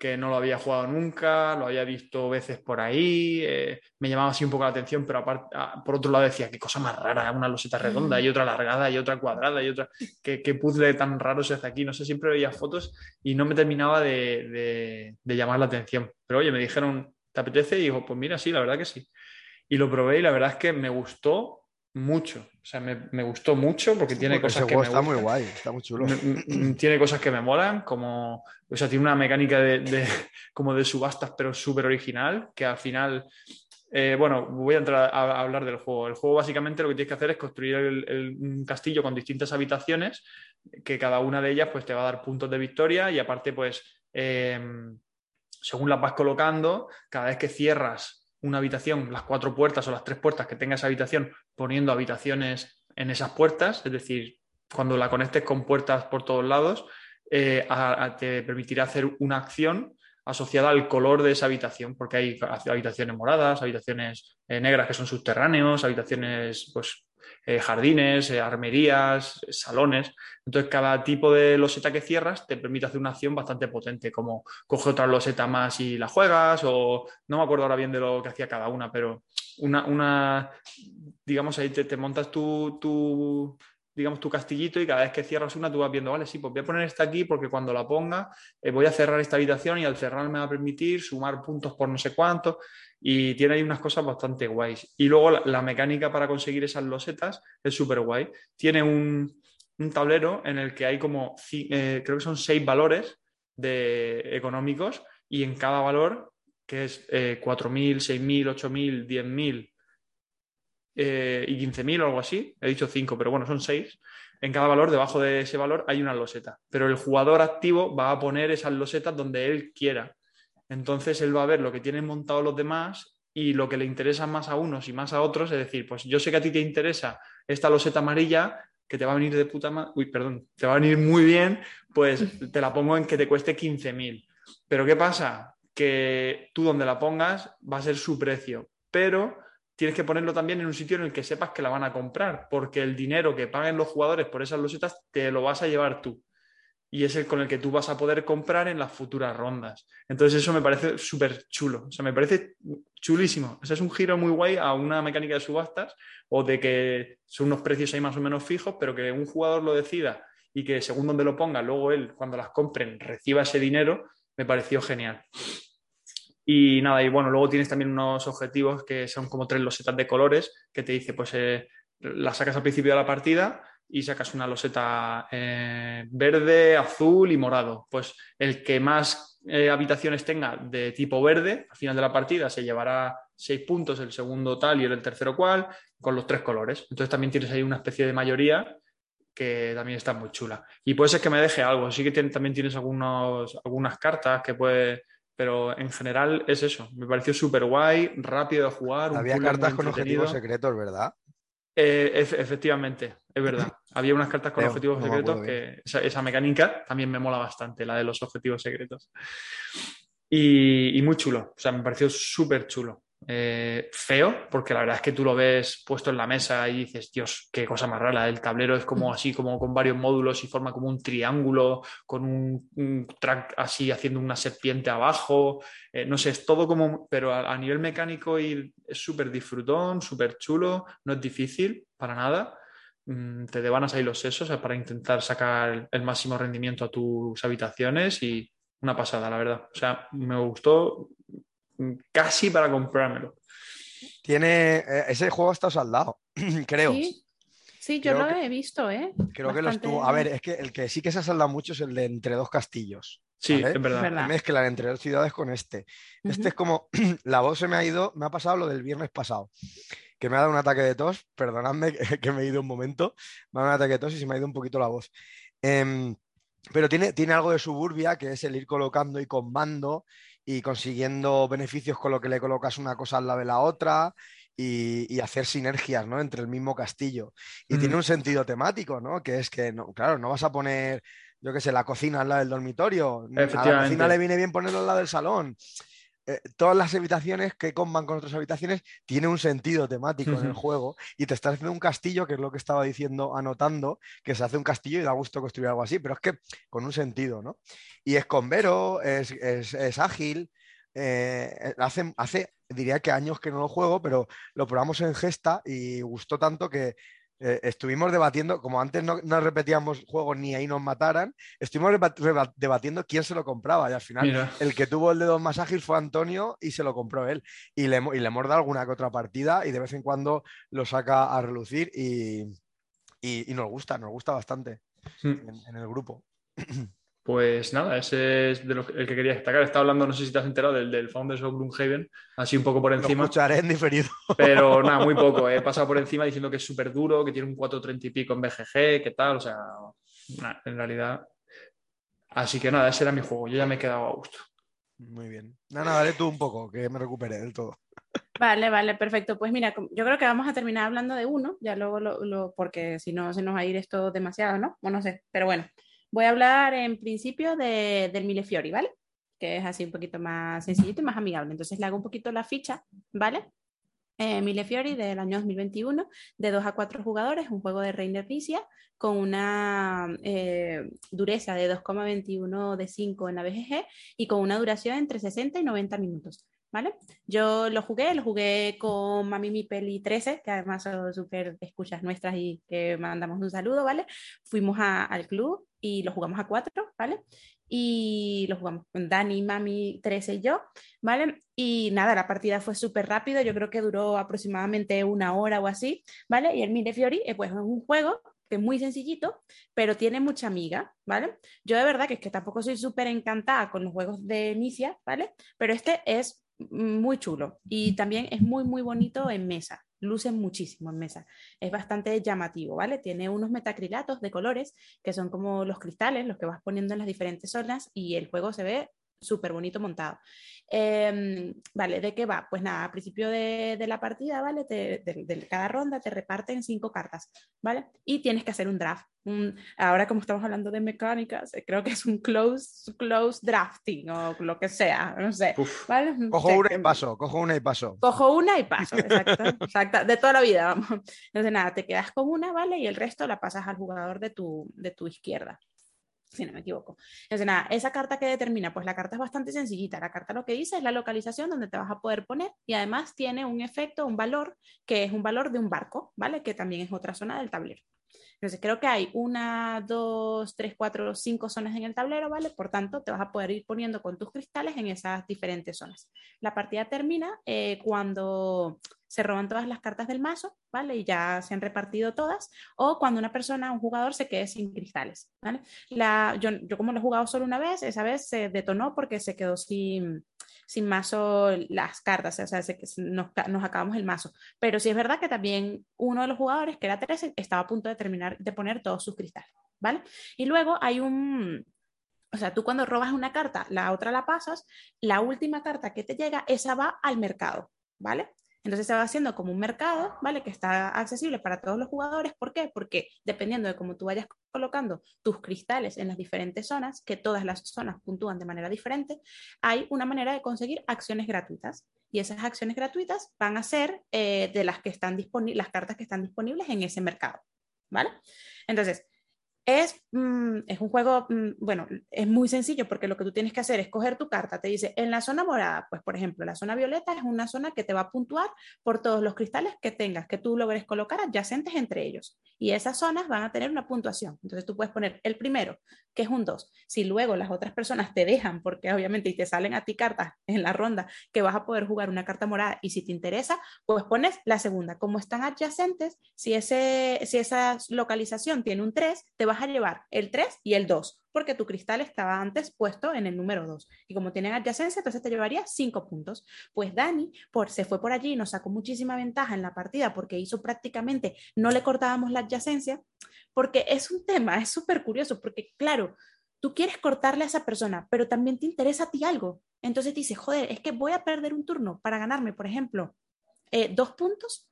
que no lo había jugado nunca, lo había visto veces por ahí, eh, me llamaba así un poco la atención, pero aparte, ah, por otro lado decía, qué cosa más rara, una loseta redonda y otra alargada y otra cuadrada y otra, qué, puzzle tan raro se hace aquí, no sé, siempre veía fotos y no me terminaba de, de- llamar la atención. Pero oye, me dijeron, ¿te apetece? Y digo, pues mira, sí, la verdad que sí. Y lo probé y la verdad es que me gustó mucho, o sea, me, me gustó mucho porque tiene Porque cosas que juego me está muy guay, está muy chulo. Mm, mm, tiene cosas que me molan, como, o sea, tiene una mecánica de, de- como de subastas, pero súper original, que al final, eh, bueno, voy a entrar a, a hablar del juego. El juego básicamente lo que tienes que hacer es construir el- el- un castillo con distintas habitaciones, que cada una de ellas pues te va a dar puntos de victoria y aparte pues, eh, según las vas colocando, cada vez que cierras una habitación, las cuatro puertas o las tres puertas que tenga esa habitación, poniendo habitaciones en esas puertas, es decir, cuando la conectes con puertas por todos lados, eh, a- te permitirá hacer una acción asociada al color de esa habitación, porque hay habitaciones moradas, habitaciones eh, negras que son subterráneos, habitaciones, pues, eh, jardines, eh, armerías, salones. Entonces, cada tipo de loseta que cierras te permite hacer una acción bastante potente, como coge otra loseta más y la juegas, o no me acuerdo ahora bien de lo que hacía cada una, pero una, una digamos, ahí te, te montas tu, tu, digamos, tu castillito y cada vez que cierras una tú vas viendo, vale, sí, pues voy a poner esta aquí porque cuando la ponga eh, voy a cerrar esta habitación y al cerrar me va a permitir sumar puntos por no sé cuánto y tiene ahí unas cosas bastante guays. Y luego la, mecánica para conseguir esas losetas es súper guay. Tiene un, un tablero en el que hay como, eh, creo que son seis valores de, económicos y en cada valor, que es eh, 4.000, 6.000, 8.000, 10.000 eh, y 15.000 o algo así, he dicho 5, pero bueno, son 6. En cada valor, debajo de ese valor, hay una loseta. Pero el jugador activo va a poner esas losetas donde él quiera. Entonces él va a ver lo que tienen montado los demás y lo que le interesa más a unos y más a otros. Es decir, pues yo sé que a ti te interesa esta loseta amarilla que te va a venir de puta madre. Uy, perdón, te va a venir muy bien, pues te la pongo en que te cueste 15.000. Pero ¿qué pasa? Que tú donde la pongas va a ser su precio, pero tienes que ponerlo también en un sitio en el que sepas que la van a comprar, porque el dinero que paguen los jugadores por esas losetas te lo vas a llevar tú. Y es el con el que tú vas a poder comprar en las futuras rondas. Entonces eso me parece súper chulo. O sea, me parece chulísimo. O es un giro muy guay a una mecánica de subastas o de que son unos precios ahí más o menos fijos, pero que un jugador lo decida y que según donde lo ponga, luego él, cuando las compren, reciba ese dinero, me pareció genial. Y nada, y bueno, luego tienes también unos objetivos que son como tres losetas de colores que te dice, pues eh, las sacas al principio de la partida y sacas una loseta eh, verde, azul y morado. Pues el que más eh, habitaciones tenga de tipo verde, al final de la partida se llevará seis puntos, el segundo tal y el tercero cual, con los tres colores. Entonces también tienes ahí una especie de mayoría que también está muy chula. Y puede ser que me deje algo, sí que también tienes algunos, algunas cartas que puedes pero en general es eso. Me pareció súper guay, rápido de jugar. Había cartas con objetivos secretos, ¿verdad? Eh, efectivamente, es verdad. Había unas cartas con objetivos secretos que esa, mecánica también me mola bastante, la de los objetivos secretos. Y, y muy chulo, o sea, me pareció súper chulo. Eh, feo, porque la verdad es que tú lo ves puesto en la mesa y dices, Dios, qué cosa más rara. El tablero es como mm. así, como con varios módulos y forma como un triángulo, con un, track así haciendo una serpiente abajo. Eh, no sé, es todo como, pero a, nivel mecánico y es súper disfrutón, súper chulo, no es difícil para nada. Mm, te devanas ahí los sesos para intentar sacar el máximo rendimiento a tus habitaciones y una pasada, la verdad. O sea, me gustó casi para comprármelo. Tiene, eh, ese juego está saldado, creo. Sí, yo lo he visto, ¿eh? Creo que lo estuvo. A ver, es que el que sí que se ha saldado mucho es el de Entre dos castillos. Sí, es verdad. Mezclan entre dos ciudades con este. Este es como, la voz se me ha ido, me ha pasado lo del viernes pasado, que me ha dado un ataque de tos, perdonadme que, me he ido un momento, me ha dado un ataque de tos y se me ha ido un poquito la voz. Em, pero tiene, tiene algo de suburbia, que es el ir colocando y combando y consiguiendo beneficios con lo que le colocas una cosa al lado de la otra y, hacer sinergias ¿no? entre el mismo castillo. Y tiene un sentido temático, ¿no? Que es que, no, claro, no vas a poner, yo qué sé, la cocina al lado del dormitorio. A la cocina le viene bien ponerlo al lado del salón. Eh, todas las habitaciones que comban con otras habitaciones tiene un sentido temático en el juego y te estás haciendo un castillo, que es lo que estaba diciendo, anotando, que se hace un castillo y da gusto construir algo así, pero es que con un sentido, ¿no? Y es con Vero, es, es, ágil, eh, hace, hace, diría que años que no lo juego, pero lo probamos en Gesta y gustó tanto que eh, estuvimos debatiendo, como antes no, repetíamos juegos ni ahí nos mataran, estuvimos debatiendo quién se lo compraba y al final el que tuvo el dedo más ágil fue Antonio y se lo compró él. Y le, y le hemos dado alguna que otra partida y de vez en cuando lo saca a relucir y, nos gusta, nos gusta bastante hmm. en el grupo. Pues nada, ese es de lo que, el que quería destacar. Estaba hablando, no sé si te has enterado, del, del Founders of Gloomhaven, así un poco por encima. Lo escucharé en diferido. Pero nada, muy poco. He pasado por encima diciendo que es súper duro, que tiene un 430 y pico en BGG, que tal, o sea, en realidad. Así que nada, ese era mi juego. Yo ya me he quedado a gusto. Muy bien. Nada, dale tú un poco, que me recupere del todo. Vale, vale, perfecto. Pues mira, yo creo que vamos a terminar hablando de uno, ya luego lo, porque si no se nos va a ir esto demasiado, ¿no? Bueno, no sé, pero bueno. Voy a hablar en principio de, del Millefiori, ¿vale? Que es así un poquito más sencillito y más amigable. Entonces le hago un poquito la ficha, ¿vale? Eh, Millefiori del año 2021, de 2 a 4 jugadores, un juego de Reiner Vicia con una eh, dureza de 2,21 de 5 en la BGG y con una duración entre 60 y 90 minutos. ¿Vale? Yo lo jugué, lo jugué con Mami Mi Peli 13, que además son súper escuchas nuestras y que mandamos un saludo, ¿vale? Fuimos al club y lo jugamos a cuatro, ¿vale? Y lo jugamos con Dani, Mami, 13 y yo, ¿vale? Y nada, la partida fue súper rápido, yo creo que duró aproximadamente una hora o así, ¿vale? Y el Mine Fiori, eh, pues es un juego que es muy sencillito, pero tiene mucha amiga, ¿vale? Yo de verdad que es que tampoco soy súper encantada con los juegos de Inicia, ¿vale? Pero este es muy chulo y también es muy, muy bonito en mesa, luce muchísimo en mesa. Es bastante llamativo, ¿vale? Tiene unos metacrilatos de colores que son como los cristales, los que vas poniendo en las diferentes zonas y el juego se ve súper bonito montado. Em, vale, ¿de qué va? Pues nada, al principio de, la partida, ¿vale? de, cada ronda te reparten cinco cartas, ¿vale? Y tienes que hacer un draft. ahora como estamos hablando de mecánicas, eh, creo que es un close, close drafting o lo que sea, no sé. ¿vale? Cojo una y paso, cojo una y paso. Cojo una y paso, exacto, exacto, de toda la vida, vamos. Entonces nada, te quedas con una, ¿vale? Y el resto la pasas al jugador de tu, de tu izquierda si no me equivoco. Entonces, nada, esa carta que determina, pues la carta es bastante sencillita. La carta lo que dice es la localización donde te vas a poder poner y además tiene un efecto, un valor, que es un valor de un barco, ¿vale? Que también es otra zona del tablero. Entonces, creo que hay una, dos, tres, cuatro, cinco zonas en el tablero, ¿vale? Por tanto, te vas a poder ir poniendo con tus cristales en esas diferentes zonas. La partida termina eh, cuando se roban todas las cartas del mazo, ¿vale? Y ya se han repartido todas, o cuando una persona, un jugador, se quede sin cristales, ¿vale? La, yo, como lo he jugado solo una vez, esa vez se detonó porque se quedó sin, sin mazo las cartas, o sea, se, nos, nos, acabamos el mazo. Pero sí es verdad que también uno de los jugadores, que era 13, estaba a punto de terminar de poner todos sus cristales, ¿vale? Y luego hay un, o sea, tú cuando robas una carta, la otra la pasas, la última carta que te llega, esa va al mercado, ¿vale? Entonces se va haciendo como un mercado, ¿vale? Que está accesible para todos los jugadores. ¿Por qué? Porque dependiendo de cómo tú vayas colocando tus cristales en las diferentes zonas, que todas las zonas puntúan de manera diferente, hay una manera de conseguir acciones gratuitas. Y esas acciones gratuitas van a ser eh, de las que están disponibles, las cartas que están disponibles en ese mercado, ¿vale? Entonces, es, mm, es un juego, mm, bueno, es muy sencillo porque lo que tú tienes que hacer es coger tu carta, te dice, en la zona morada, pues por ejemplo, la zona violeta es una zona que te va a puntuar por todos los cristales que tengas, que tú logres colocar adyacentes entre ellos. Y esas zonas van a tener una puntuación. Entonces tú puedes poner el primero, que es un 2. Si luego las otras personas te dejan, porque obviamente y te salen a ti cartas en la ronda que vas a poder jugar una carta morada y si te interesa, pues pones la segunda. Como están adyacentes, si, ese, si esa localización tiene un 3, te vas a llevar el 3 y el 2, porque tu cristal estaba antes puesto en el número 2. Y como tienen adyacencia, entonces te llevaría 5 puntos. Pues Dani por, se fue por allí y nos sacó muchísima ventaja en la partida porque hizo prácticamente, no le cortábamos la adyacencia, porque es un tema, es súper curioso, porque claro, tú quieres cortarle a esa persona, pero también te interesa a ti algo. Entonces dices, joder, es que voy a perder un turno para ganarme, por ejemplo, eh, dos puntos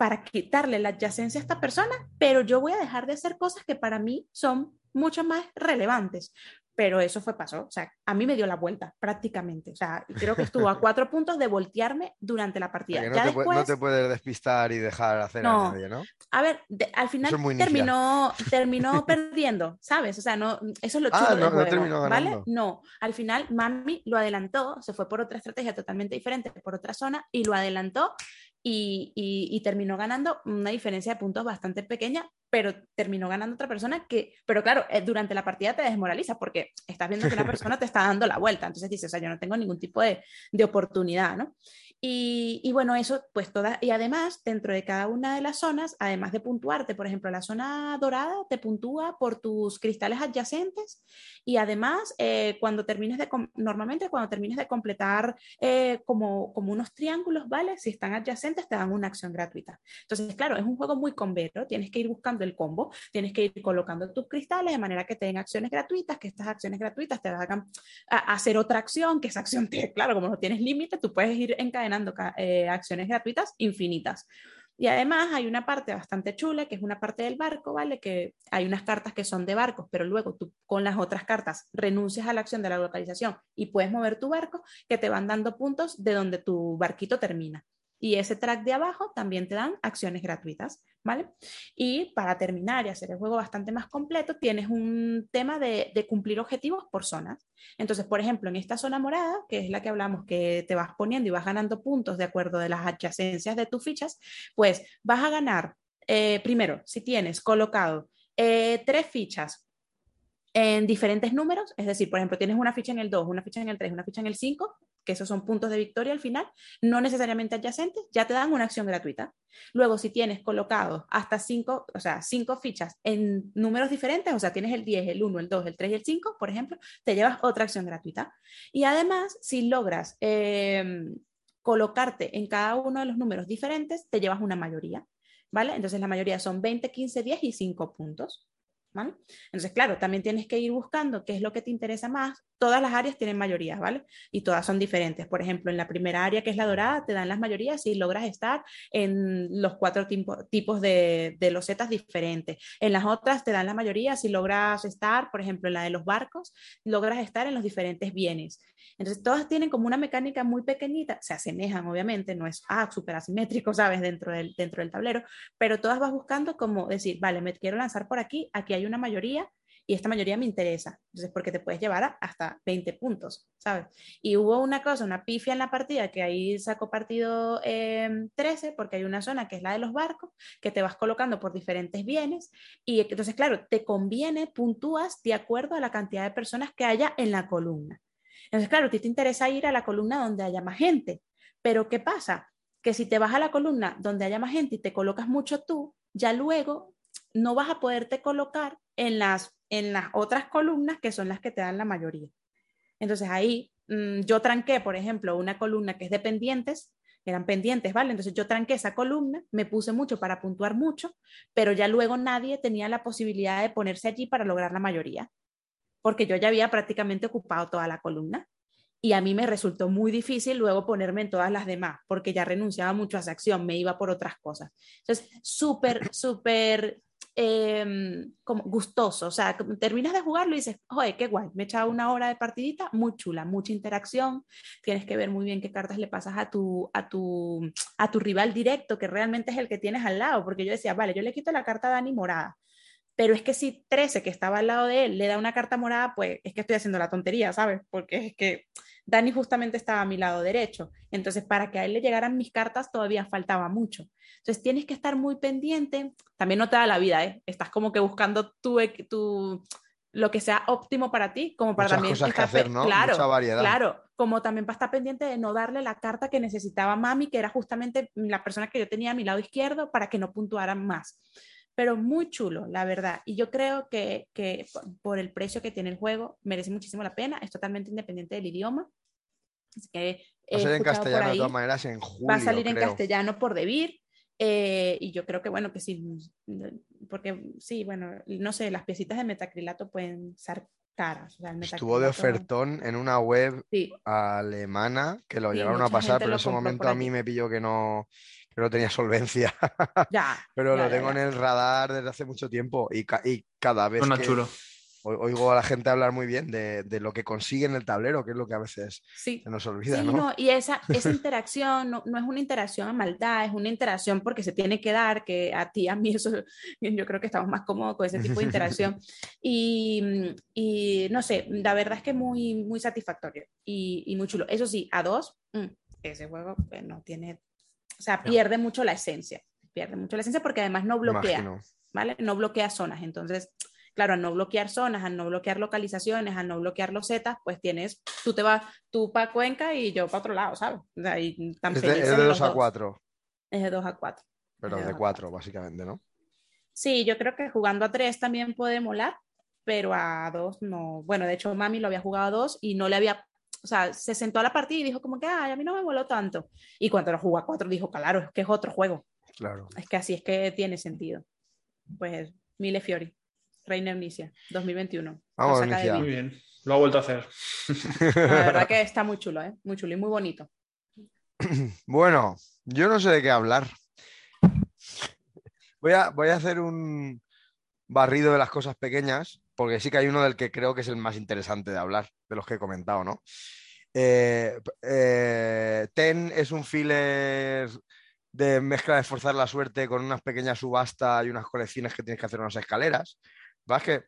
para quitarle la adyacencia a esta persona, pero yo voy a dejar de hacer cosas que para mí son mucho más relevantes pero eso fue pasó. O sea, a mí me dio la vuelta prácticamente. O sea, creo que estuvo a cuatro puntos de voltearme durante la partida. No, te, no, te, puedes despistar y dejar hacer a nadie, ¿no? A ver, al final terminó, terminó perdiendo, ¿sabes? O sea, no, eso es lo ah, chulo del juego, ¿vale? No, al final Mami lo adelantó, se fue por otra estrategia totalmente diferente, por otra zona, y lo adelantó y, y, terminó ganando una diferencia de puntos bastante pequeña, pero terminó ganando otra persona que, pero claro, eh, durante la partida te desmoraliza porque estás viendo que una persona te está dando la vuelta, entonces dices, o sea, yo no tengo ningún tipo de, de oportunidad, ¿no? Y, bueno, eso, pues todas, y además, dentro de cada una de las zonas, además de puntuarte, por ejemplo, la zona dorada te puntúa por tus cristales adyacentes y además, eh, cuando termines de, normalmente cuando termines de completar eh, como, como unos triángulos, ¿vale? Si están adyacentes, te dan una acción gratuita. Entonces, claro, es un juego muy combero, tienes que ir buscando el combo, tienes que ir colocando tus cristales de manera que te den acciones gratuitas, que estas acciones gratuitas te hagan a, hacer otra acción, que esa acción, te, claro, como no tienes límite, tú puedes ir encadenando eh, acciones gratuitas infinitas. Y además hay una parte bastante chula, que es una parte del barco, ¿vale? Que hay unas cartas que son de barcos, pero luego tú con las otras cartas renuncias a la acción de la localización y puedes mover tu barco, que te van dando puntos de donde tu barquito termina. Y ese track de abajo también te dan acciones gratuitas, ¿vale? Y para terminar y hacer el juego bastante más completo, tienes un tema de, cumplir objetivos por zonas. Entonces, por ejemplo, en esta zona morada, que es la que hablamos, que te vas poniendo y vas ganando puntos de acuerdo de las adyacencias de tus fichas, pues vas a ganar, eh, primero, si tienes colocado eh, tres fichas en diferentes números, es decir, por ejemplo, tienes una ficha en el 2, una ficha en el 3, una ficha en el 5, que esos son puntos de victoria al final, no necesariamente adyacentes, ya te dan una acción gratuita. Luego, si tienes colocado hasta 5, o sea, cinco fichas en números diferentes, o sea, tienes el 10, el 1, el 2, el 3 y el 5, por ejemplo, te llevas otra acción gratuita. Y además, si logras em, colocarte en cada uno de los números diferentes, te llevas una mayoría, ¿vale? Entonces la mayoría son 20, 15, 10 y 5 puntos. Entonces, claro, también tienes que ir buscando qué es lo que te interesa más. Todas las áreas tienen mayorías, ¿vale? Y todas son diferentes. Por ejemplo, en la primera área, que es la dorada, te dan las mayorías si logras estar en los cuatro tipos de, de losetas diferentes. En las otras te dan la mayoría si logras estar, por ejemplo, en la de los barcos, logras estar en los diferentes bienes. Entonces, todas tienen como una mecánica muy pequeñita, se asemejan, obviamente, no es ah, súper asimétrico, ¿sabes? Dentro del, dentro del tablero, pero todas vas buscando como decir, vale, me quiero lanzar por aquí, aquí hay una mayoría y esta mayoría me interesa. Entonces, porque te puedes llevar hasta 20 puntos, ¿sabes? Y hubo una cosa, una pifia en la partida, que ahí sacó partido 13, em, porque hay una zona que es la de los barcos, que te vas colocando por diferentes bienes. Y entonces, claro, te conviene, puntúas de acuerdo a la cantidad de personas que haya en la columna. Entonces, claro, a ti te interesa ir a la columna donde haya más gente. Pero, ¿qué pasa? Que si te vas a la columna donde haya más gente y te colocas mucho tú, ya luego no vas a poderte colocar en las, en las otras columnas que son las que te dan la mayoría. Entonces ahí mm, yo tranqué, por ejemplo, una columna que es de pendientes, eran pendientes, ¿vale? Entonces yo tranqué esa columna, me puse mucho para puntuar mucho, pero ya luego nadie tenía la posibilidad de ponerse allí para lograr la mayoría, porque yo ya había prácticamente ocupado toda la columna. Y a mí me resultó muy difícil luego ponerme en todas las demás, porque ya renunciaba mucho a esa acción, me iba por otras cosas. Entonces, súper, súper Em, como gustoso, o sea, terminas de jugarlo y dices, oye, qué guay, me he echado una hora de partidita, muy chula, mucha interacción, tienes que ver muy bien qué cartas le pasas a tu, a tu, a tu rival directo, que realmente es el que tienes al lado, porque yo decía, vale, yo le quito la carta a Dani morada, pero es que si 13 que estaba al lado de él le da una carta morada, pues es que estoy haciendo la tontería, ¿sabes? Porque es que Dani justamente estaba a mi lado derecho. Entonces, para que a él le llegaran mis cartas todavía faltaba mucho. Entonces, tienes que estar muy pendiente. También no te da la vida, ¿eh? Estás como que buscando tu, tu lo que sea óptimo para ti, como para también cosas que hacer, ¿no? Claro, Mucha variedad. claro, como también para estar pendiente de no darle la carta que necesitaba Mami, que era justamente la persona que yo tenía a mi lado izquierdo para que no puntuaran más pero muy chulo, la verdad. Y yo creo que, que, por el precio que tiene el juego merece muchísimo la pena. Es totalmente independiente del idioma. Así que va a salir en castellano de todas maneras en julio. Va a salir en castellano por Debir. Eh, y yo creo que, bueno, que sí, porque sí, bueno, no sé, las piecitas de metacrilato pueden ser caras. Estuvo de ofertón en una web alemana que lo llegaron a pasar, pero en ese momento a mí me pilló que no, que no tenía solvencia. Ya, pero ya, lo tengo ya. en el radar desde hace mucho tiempo y, ca- y cada vez Suena que chulo. oigo a la gente hablar muy bien de, de lo que consigue en el tablero, que es lo que a veces Sí. se nos olvida, Sí, ¿no? no, y esa, esa interacción no, no es una interacción a maldad, es una interacción porque se tiene que dar, que a ti, a mí, eso, yo creo que estamos más cómodos con ese tipo de interacción. Y, y no sé, la verdad es que muy, muy satisfactorio y, y muy chulo. Eso sí, a dos, mm, ese juego pues, no tiene, o sea, pierde mucho la esencia, pierde mucho la esencia porque además no bloquea. Imagino. ¿vale? No bloquea zonas. Entonces, claro, al no bloquear zonas, al no bloquear localizaciones, al no bloquear los zetas, pues tienes, tú te vas, tú para Cuenca y yo para otro lado, ¿sabes? O sea, y tan Es de, es de los 2 a dos. 4, Es de 2 a 4. pero de de dos a 4, básicamente, ¿no? Sí, yo creo que jugando a 3 también puede molar, pero a 2 no. Bueno, de hecho, Mami lo había jugado a 2 y no le había. O sea, se sentó a la partida y dijo como que, ay, a mí no me moló tanto. Y cuando lo jugó a 4 dijo, claro, es que es otro juego. Claro. Es que así es que tiene sentido. Pues, Mille Fiori, Reina Eunicia, 2021. Vamos. Vic. Muy bien. Lo ha vuelto a hacer. La verdad que está muy chulo, ¿eh? Muy chulo y muy bonito. Bueno, yo no sé de qué hablar. Voy a, voy a hacer un barrido de las cosas pequeñas, porque sí que hay uno del que creo que es el más interesante de hablar, de los que he comentado, ¿no? Eh, eh, Ten es un filler de mezcla de forzar la suerte con unas pequeñas subastas y unas colecciones que tienes que hacer unas escaleras. Es que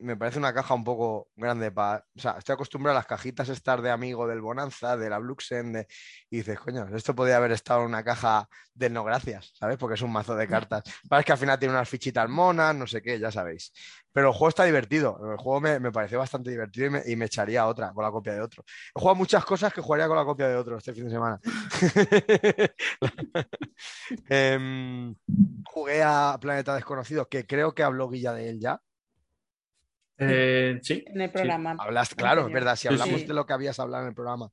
me parece una caja un poco grande para. O sea, estoy acostumbrado a las cajitas estar de amigo del Bonanza, de la Bluxen, de... y dices, coño, esto podría haber estado en una caja del no gracias, ¿sabes? Porque es un mazo de cartas. Parece que al final tiene unas fichitas monas, no sé qué, ya sabéis. Pero el juego está divertido. El juego me, me pareció bastante divertido y me, y me echaría otra con la copia de otro. He jugado muchas cosas que jugaría con la copia de otro este fin de semana. Em, jugué a Planeta Desconocido, que creo que habló Guilla de él ya. Eh, sí. En el programa. Hablaste, claro, es verdad, si Sí, hablamos sí. de lo que habías hablado en el programa.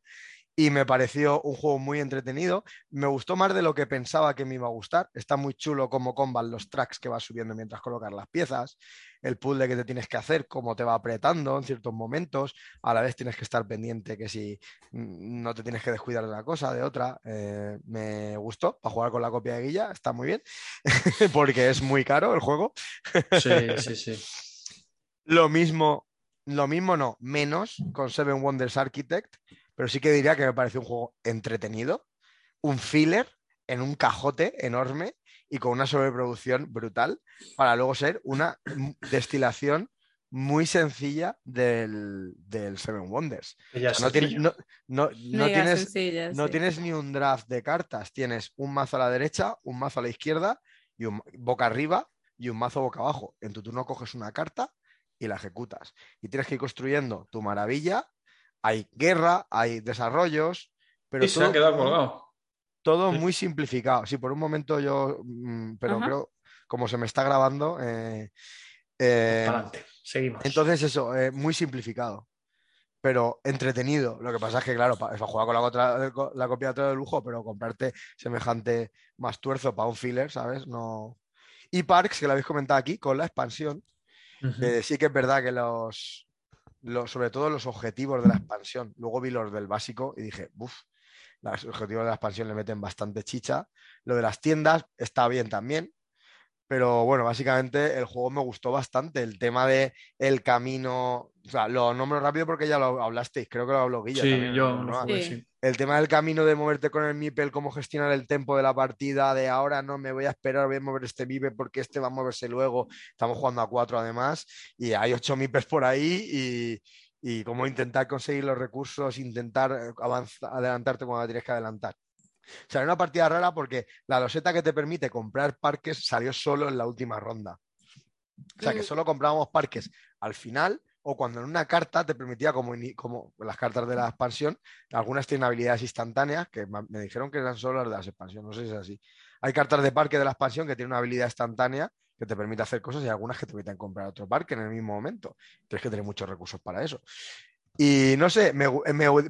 y me pareció un juego muy entretenido. Me gustó más de lo que pensaba que me iba a gustar. Está muy chulo cómo comban los tracks que vas subiendo mientras colocas las piezas, el puzzle que te tienes que hacer, cómo te va apretando en ciertos momentos. A la vez tienes que estar pendiente que si no te tienes que descuidar de una cosa, de otra. Eh, me gustó para jugar con la copia de Guilla, está muy bien, porque es muy caro el juego. Sí, sí, sí. Lo mismo, lo mismo no, menos con Seven Wonders Architect, pero sí que diría que me parece un juego entretenido, un filler en un cajote enorme y con una sobreproducción brutal para luego ser una destilación muy sencilla del, Seven Wonders. no, tienes, no, tienes, no tienes ni un draft de cartas, tienes un mazo a la derecha, un mazo a la izquierda y un boca arriba y un mazo boca abajo. En tu turno coges una carta y la ejecutas. Y tienes que ir construyendo tu maravilla hay guerra, hay desarrollos, pero y se ha quedado colgado. Todo muy simplificado. Sí, por un momento yo, mm, pero creo, como se me está grabando. Eh, eh, adelante, seguimos. Entonces, eso, eh, muy simplificado, pero entretenido. Lo que pasa es que, claro, para, jugar con la, la copia de lujo, pero comprarte semejante más tuerzo para un filler, ¿sabes? No. Y Parks, que lo habéis comentado aquí, con la expansión. Sí que es verdad que los, sobre todo los objetivos de la expansión. Luego vi los del básico y dije, uff, los objetivos de la expansión le meten bastante chicha. Lo de las tiendas está bien también. Pero bueno, básicamente el juego me gustó bastante. El tema de el camino, o sea, lo nombro rápido porque ya lo hablasteis, creo que lo habló Guilla. Sí, yo sí. El tema del camino de moverte con el MIPEL, cómo gestionar el tempo de la partida, de ahora no me voy a esperar, voy a mover este MIPEL porque este va a moverse luego. Estamos jugando a cuatro además y hay ocho MIPES por ahí y, y cómo intentar conseguir los recursos, intentar eh, adelantarte cuando tienes que adelantar. O sea, una partida rara porque la loseta que te permite comprar parques salió solo en la última ronda. O sea, que mm. solo comprábamos parques al final o cuando en una carta te permitía, como, como las cartas de la expansión, algunas tienen habilidades instantáneas, que me dijeron que eran solo las de las expansiones, no sé si es así. Hay cartas de parque de la expansión que tienen una habilidad instantánea que te permite hacer cosas y algunas que te permiten comprar otro parque en el mismo momento. Tienes que tener muchos recursos para eso. Y no sé, me,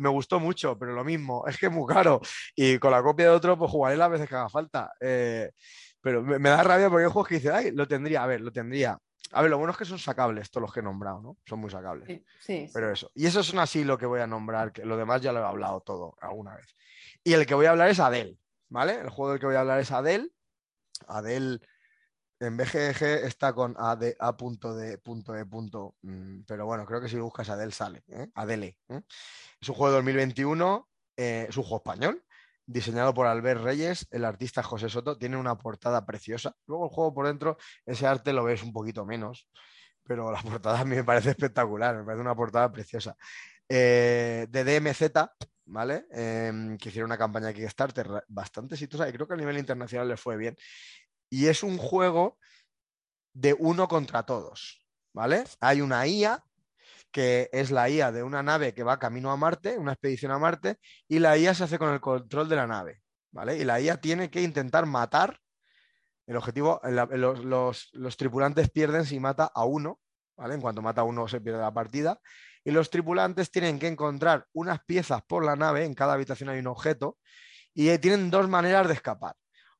gustó mucho, pero lo mismo, es que es muy caro. Y con la copia de otro, pues jugaré las veces que haga falta. Eh, pero me, da rabia porque hay juegos que dicen, ay, lo tendría, a ver, lo tendría. A ver, lo bueno es que son sacables todos los que he nombrado, ¿no? Son muy sacables. Sí, sí, pero eso. Y eso es así lo que voy a nombrar, que lo demás ya lo he hablado todo alguna vez. Y el que voy a hablar es Adel, ¿vale? El juego del que voy a hablar es Adel. Adel en BGG está con A, punto de punto de punto, mm, pero bueno, creo que si buscas Adel sale, ¿eh? Adele. ¿eh? Es un juego de 2021, eh, es un juego español, diseñado por Albert Reyes, el artista José Soto, tiene una portada preciosa. Luego el juego por dentro, ese arte lo ves un poquito menos, pero la portada a mí me parece espectacular, me parece una portada preciosa. de DMZ, ¿vale? Em, que hicieron una campaña Kickstarter bastante exitosa y creo que a nivel internacional le fue bien y es un juego de uno contra todos, ¿vale? Hay una IA que es la IA de una nave que va camino a Marte, una expedición a Marte, y la IA se hace con el control de la nave, ¿vale? Y la IA tiene que intentar matar. El objetivo, los, los, tripulantes pierden si mata a uno, ¿vale? En cuanto mata a uno se pierde la partida. Y los tripulantes tienen que encontrar unas piezas por la nave, en cada habitación hay un objeto, y tienen dos maneras de escapar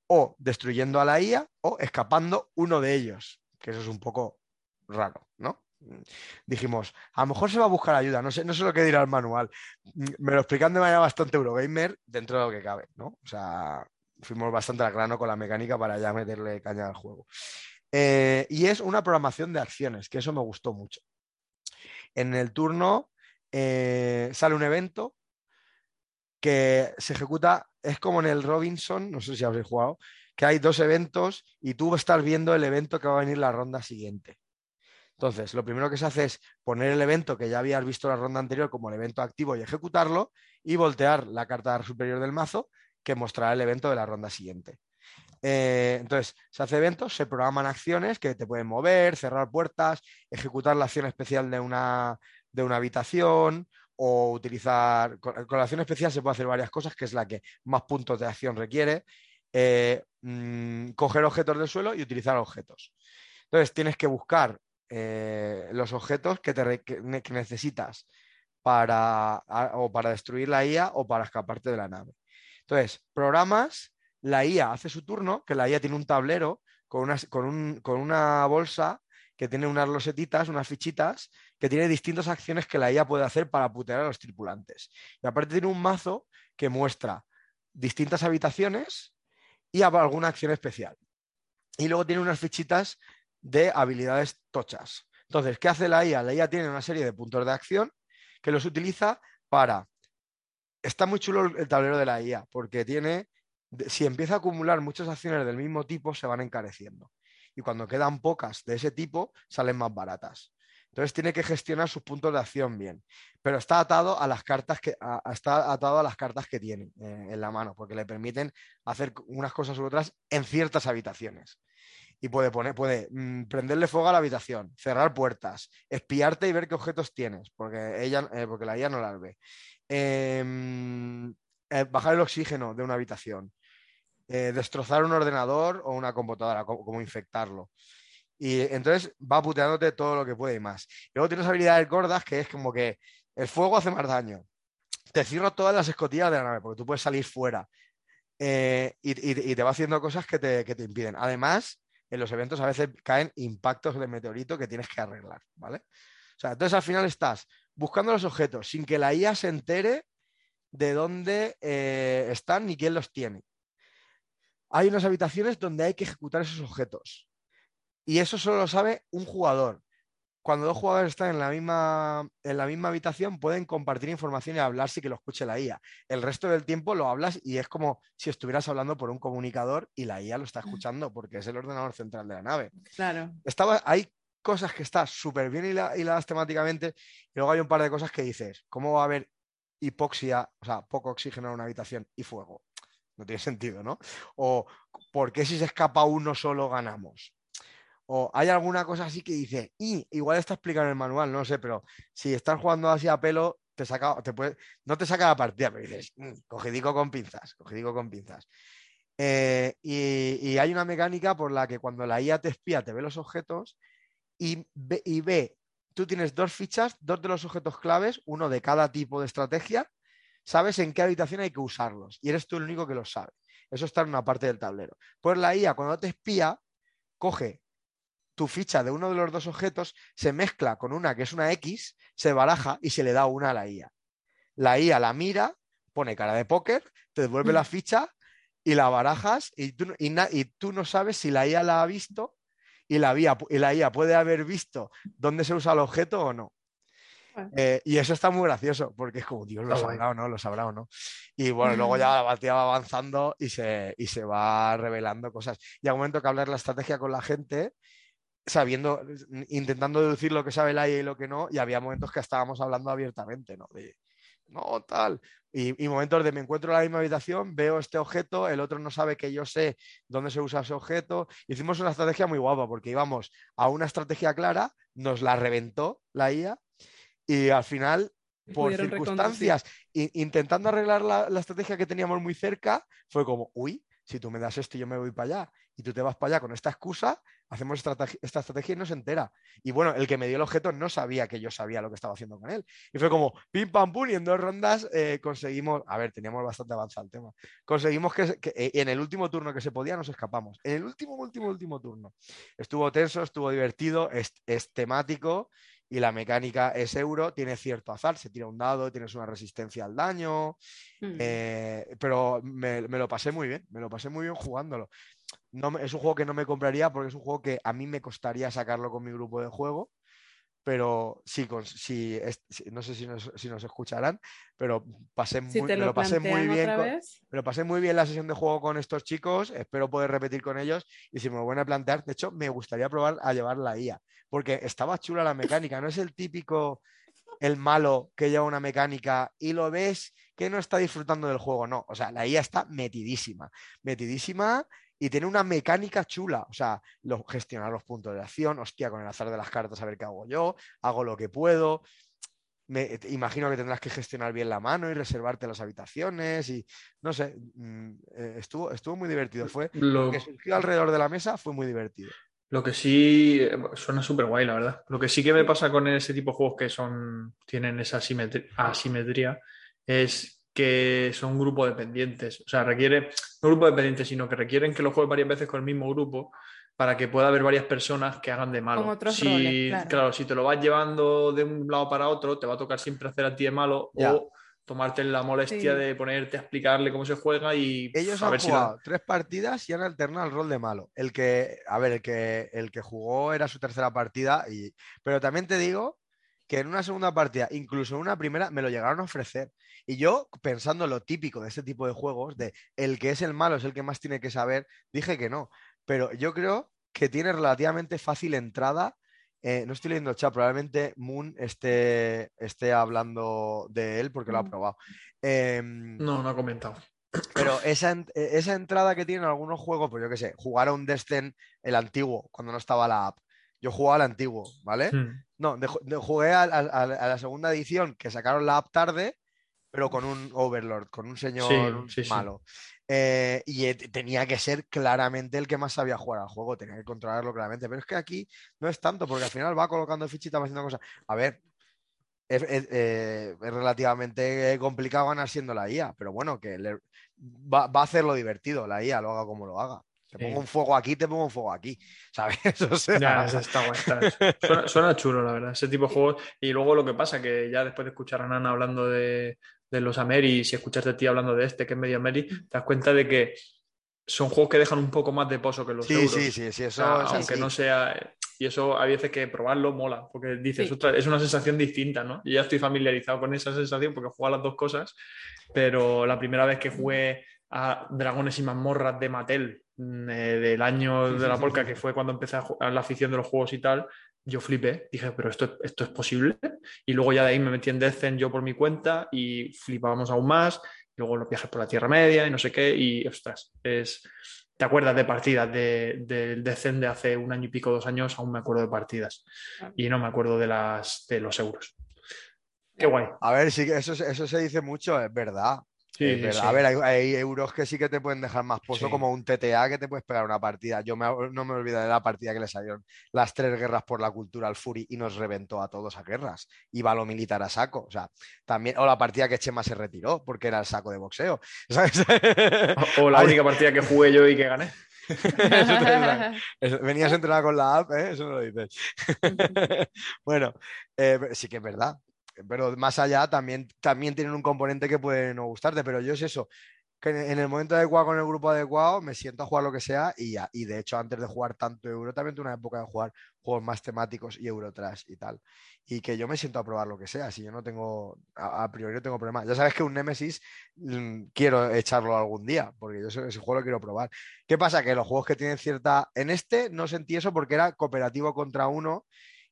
o destruyendo a la IA o escapando uno de ellos, que eso es un poco raro, ¿no? Dijimos, a lo mejor se va a buscar ayuda, no sé, no sé lo que dirá el manual. Me lo explican de manera bastante Eurogamer dentro de lo que cabe, ¿no? O sea, fuimos bastante al grano con la mecánica para ya meterle caña al juego. Eh, y es una programación de acciones, que eso me gustó mucho. En el turno eh, sale un evento que se ejecuta, es como en el Robinson, no sé si habréis jugado, que hay dos eventos y tú estás viendo el evento que va a venir la ronda siguiente. Entonces, lo primero que se hace es poner el evento que ya habías visto la ronda anterior como el evento activo y ejecutarlo y voltear la carta superior del mazo que mostrará el evento de la ronda siguiente. Eh, entonces, se hace eventos, se programan acciones que te pueden mover, cerrar puertas, ejecutar la acción especial de una, de una habitación o utilizar, con, la acción especial se puede hacer varias cosas, que es la que más puntos de acción requiere, eh, mm, coger objetos del suelo y utilizar objetos. Entonces tienes que buscar eh, los objetos que, te, necesitas para, o para destruir la IA o para escaparte de la nave. Entonces, programas, la IA hace su turno, que la IA tiene un tablero con una, con, con una bolsa que tiene unas losetitas, unas fichitas, que tiene distintas acciones que la IA puede hacer para putear a los tripulantes. Y aparte tiene un mazo que muestra distintas habitaciones y alguna acción especial. Y luego tiene unas fichitas de habilidades tochas. Entonces, ¿qué hace la IA? La IA tiene una serie de puntos de acción que los utiliza para... Está muy chulo el tablero de la IA porque tiene, si empieza a acumular muchas acciones del mismo tipo, se van encareciendo. Y cuando quedan pocas de ese tipo, salen más baratas. Entonces tiene que gestionar sus puntos de acción bien. Pero está atado a las cartas que, está atado a las cartas que tiene eh, en la mano, porque le permiten hacer unas cosas u otras en ciertas habitaciones y puede poner, puede mm, prenderle fuego a la habitación, cerrar puertas, espiarte y ver qué objetos tienes, porque ella, eh, porque la IA no las ve. Em, eh, bajar el oxígeno de una habitación, destrozar un ordenador o una computadora, como, infectarlo. Y entonces va puteándote todo lo que puede y más. Luego tienes habilidades gordas que es como que el fuego hace más daño. Te cierro todas las escotillas de la nave porque tú puedes salir fuera. y, te va haciendo cosas que te, que te impiden. Además, en los eventos a veces caen impactos de meteorito que tienes que arreglar, ¿vale? Entonces al final estás buscando los objetos sin que la IA se entere de dónde eh, están ni quién los tiene. Hay unas habitaciones donde hay que ejecutar esos objetos. Y eso solo lo sabe un jugador cuando dos jugadores están en la, misma, en la misma habitación, pueden compartir información y hablar sin que lo escuche la IA. El resto del tiempo lo hablas y es como si estuvieras hablando por un comunicador y la IA lo está escuchando porque es el ordenador central de la nave. Claro. Estaba, hay cosas que están súper bien hiladas temáticamente y luego hay un par de cosas que dices, ¿cómo va a haber hipoxia, o sea, poco oxígeno en una habitación y fuego? No tiene sentido, ¿no? O ¿por qué si se escapa uno solo ganamos? O hay alguna cosa así que dice, y igual está explicado en el manual, no sé, pero si estás jugando así a pelo, te saca, te puede, no te saca la partida, pero dices, mm, cogidico con pinzas, cogidico con pinzas. Eh, y, hay una mecánica por la que cuando la IA te espía, te ve los objetos y ve, y ve, tú tienes dos fichas, dos de los objetos claves, uno de cada tipo de estrategia, sabes en qué habitación hay que usarlos y eres tú el único que los sabe. Eso está en una parte del tablero. Pues la IA, cuando te espía, coge tu ficha de uno de los dos objetos se mezcla con una que es una X, se baraja y se le da una a la IA. La IA la mira, pone cara de póker, te devuelve la mm. ficha y la barajas y tú, y, tú no sabes si la IA la ha visto y la, y la IA puede haber visto dónde se usa el objeto o no. Eh, y eso está muy gracioso, porque es como, Dios, lo sabrá o no, lo sabrá o no. Y bueno, luego ya la batalla va avanzando y se, y se va revelando cosas. Y un momento que hablar la estrategia con la gente sabiendo, intentando deducir lo que sabe el AI y lo que no, y había momentos que estábamos hablando abiertamente, ¿no? De, no, tal. Y, momentos de me encuentro en la misma habitación, veo este objeto, el otro no sabe que yo sé dónde se usa ese objeto. Hicimos una estrategia muy guapa porque íbamos a una estrategia clara, nos la reventó la IA y al final, por circunstancias, intentando arreglar la, la estrategia que teníamos muy cerca, fue como, uy, si tú me das esto yo me voy para allá y tú te vas para allá con esta excusa, hacemos esta, estrategia y no se entera. Y bueno, el que me dio el objeto no sabía que yo sabía lo que estaba haciendo con él. Y fue como pim pam pum y en dos rondas eh, conseguimos, a ver, teníamos bastante avanzado el tema, conseguimos que, eh, en el último turno que se podía nos escapamos. En el último, último, último turno. Estuvo tenso, estuvo divertido, es temático y la mecánica es euro, tiene cierto azar, se tira un dado, tienes una resistencia al daño, mm. eh, pero me, lo pasé muy bien, me lo pasé muy bien jugándolo. No, es un juego que no me compraría porque es un juego que a mí me costaría sacarlo con mi grupo de juego, pero sí, si, no sé si nos, escucharán, pero pasé muy, me lo pasé muy bien. me lo pasé muy bien la sesión de juego con estos chicos, espero poder repetir con ellos y si me lo van a plantear, de hecho, me gustaría probar a llevar la IA, porque estaba chula la mecánica, no es el típico el malo que lleva una mecánica y lo ves que no está disfrutando del juego, no, o sea, la IA está metidísima, metidísima y tiene una mecánica chula. O sea, lo, gestionar los puntos de acción, hostia, con el azar de las cartas a ver qué hago yo, hago lo que puedo. Me, imagino que tendrás que gestionar bien la mano y reservarte las habitaciones y no sé, mm, eh, estuvo, estuvo muy divertido. Fue lo que surgió alrededor de la mesa fue muy divertido. Lo que sí eh, suena súper guay, la verdad. Lo que sí que me pasa con ese tipo de juegos que son, tienen esa asimetría es que son un grupo dependientes. O sea, requiere, no grupo dependiente, sino que requieren que lo juegues varias veces con el mismo grupo para que pueda haber varias personas que hagan de malo. Con otros si, roles, claro. si te lo vas llevando de un lado para otro, te va a tocar siempre hacer a ti de malo Ya. o tomarte la molestia Sí. de ponerte a explicarle cómo se juega y Ellos a han ver si la- jugado tres partidas y han alternado el rol de malo. El que, a ver, el que, el que jugó era su tercera partida, y, pero también te digo que en una segunda partida, incluso en una primera, me lo llegaron a ofrecer. Y yo, pensando lo típico de este tipo de juegos, de el que es el malo es el que más tiene que saber, dije que no. Pero yo creo que tiene relativamente fácil entrada. Eh, no estoy leyendo el chat, probablemente Moon esté, esté hablando de él porque lo ha Mm. probado. Em, No, no ha comentado. pero esa, eh, esa entrada que tienen algunos juegos, pues yo qué sé, jugar a un Descent, el antiguo, cuando no estaba la app. Yo jugaba al antiguo, ¿vale? No, de- de- jugué a, la segunda edición que sacaron la app tarde, pero con un Overlord, con un señor Sí, sí, sí. malo. Eh, y eh, tenía que ser claramente el que más sabía jugar al juego, tenía que controlarlo claramente. Pero es que aquí no es tanto, porque al final va colocando fichitas, va haciendo cosas. A ver, es, es- eh, es relativamente complicado ganar siendo la IA, pero bueno, que le- va, va a hacerlo divertido la IA, lo haga como lo haga. Te Sí. pongo un fuego aquí, te pongo un fuego aquí, ¿sabes? O sea, Ya, está guay. está- Suena, suena chulo, la verdad, ese tipo de juegos. Y luego lo que pasa, que ya después de escuchar a Nana hablando de, de los Ameris y escucharte a ti hablando de este, que es medio Ameri, te das cuenta de que son juegos que dejan un poco más de pozo que los sí, euros. sí, sí, sí, O eso sea, es aunque no sea. Y eso hay veces que probarlo mola, porque dices, Sí. "Ostras, es una sensación distinta, ¿no? Yo ya estoy familiarizado con esa sensación porque juego a las dos cosas, pero la primera vez que jugué a Dragones y mazmorras de Mattel del año de la polca, que fue cuando empecé a, la afición de los juegos y tal, yo flipé, dije, pero esto, esto es posible. Y luego ya de ahí me metí en Descent yo por mi cuenta y flipábamos aún más. Luego los viajes por la Tierra Media y no sé qué, y ostras, es, ¿Te acuerdas de partidas de- del Descent de hace un año y pico, dos años? Aún me acuerdo de partidas. Y no me acuerdo de, las, de los euros. Qué guay. A ver, sí, que eso, eso se dice mucho, es verdad. Sí, sí. A ver, hay, hay euros que sí que te pueden dejar más pozo, Sí. como un TTA que te puedes pegar una partida. Yo me- no me olvidaré de la partida que le salieron las tres guerras por la cultura al Fury y nos reventó a todos a guerras. Iba lo militar a saco. O sea, también, o la partida que Chema se retiró porque era el saco de boxeo. ¿sabes? O, o la única partida que jugué yo y que gané. Eso Venías entrenado con la app, ¿eh? Eso no lo dices. bueno, eh, sí que es verdad. Pero más allá también, también tienen un componente que puede no gustarte. Pero yo es eso, que en el momento adecuado con el grupo adecuado me siento a jugar lo que sea y ya. Y de hecho, antes de jugar tanto Euro, también tuve una época de jugar juegos más temáticos y Eurotrash y tal. Y que yo me siento a probar lo que sea. Si yo no tengo, a, a priori no tengo problema. Ya sabes que un Nemesis mm, quiero echarlo algún día, porque yo ese, ese juego lo quiero probar. ¿Qué pasa? Que los juegos que tienen cierta... En este no sentí eso porque era cooperativo contra uno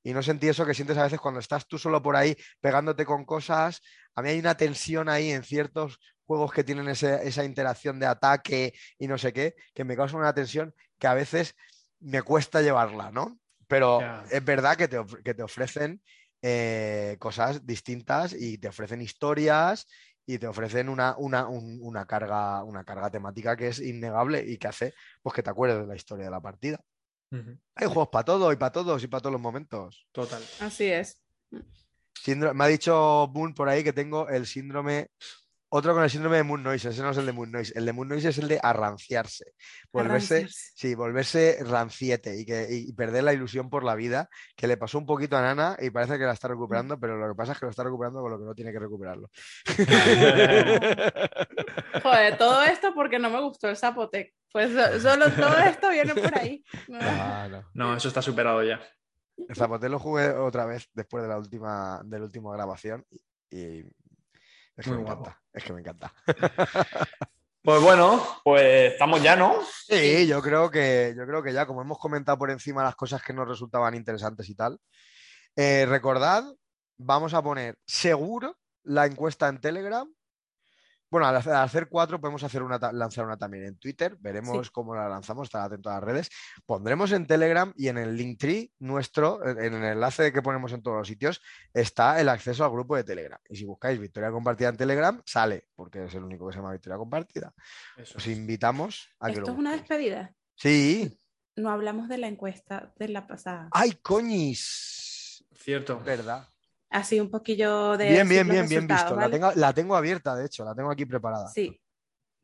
y no sentí eso que sientes a veces cuando estás tú solo por ahí pegándote con cosas. A mí hay una tensión ahí en ciertos juegos que tienen ese- esa interacción de ataque y no sé qué, que me causa una tensión que a veces me cuesta llevarla, ¿no? Pero es verdad que te, que te ofrecen eh, cosas distintas y te ofrecen historias y te ofrecen una, una, un- una carga, una carga temática que es innegable y que hace pues, que te acuerdes de la historia de la partida. Hay juegos para todo y para todos y para todos los momentos. Total. Así es. Síndrome- me ha dicho Moon por ahí que tengo el síndrome. Otro con el síndrome de Moon Noise, ese no es el de Moon Noise. El de Moon Noise es el de arranciarse. Volverse, Arranciarse. sí, volverse ranciete y, que, y perder la ilusión por la vida, que le pasó un poquito a Nana y parece que la está recuperando, pero lo que pasa es que lo está recuperando con lo que no tiene que recuperarlo. Joder, todo esto porque no me gustó el Zapotec. Pues so- solo todo esto viene por ahí. Ah, no. No, eso está superado ya. El Zapote lo jugué otra vez después de la última, de la última grabación y, y es que Muy me guapo. encanta. Es que me encanta. Pues bueno, pues estamos ya, ¿no? Sí, yo creo que, yo creo que ya, como hemos comentado por encima las cosas que nos resultaban interesantes y tal, eh, recordad, vamos a poner seguro la encuesta en Telegram. Bueno, al hacer, cuatro podemos hacer una, lanzar una también en Twitter. Veremos Sí. cómo la lanzamos, estar atento a las redes. Pondremos en Telegram y en el Linktree nuestro, en en el enlace que ponemos en todos los sitios, está el acceso al grupo de Telegram. Y si buscáis Victoria Compartida en Telegram, sale, porque es el único que se llama Victoria Compartida. Eso Os es. invitamos a que Esto lo es una despedida. Sí, no hablamos de la encuesta de la pasada. ¡Ay, coñis! Cierto. Verdad. Así un poquillo de. Bien, bien, bien, bien visto. La tengo, la tengo abierta, de hecho, la tengo aquí preparada. Sí.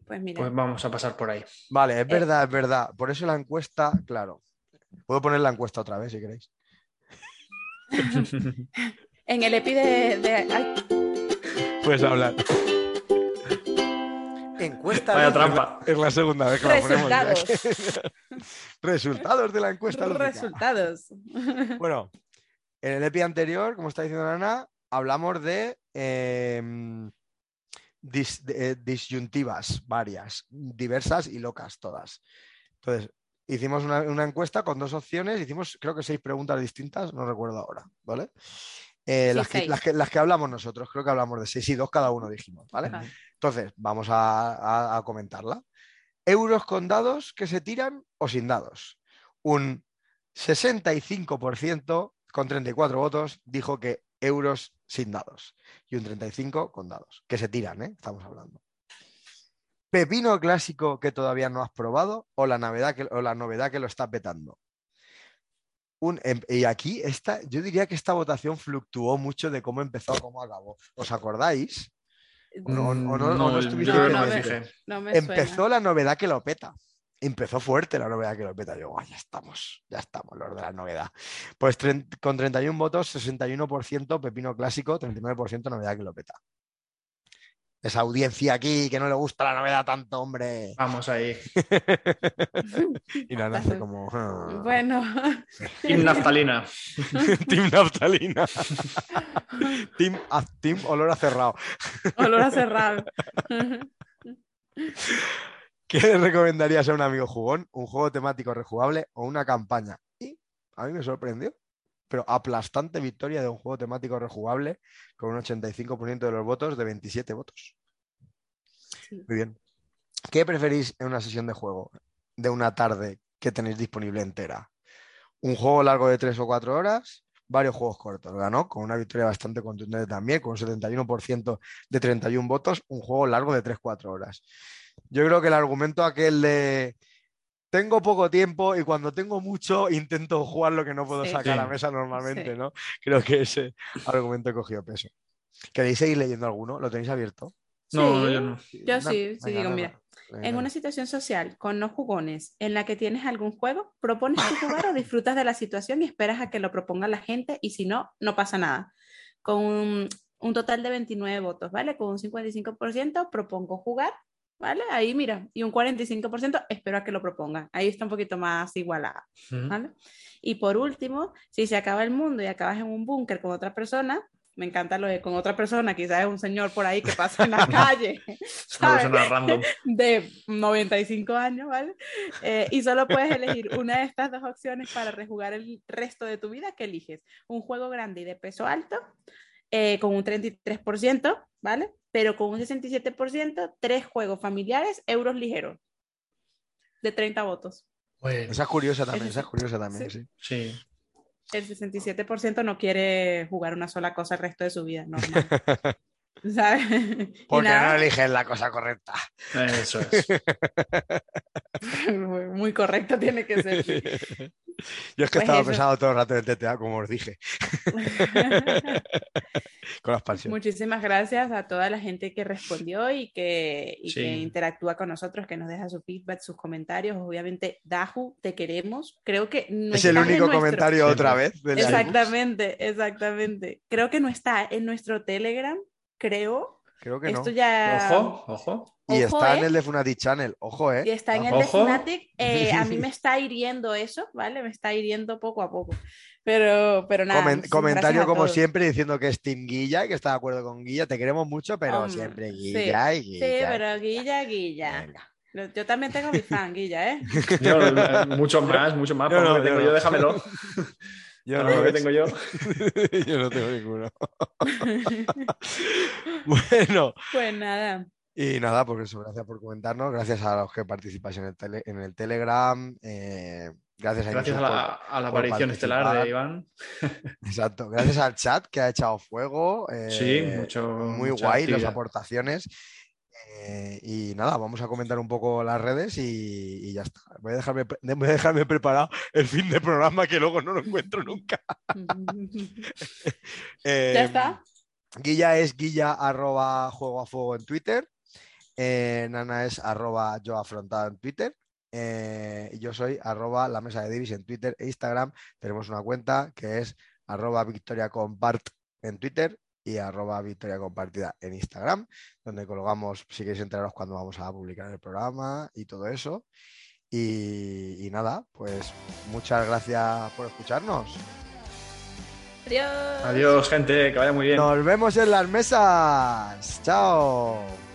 Pues mira. Pues vamos a pasar por ahí. Vale, Eh. es verdad, es verdad. Por eso la encuesta, claro. Puedo poner la encuesta otra vez si queréis. En el EPI de. de- ay, Puedes hablar. Encuesta. Vaya trampa. Es la segunda vez que la ponemos. Resultados de la encuesta. lógica. resultados. Bueno, en el EPI anterior, como está diciendo Ana, hablamos de em, dis- de- eh, disyuntivas varias, diversas y locas todas. Entonces, hicimos una, una encuesta con dos opciones, hicimos creo que seis preguntas distintas, no recuerdo ahora, ¿vale? Eh, Sí, las, que, seis. las, que, las que hablamos nosotros, creo que hablamos de seis y dos cada uno dijimos, ¿vale? Entonces, vamos a, a- a comentarla. Euros con dados que se tiran o sin dados. Un 65% con 34 votos dijo que euros sin dados y un 35 con dados, que se tiran, ¿eh? Estamos hablando. Pepino clásico que todavía no has probado o la novedad que, o la novedad que lo está petando. Un, em- y aquí esta, yo diría que esta votación fluctuó mucho de cómo empezó a cómo acabó. ¿Os acordáis? O no- o no- o no yo estuviste no no me me-. No empezó suena. la novedad que lo peta. Empezó fuerte la novedad que lo peta. Yo, "Guau, ya estamos, ya estamos, los de la novedad. Pues con 31 votos, 61% Pepino Clásico, 39% novedad que lo peta. Esa audiencia aquí que no le gusta la novedad tanto, hombre. Vamos ahí. y la hace como. "Ah". Bueno, Team Naftalina. Team Naftalina. team, a- team Olor a cerrado. olor a cerrado. ¿Qué le recomendarías a un amigo jugón? ¿Un juego temático rejugable o una campaña? Y a mí me sorprendió, pero aplastante victoria de un juego temático rejugable con un 85% de los votos de 27 votos. Sí. Muy bien. ¿Qué preferís en una sesión de juego de una tarde que tenéis disponible entera? ¿Un juego largo de 3 o 4 horas? Varios juegos cortos. Ganó con una victoria bastante contundente también, con un 71% de 31 votos, un juego largo de 3-4 horas. Yo creo que el argumento aquel de tengo poco tiempo y cuando tengo mucho intento jugar lo que no puedo Sí. sacar a la mesa normalmente, Sí. ¿no? Creo que ese argumento cogió peso. ¿Queréis seguir leyendo alguno? ¿Lo tenéis abierto? No, Sí. yo no. Yo No, sí, sí venga, digo, mira. En una situación social con no jugones en la que tienes algún juego, propones tu jugar o disfrutas de la situación y esperas a que lo proponga la gente y si no, no pasa nada. Con un, un total de 29 votos, ¿vale? Con un 55% propongo jugar, ¿vale? Ahí mira, y un 45% espero a que lo propongan. Ahí está un poquito más igualada. ¿vale? Y por último, si se acaba el mundo y acabas en un búnker con otra persona, me encanta lo de con otra persona, quizás es un señor por ahí que pasa en la calle, ¿sabes? de 95 años, ¿vale? Eh, y solo puedes elegir una de estas dos opciones para rejugar el resto de tu vida. ¿Qué eliges? Un juego grande y de peso alto, eh, con un 33%, ¿vale? Pero con un 67%, tres juegos familiares, euros ligeros, de 30 votos. Bueno, Esa es curiosa también, esa es curiosa también, sí. sí. sí. El 67% no quiere jugar una sola cosa el resto de su vida, normal. ¿Sabes? Porque no eliges la cosa correcta. Eso es. muy correcto tiene que ser. sí. Yo es que Pues estaba eso. pensando todo el rato en el TTA, como os dije, con la expansión. Muchísimas gracias a toda la gente que respondió y que, y Sí. que interactúa con nosotros, que nos deja su feedback, sus comentarios. Obviamente, Daju, te queremos. Creo que no Es el único comentario otra vez. Exactamente, exactamente. Creo que no está en nuestro Telegram, creo. Creo que no. Esto ya. Ojo, ojo. Y Ojo, está en ¿eh? el de Funati Channel, ojo, ¿eh? Y está en el Ojo. de Fnatic. eh, a mí me está hiriendo eso, ¿vale? Me está hiriendo poco a poco. Pero, pero nada. Comen- comentario como todos. siempre diciendo que es Team Guilla, que está de acuerdo con Guilla. Te queremos mucho, pero Hombre, siempre sí. Guilla y Sí, Guilla. pero Guilla, Guilla. Venga. Yo también tengo mi fan, Guilla, ¿eh? Yo, mucho más, mucho más. Yo no, lo que yo tengo no. yo, déjamelo. Yo no, lo que tengo yo. Yo no tengo ninguno. bueno, Pues nada. y nada, pues eso, gracias por comentarnos. Gracias a los que participáis en el, tele- en el Telegram. eh, gracias a Gracias a la, a la por aparición estelar de Iván. Exacto. Gracias al chat que ha echado fuego. eh, Sí, mucho- Muy guay las aportaciones. Eh, y nada, vamos a comentar un poco las redes y, y ya está. Voy a, dejarme, voy a dejarme preparado el fin de programa que luego no lo encuentro nunca. Eh, ya está. Guilla es guilla arroba juego a fuego en Twitter. Eh, Nana es arroba yo en Twitter. y yo soy arroba la mesa de Divis en Twitter e Instagram. Tenemos una cuenta que es arroba victoria en Twitter y arroba victoria compartida en Instagram, donde colgamos, si queréis enteraros cuando vamos a publicar el programa y todo eso. Y, y nada, pues muchas gracias por escucharnos. Adiós. Adiós, gente, que vaya muy bien. Nos vemos en las mesas. Chao.